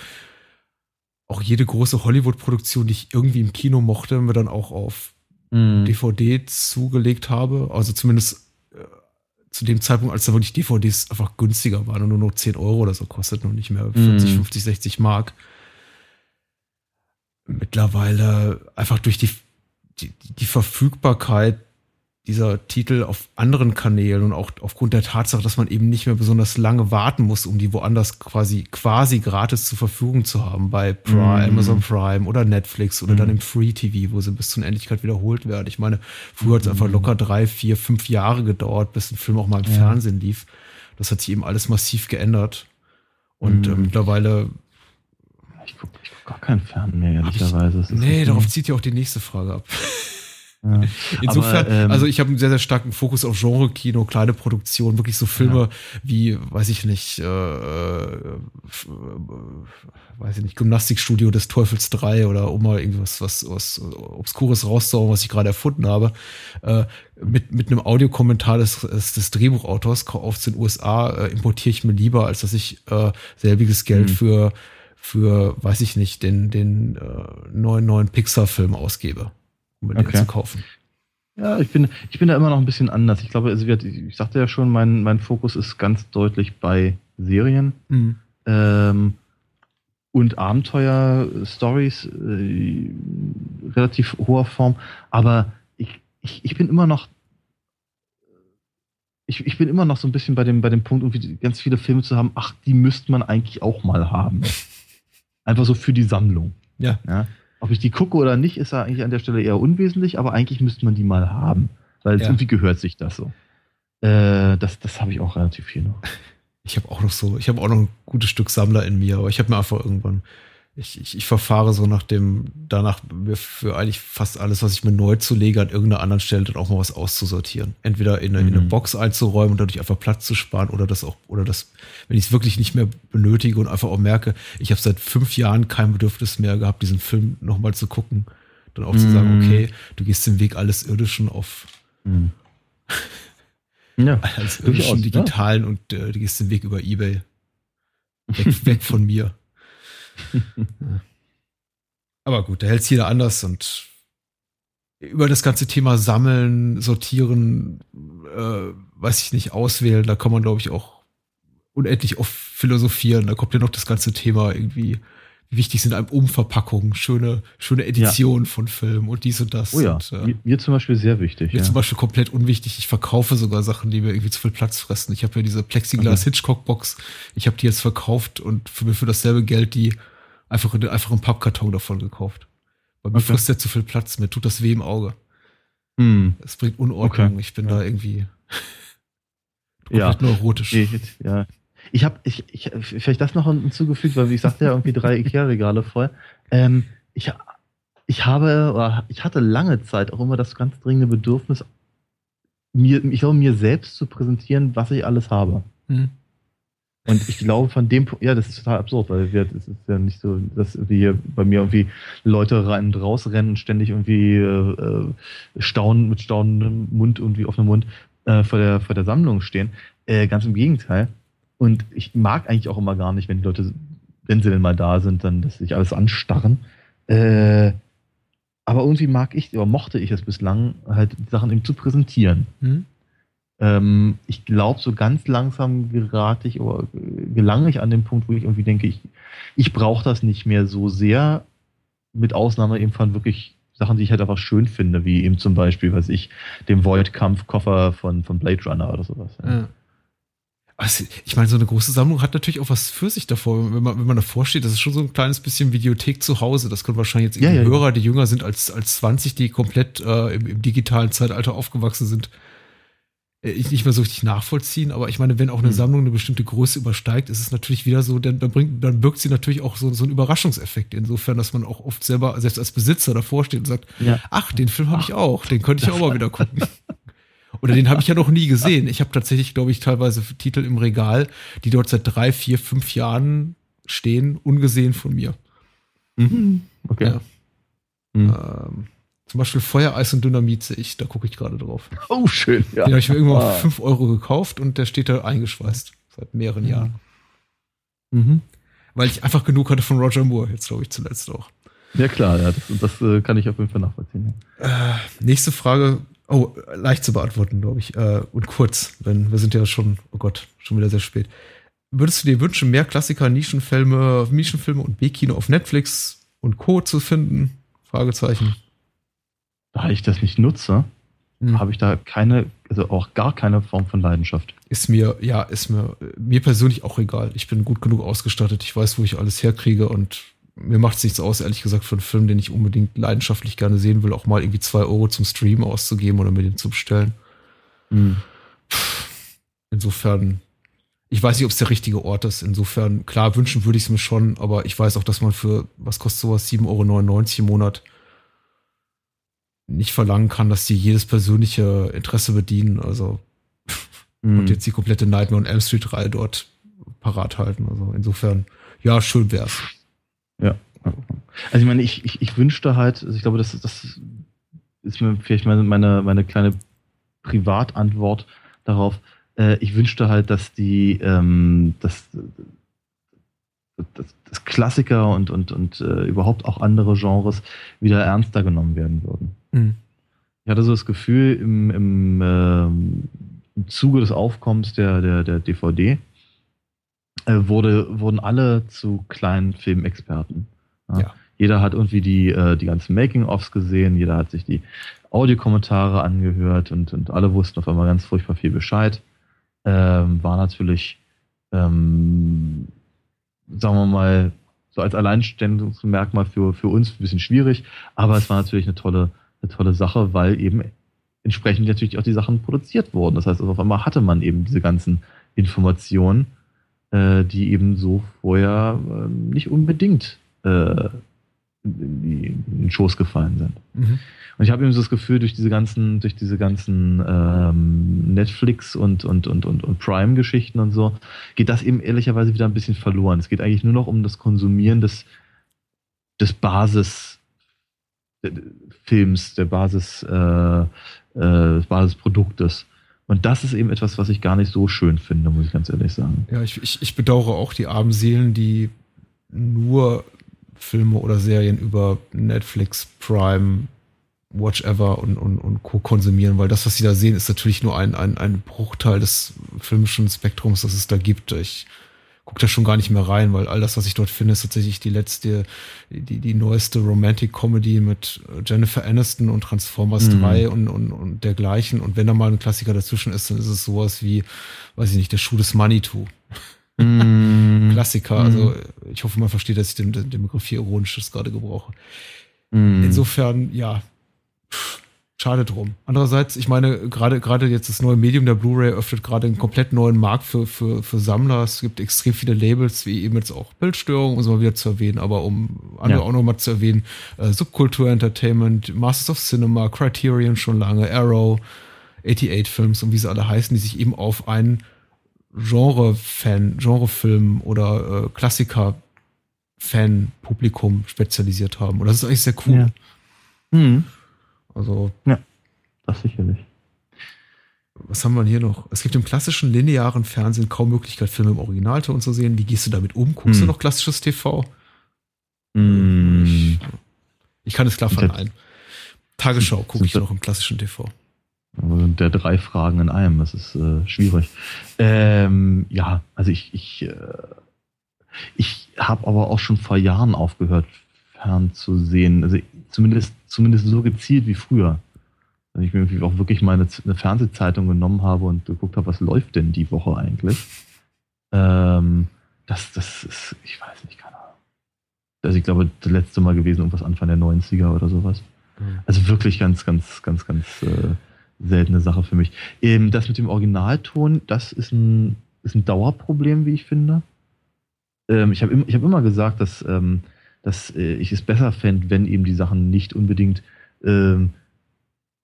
Speaker 2: auch jede große Hollywood-Produktion, die ich irgendwie im Kino mochte, mir dann auch auf mhm. DVD zugelegt habe. Also zumindest zu dem Zeitpunkt, als da wirklich DVDs einfach günstiger waren und nur noch 10 Euro oder so kostet und nicht mehr 40, mm. 50, 60 Mark. Mittlerweile einfach durch die, die, die Verfügbarkeit dieser Titel auf anderen Kanälen und auch aufgrund der Tatsache, dass man eben nicht mehr besonders lange warten muss, um die woanders quasi quasi gratis zur Verfügung zu haben, bei Prime, mm. Amazon Prime oder Netflix oder mm. dann im Free TV, wo sie bis zur Endlichkeit wiederholt werden. Ich meine, früher hat es mm. einfach locker drei, vier, fünf Jahre gedauert, bis ein Film auch mal im ja. Fernsehen lief. Das hat sich eben alles massiv geändert. Und äh, mittlerweile
Speaker 3: ich gucke guck gar keinen Fern mehr, ehrlicherweise.
Speaker 2: Nee, darauf zieht ja auch die nächste Frage ab. Ja. Insofern, Aber, ähm, also ich habe einen sehr, sehr starken Fokus auf Genre-Kino, kleine Produktion, wirklich so Filme ja. wie, weiß ich nicht, äh, äh, weiß ich nicht, Gymnastikstudio des Teufels 3 oder um mal irgendwas was, was Obskures rauszuhauen, was ich gerade erfunden habe, äh, mit, mit einem Audiokommentar des, des Drehbuchautors aus den USA äh, importiere ich mir lieber, als dass ich äh, selbiges Geld mhm. für für, weiß ich nicht, den, den äh, neuen, neuen Pixar-Film ausgebe um okay. zu kaufen.
Speaker 3: Ja, ich bin, ich bin da immer noch ein bisschen anders. Ich glaube, also ich sagte ja schon, mein, mein Fokus ist ganz deutlich bei Serien mhm. ähm, und Abenteuer-Stories, äh, relativ hoher Form. Aber ich, ich, ich bin immer noch ich, ich bin immer noch so ein bisschen bei dem, bei dem Punkt, irgendwie ganz viele Filme zu haben, ach, die müsste man eigentlich auch mal haben. Einfach so für die Sammlung.
Speaker 2: Ja.
Speaker 3: ja? Ob ich die gucke oder nicht, ist ja eigentlich an der Stelle eher unwesentlich, aber eigentlich müsste man die mal haben. Weil ja. irgendwie gehört sich das so. Äh, das das habe ich auch relativ viel noch.
Speaker 2: Ich habe auch noch so, ich habe auch noch ein gutes Stück Sammler in mir, aber ich habe mir einfach irgendwann ich, ich, ich verfahre so nach dem, danach mir für eigentlich fast alles, was ich mir neu zulege, an irgendeiner anderen Stelle dann auch mal was auszusortieren. Entweder in eine, mhm. in eine mhm. Box einzuräumen und dadurch einfach Platz zu sparen oder das auch, oder das, wenn ich es wirklich nicht mehr benötige und einfach auch merke, ich habe seit fünf Jahren kein Bedürfnis mehr gehabt, diesen Film nochmal zu gucken, dann auch mhm. zu sagen, mhm. okay, du gehst den Weg alles Irdischen auf. Mhm. Ja, als irdischen digitalen ja. und äh, du gehst den Weg über Ebay. Weg, weg von mir. Aber gut, da hält es jeder anders und über das ganze Thema Sammeln, Sortieren, äh, weiß ich nicht, auswählen, da kann man, glaube ich, auch unendlich oft philosophieren. Da kommt ja noch das ganze Thema irgendwie, wie wichtig sind einem Umverpackungen, schöne, schöne Editionen ja. von Filmen und dies und das.
Speaker 3: Oh ja,
Speaker 2: und,
Speaker 3: äh, mir, mir, zum Beispiel sehr wichtig.
Speaker 2: Mir ja. zum Beispiel komplett unwichtig. Ich verkaufe sogar Sachen, die mir irgendwie zu viel Platz fressen. Ich habe ja diese Plexiglas-Hitchcock-Box. Ich habe die jetzt verkauft und für, für dasselbe Geld die einfach, einfach einen Pappkarton davon gekauft. Weil mir okay. frisst der zu viel Platz, mir tut das weh im Auge.
Speaker 3: Hm.
Speaker 2: Es bringt Unordnung. Okay. Ich bin da irgendwie
Speaker 3: ja.
Speaker 2: neurotisch.
Speaker 3: Nee, ja. Ich habe, ich, ich, vielleicht das noch hinzugefügt, weil ich sagte ja irgendwie drei Ikea-Regale voll. Ähm, ich, ich habe, ich hatte lange Zeit auch immer das ganz dringende Bedürfnis, mir, ich glaube, mir selbst zu präsentieren, was ich alles habe. Hm. Und ich glaube, von dem Punkt, ja, das ist total absurd, weil wir, es ist ja nicht so, dass wir hier bei mir irgendwie Leute rein und rausrennen und ständig irgendwie äh, staunen, mit staunendem Mund, irgendwie offenem Mund äh, vor, der, vor der Sammlung stehen. Äh, ganz im Gegenteil. Und ich mag eigentlich auch immer gar nicht, wenn die Leute, wenn sie denn mal da sind, dann, dass sich alles anstarren. Äh, aber irgendwie mag ich, oder mochte ich es bislang, halt die Sachen eben zu präsentieren. Mhm. Ähm, ich glaube, so ganz langsam gerate ich oder gelange ich an den Punkt, wo ich irgendwie denke, ich, ich brauche das nicht mehr so sehr, mit Ausnahme eben von wirklich Sachen, die ich halt einfach schön finde, wie eben zum Beispiel, was ich, dem Void-Kampf-Koffer von, von Blade Runner oder sowas. Ja. Ja.
Speaker 2: Also, ich meine, so eine große Sammlung hat natürlich auch was für sich davor, wenn man, wenn man davor steht. Das ist schon so ein kleines bisschen Videothek zu Hause. Das können wahrscheinlich jetzt ja, ja, Hörer, die jünger sind als, als 20, die komplett äh, im, im digitalen Zeitalter aufgewachsen sind, äh, ich nicht mehr so richtig nachvollziehen, aber ich meine, wenn auch eine mhm. Sammlung eine bestimmte Größe übersteigt, ist es natürlich wieder so, dann, dann, bringt, dann birgt sie natürlich auch so, so einen Überraschungseffekt, insofern, dass man auch oft selber, selbst als Besitzer davor steht und sagt, ja. ach, den Film habe ich auch, den könnte ich auch mal wieder gucken. Oder den habe ich ja noch nie gesehen. Ich habe tatsächlich, glaube ich, teilweise Titel im Regal, die dort seit drei, vier, fünf Jahren stehen, ungesehen von mir.
Speaker 3: Mhm. Okay. Ja.
Speaker 2: Mhm. Ähm, zum Beispiel Feuer, Eis und Dynamit sehe ich, da gucke ich gerade drauf.
Speaker 3: Oh, schön,
Speaker 2: ja. Den habe ich mir irgendwann ah. für 5 Euro gekauft und der steht da eingeschweißt. Seit mehreren Jahren.
Speaker 3: Mhm.
Speaker 2: Weil ich einfach genug hatte von Roger Moore, jetzt glaube ich zuletzt auch.
Speaker 3: Ja, klar, ja, das, das äh, kann ich auf jeden Fall nachvollziehen.
Speaker 2: Äh, nächste Frage, oh, leicht zu beantworten, glaube ich. Äh, und kurz, denn wir sind ja schon, oh Gott, schon wieder sehr spät. Würdest du dir wünschen, mehr Klassiker, Nischenfilme, Nischenfilme und B-Kino auf Netflix und Co. zu finden? Fragezeichen
Speaker 3: da ich das nicht nutze, hm. habe ich da keine, also auch gar keine Form von Leidenschaft.
Speaker 2: Ist mir, ja, ist mir, mir persönlich auch egal. Ich bin gut genug ausgestattet, ich weiß, wo ich alles herkriege und mir macht es nichts aus, ehrlich gesagt, für einen Film, den ich unbedingt leidenschaftlich gerne sehen will, auch mal irgendwie zwei Euro zum Stream auszugeben oder mir den zu bestellen. Mhm. Insofern, ich weiß nicht, ob es der richtige Ort ist. Insofern, klar, wünschen würde ich es mir schon, aber ich weiß auch, dass man für, was kostet sowas, 7,99 Euro im Monat, nicht verlangen kann, dass die jedes persönliche Interesse bedienen. Also, mhm. und jetzt die komplette Nightmare on Elm Street Reihe dort parat halten. Also, insofern, ja, schön wär's.
Speaker 3: Ja. Also ich meine, ich, ich, ich wünschte halt, also ich glaube, das, das ist mir vielleicht meine, meine, meine kleine Privatantwort darauf. Äh, ich wünschte halt, dass die ähm, dass, dass, dass Klassiker und, und, und äh, überhaupt auch andere Genres wieder ernster genommen werden würden. Mhm. Ich hatte so das Gefühl, im, im, äh, im Zuge des Aufkommens der, der, der DVD, wurde, wurden alle zu kleinen Filmexperten. Ja. ja. Jeder hat irgendwie die, äh, die ganzen Making-ofs gesehen, jeder hat sich die Audiokommentare angehört und, und alle wussten auf einmal ganz furchtbar viel Bescheid. Ähm, war natürlich, ähm, sagen wir mal, so als Alleinstellungsmerkmal für, für uns ein bisschen schwierig, aber es war natürlich eine tolle, eine tolle Sache, weil eben entsprechend natürlich auch die Sachen produziert wurden. Das heißt, also auf einmal hatte man eben diese ganzen Informationen äh, die eben so vorher äh, nicht unbedingt äh, in, den Schoß gefallen sind. Mhm. Und ich habe eben so das Gefühl, durch diese ganzen, durch diese ganzen ähm, Netflix und, und, und, und, und Prime-Geschichten und so, geht das eben ehrlicherweise wieder ein bisschen verloren. Es geht eigentlich nur noch um das Konsumieren des, des Basisfilms, der Basis, äh, äh, des Basisproduktes. Und das ist eben etwas, was ich gar nicht so schön finde, muss ich ganz ehrlich sagen.
Speaker 2: Ja, ich, ich, ich bedauere auch die armen Seelen, die nur Filme oder Serien über Netflix, Prime, Watch Ever und, und, und Co. konsumieren, weil das, was sie da sehen, ist natürlich nur ein, ein, ein Bruchteil des filmischen Spektrums, das es da gibt. Ich gucke da schon gar nicht mehr rein, weil all das, was ich dort finde, ist tatsächlich die letzte, die, die neueste Romantic Comedy mit Jennifer Aniston und Transformers mhm. 3 und, und, und dergleichen. Und wenn da mal ein Klassiker dazwischen ist, dann ist es sowas wie, weiß ich nicht, der Schuh des Manitou. Mm. Klassiker. Also ich hoffe, man versteht, dass ich den, den Begriff hier ironisch gerade gebrauche. Mm. Insofern, ja, Schade drum. Andererseits, ich meine, gerade gerade jetzt das neue Medium der Blu-ray öffnet gerade einen komplett neuen Markt für, für, für Sammler. Es gibt extrem viele Labels, wie eben jetzt auch Bildstörung, um es mal wieder zu erwähnen, aber um andere ja. auch nochmal zu erwähnen, äh, Subkultur Entertainment, Masters of Cinema, Criterion schon lange, Arrow, 88 Films und wie sie alle heißen, die sich eben auf einen Genre-Fan, Genre-Film oder äh, Klassiker-Fan-Publikum spezialisiert haben. Und das ist eigentlich sehr cool. Ja. Mhm. Also.
Speaker 3: Ja, das sicherlich.
Speaker 2: Was haben wir hier noch? Es gibt im klassischen linearen Fernsehen kaum Möglichkeit, Filme im Originalton zu sehen. Wie gehst du damit um? Guckst hm. du noch klassisches TV? Hm. Ich, ich, kann es klar verneinen. Tagesschau gucke ich noch im klassischen TV.
Speaker 3: Der drei Fragen in einem, das ist äh, schwierig. Ähm, ja, also ich, ich, äh, ich habe aber auch schon vor Jahren aufgehört, fernzusehen. Also zumindest, zumindest so gezielt wie früher. Wenn ich mir irgendwie auch wirklich mal eine, eine Fernsehzeitung genommen habe und geguckt habe, was läuft denn die Woche eigentlich. Ähm, das, das ist, ich weiß nicht, keine Ahnung. Also ich glaube, das letzte Mal gewesen, irgendwas Anfang der 90er oder sowas. Mhm. Also wirklich ganz, ganz, ganz, ganz äh, seltene Sache für mich. Ähm, das mit dem Originalton, das ist ein, ist ein Dauerproblem, wie ich finde. Ähm, ich habe ich hab immer gesagt, dass ähm, dass äh, ich es besser fände, wenn eben die Sachen nicht unbedingt ähm,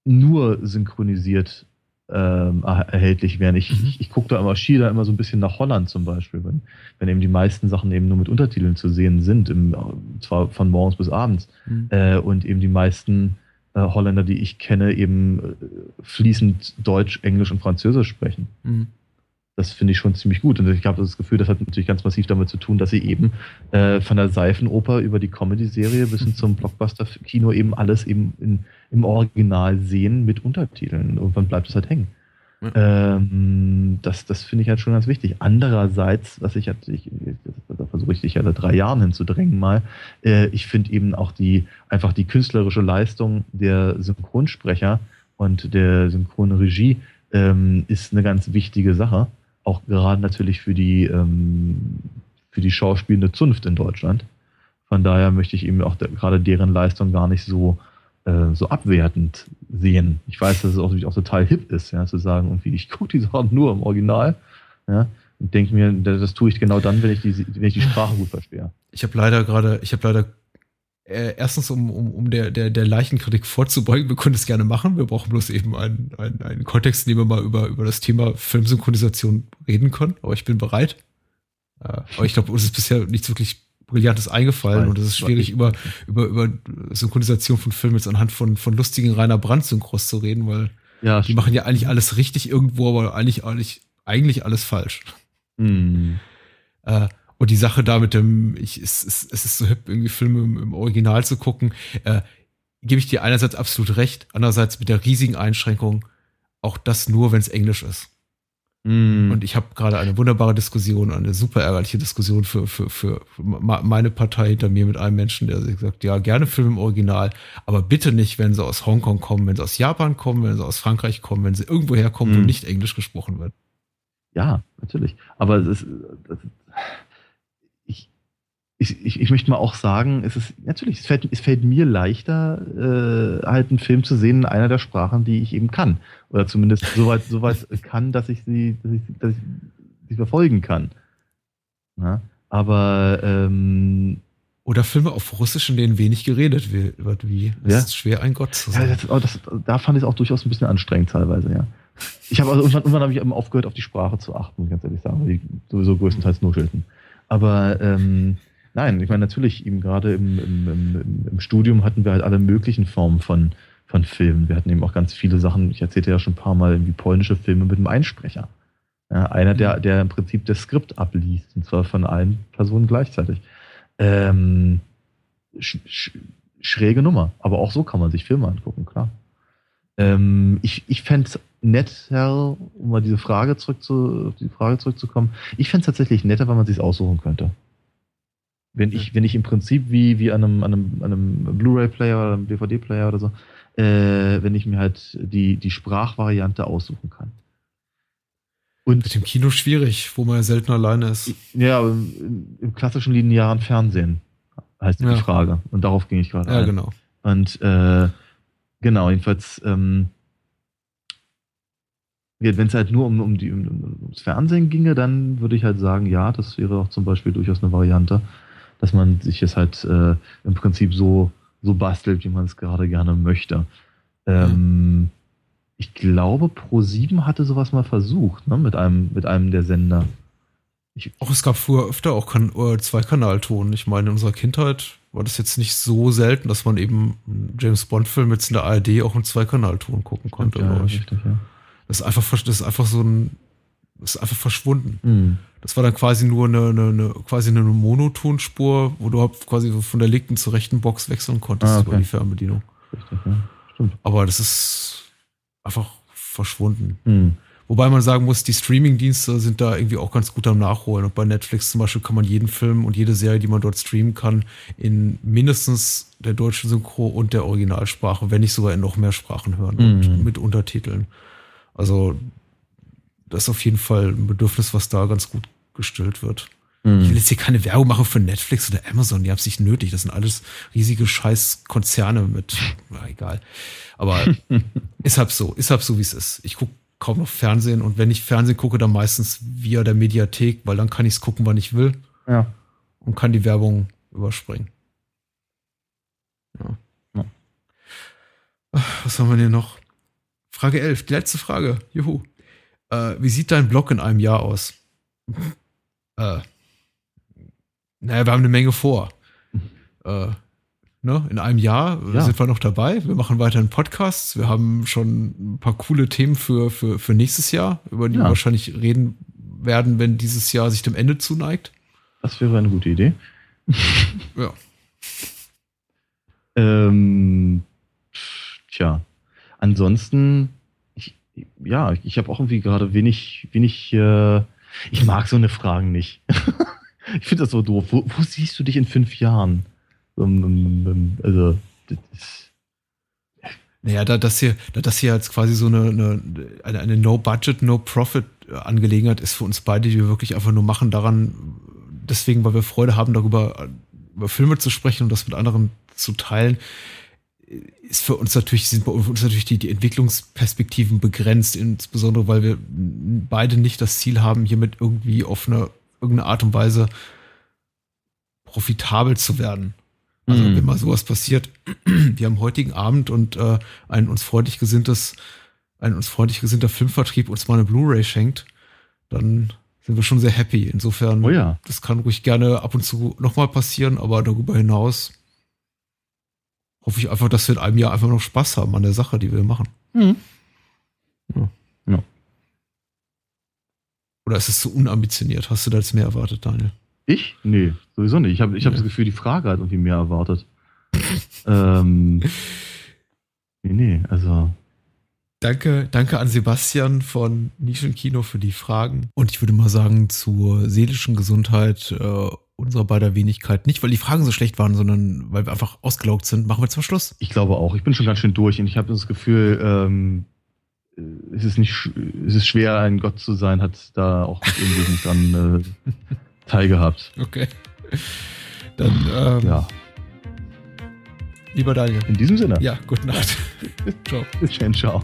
Speaker 3: nur synchronisiert ähm, erhältlich wären. Ich, mhm. ich, ich gucke da immer, schiele da immer so ein bisschen nach Holland zum Beispiel, wenn, wenn eben die meisten Sachen eben nur mit Untertiteln zu sehen sind, im, zwar von morgens bis abends, mhm. äh, und eben die meisten äh, Holländer, die ich kenne, eben äh, fließend Deutsch, Englisch und Französisch sprechen. Mhm das finde ich schon ziemlich gut. Und ich habe das Gefühl, das hat natürlich ganz massiv damit zu tun, dass sie eben äh, von der Seifenoper über die Comedy-Serie bis hin zum Blockbuster-Kino eben alles eben in, im Original sehen mit Untertiteln. Irgendwann bleibt es halt hängen. Ja. Ähm, das das finde ich halt schon ganz wichtig. Andererseits, was ich, ich da versuche ich dich ja seit drei Jahren hinzudrängen mal, äh, ich finde eben auch die einfach die künstlerische Leistung der Synchronsprecher und der synchrone Regie ähm, ist eine ganz wichtige Sache. Auch gerade natürlich für die, ähm, für die schauspielende Zunft in Deutschland. Von daher möchte ich eben auch de gerade deren Leistung gar nicht so, äh, so abwertend sehen. Ich weiß, dass es auch, auch total hip ist, ja, zu sagen, irgendwie, ich gucke die Sachen nur im Original. Ja, und denke mir, das tue ich genau dann, wenn ich die, wenn ich die Sprache gut verstehe.
Speaker 2: Ich habe leider gerade, ich habe leider äh, erstens, um, um, um der, der, der Leichenkritik vorzubeugen, wir können es gerne machen. Wir brauchen bloß eben einen, einen, einen Kontext, in dem wir mal über, über das Thema Filmsynchronisation reden können. Aber ich bin bereit. Äh, aber ich glaube, uns ist bisher nichts wirklich Brillantes eingefallen und es ist schwierig, über, über, über Synchronisation von Filmen jetzt anhand von, von lustigen Rainer Brandt-Synchros zu reden, weil ja, die machen ja eigentlich alles richtig irgendwo, aber eigentlich, eigentlich, eigentlich alles falsch.
Speaker 3: Mhm.
Speaker 2: Äh, und die Sache da mit dem, ich, es, es, es ist so hip, irgendwie Filme im, im Original zu gucken, äh, gebe ich dir einerseits absolut recht, andererseits mit der riesigen Einschränkung, auch das nur, wenn es Englisch ist.
Speaker 3: Mm.
Speaker 2: Und ich habe gerade eine wunderbare Diskussion, eine super ärgerliche Diskussion für, für, für meine Partei hinter mir mit einem Menschen, der sagt, ja, gerne Filme im Original, aber bitte nicht, wenn sie aus Hongkong kommen, wenn sie aus Japan kommen, wenn sie aus Frankreich kommen, wenn sie irgendwo herkommen, mm. wo nicht Englisch gesprochen wird.
Speaker 3: Ja, natürlich. Aber es ist, ich, ich, ich, ich möchte mal auch sagen, es ist natürlich, es fällt, es fällt mir leichter, äh, halt einen Film zu sehen in einer der Sprachen, die ich eben kann. Oder zumindest soweit, soweit kann, dass ich sie, dass ich, dass ich sie verfolgen kann. Ja? Aber ähm,
Speaker 2: oder Filme auf Russisch, in denen wenig geredet wird, wie
Speaker 3: es ja?
Speaker 2: ist schwer, ein Gott zu sein.
Speaker 3: Ja, das, das, da fand ich es auch durchaus ein bisschen anstrengend teilweise, ja. Ich habe also irgendwann, irgendwann habe ich eben aufgehört, auf die Sprache zu achten, muss ich ganz ehrlich sagen, weil die sowieso größtenteils nuschelten. Aber ähm, nein, ich meine natürlich, eben gerade im, im, im, Studium hatten wir halt alle möglichen Formen von, von Filmen. Wir hatten eben auch ganz viele Sachen, ich erzählte ja schon ein paar Mal, wie polnische Filme mit einem Einsprecher. Ja, einer, der, mhm. der im Prinzip das Skript abliest, und zwar von allen Personen gleichzeitig. Ähm, sch sch schräge Nummer, aber auch so kann man sich Filme angucken, klar. Ähm, ich ich fände es netter, um mal diese Frage zurück zu, die Frage zurückzukommen, ich fände es tatsächlich netter, wenn man sich aussuchen könnte. Wenn ich, wenn ich im Prinzip wie, wie an einem, an einem, einem Blu-ray-Player oder einem DVD-Player oder so, äh, wenn ich mir halt die, die Sprachvariante aussuchen kann.
Speaker 2: Und mit dem Kino schwierig, wo man ja selten alleine ist.
Speaker 3: Ja, im, im klassischen linearen Fernsehen heißt ja. die Frage. Und darauf ging ich gerade.
Speaker 2: Ja, ein. genau.
Speaker 3: Und äh, genau, jedenfalls ähm, wenn es halt nur um, um die, um, ums Fernsehen ginge, dann würde ich halt sagen, ja, das wäre auch zum Beispiel durchaus eine Variante, dass man sich es halt äh, im Prinzip so, so bastelt, wie man es gerade gerne möchte. Ähm, ich glaube, Pro7 hatte sowas mal versucht, ne, mit einem, mit einem der Sender.
Speaker 2: Ich, auch es gab früher öfter auch kan äh, Zwei-Kanal-Ton. Ich meine, in unserer Kindheit war das jetzt nicht so selten, dass man eben einen James Bond-Film jetzt in der ARD auch im Zwei-Kanal-Ton gucken konnte,
Speaker 3: ja, richtig, ja.
Speaker 2: Das ist einfach, das ist einfach so ein, ist einfach verschwunden.
Speaker 3: Mhm.
Speaker 2: Das war dann quasi nur eine, eine, eine quasi eine Monotonspur, wo du halt quasi von der linken zur rechten Box wechseln konntest ah, okay. über die Fernbedienung.
Speaker 3: Richtig, ja. Stimmt.
Speaker 2: Aber das ist einfach verschwunden.
Speaker 3: Mhm.
Speaker 2: Wobei man sagen muss, die Streaming-Dienste sind da irgendwie auch ganz gut am Nachholen. Und bei Netflix zum Beispiel kann man jeden Film und jede Serie, die man dort streamen kann, in mindestens der deutschen Synchro und der Originalsprache, wenn nicht sogar in noch mehr Sprachen hören mhm. und mit Untertiteln. Also, das ist auf jeden Fall ein Bedürfnis, was da ganz gut gestillt wird. Mhm. Ich will jetzt hier keine Werbung machen für Netflix oder Amazon, die haben es nicht nötig. Das sind alles riesige Scheißkonzerne mit, na, egal. Aber ist halt so, ist halt so, wie es ist. Ich gucke kaum noch Fernsehen und wenn ich Fernsehen gucke, dann meistens via der Mediathek, weil dann kann ich es gucken, wann ich will.
Speaker 3: Ja.
Speaker 2: Und kann die Werbung überspringen. Ja. ja. Was haben wir denn noch? Frage 11, die letzte Frage. Juhu. Äh, wie sieht dein Blog in einem Jahr aus? äh, naja, wir haben eine Menge vor. Äh, ne? In einem Jahr ja. sind wir noch dabei. Wir machen weiterhin Podcasts. Wir haben schon ein paar coole Themen für, für, für nächstes Jahr, über die ja. wir wahrscheinlich reden werden, wenn dieses Jahr sich dem Ende zuneigt.
Speaker 3: Das wäre eine gute Idee.
Speaker 2: ja.
Speaker 3: Ähm, tja, Ansonsten, ja, ich habe auch irgendwie gerade wenig, wenig, äh, ich mag so eine Fragen nicht. ich finde das so doof. Wo, wo, siehst du dich in fünf Jahren? Also, das
Speaker 2: Naja, da das hier, da das hier als quasi so eine, eine, eine, No-Budget, No-Profit-Angelegenheit ist für uns beide, die wir wirklich einfach nur machen daran, deswegen, weil wir Freude haben, darüber über Filme zu sprechen und das mit anderen zu teilen, ist für uns natürlich, sind bei uns natürlich die, die Entwicklungsperspektiven begrenzt, insbesondere weil wir beide nicht das Ziel haben, hiermit irgendwie auf eine irgendeine Art und Weise profitabel zu werden. Also mhm. wenn mal sowas passiert, wir haben heutigen Abend und äh, ein uns freundlich gesinntes, ein uns freundlich gesinnter Filmvertrieb uns mal eine Blu-ray schenkt, dann sind wir schon sehr happy. Insofern,
Speaker 3: oh ja.
Speaker 2: das kann ruhig gerne ab und zu nochmal passieren, aber darüber hinaus hoffe ich einfach, dass wir in einem Jahr einfach noch Spaß haben an der Sache, die wir machen. Mhm. Ja. ja. Oder ist es zu so unambitioniert? Hast du da jetzt mehr erwartet, Daniel?
Speaker 3: Ich? Nee, sowieso nicht. Ich habe ich hab das Gefühl, die Frage hat irgendwie mehr erwartet. ähm, nee, nee, also.
Speaker 2: Danke, danke an Sebastian von Nischenkino für die Fragen. Und ich würde mal sagen, zur seelischen Gesundheit äh, unserer beider Wenigkeit. Nicht, weil die Fragen so schlecht waren, sondern weil wir einfach ausgelaugt sind. Machen wir zum Schluss.
Speaker 3: Ich glaube auch. Ich bin schon ganz schön durch und ich habe das Gefühl, ähm, es ist nicht, es ist schwer, ein Gott zu sein, hat da auch nicht irgendwie dran äh, teilgehabt.
Speaker 2: Okay. Dann, ähm, ja. Lieber Daniel.
Speaker 3: In diesem Sinne.
Speaker 2: Ja, gute Nacht.
Speaker 3: ciao. Dann, ciao.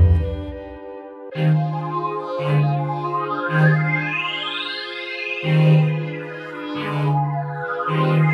Speaker 1: Thank you.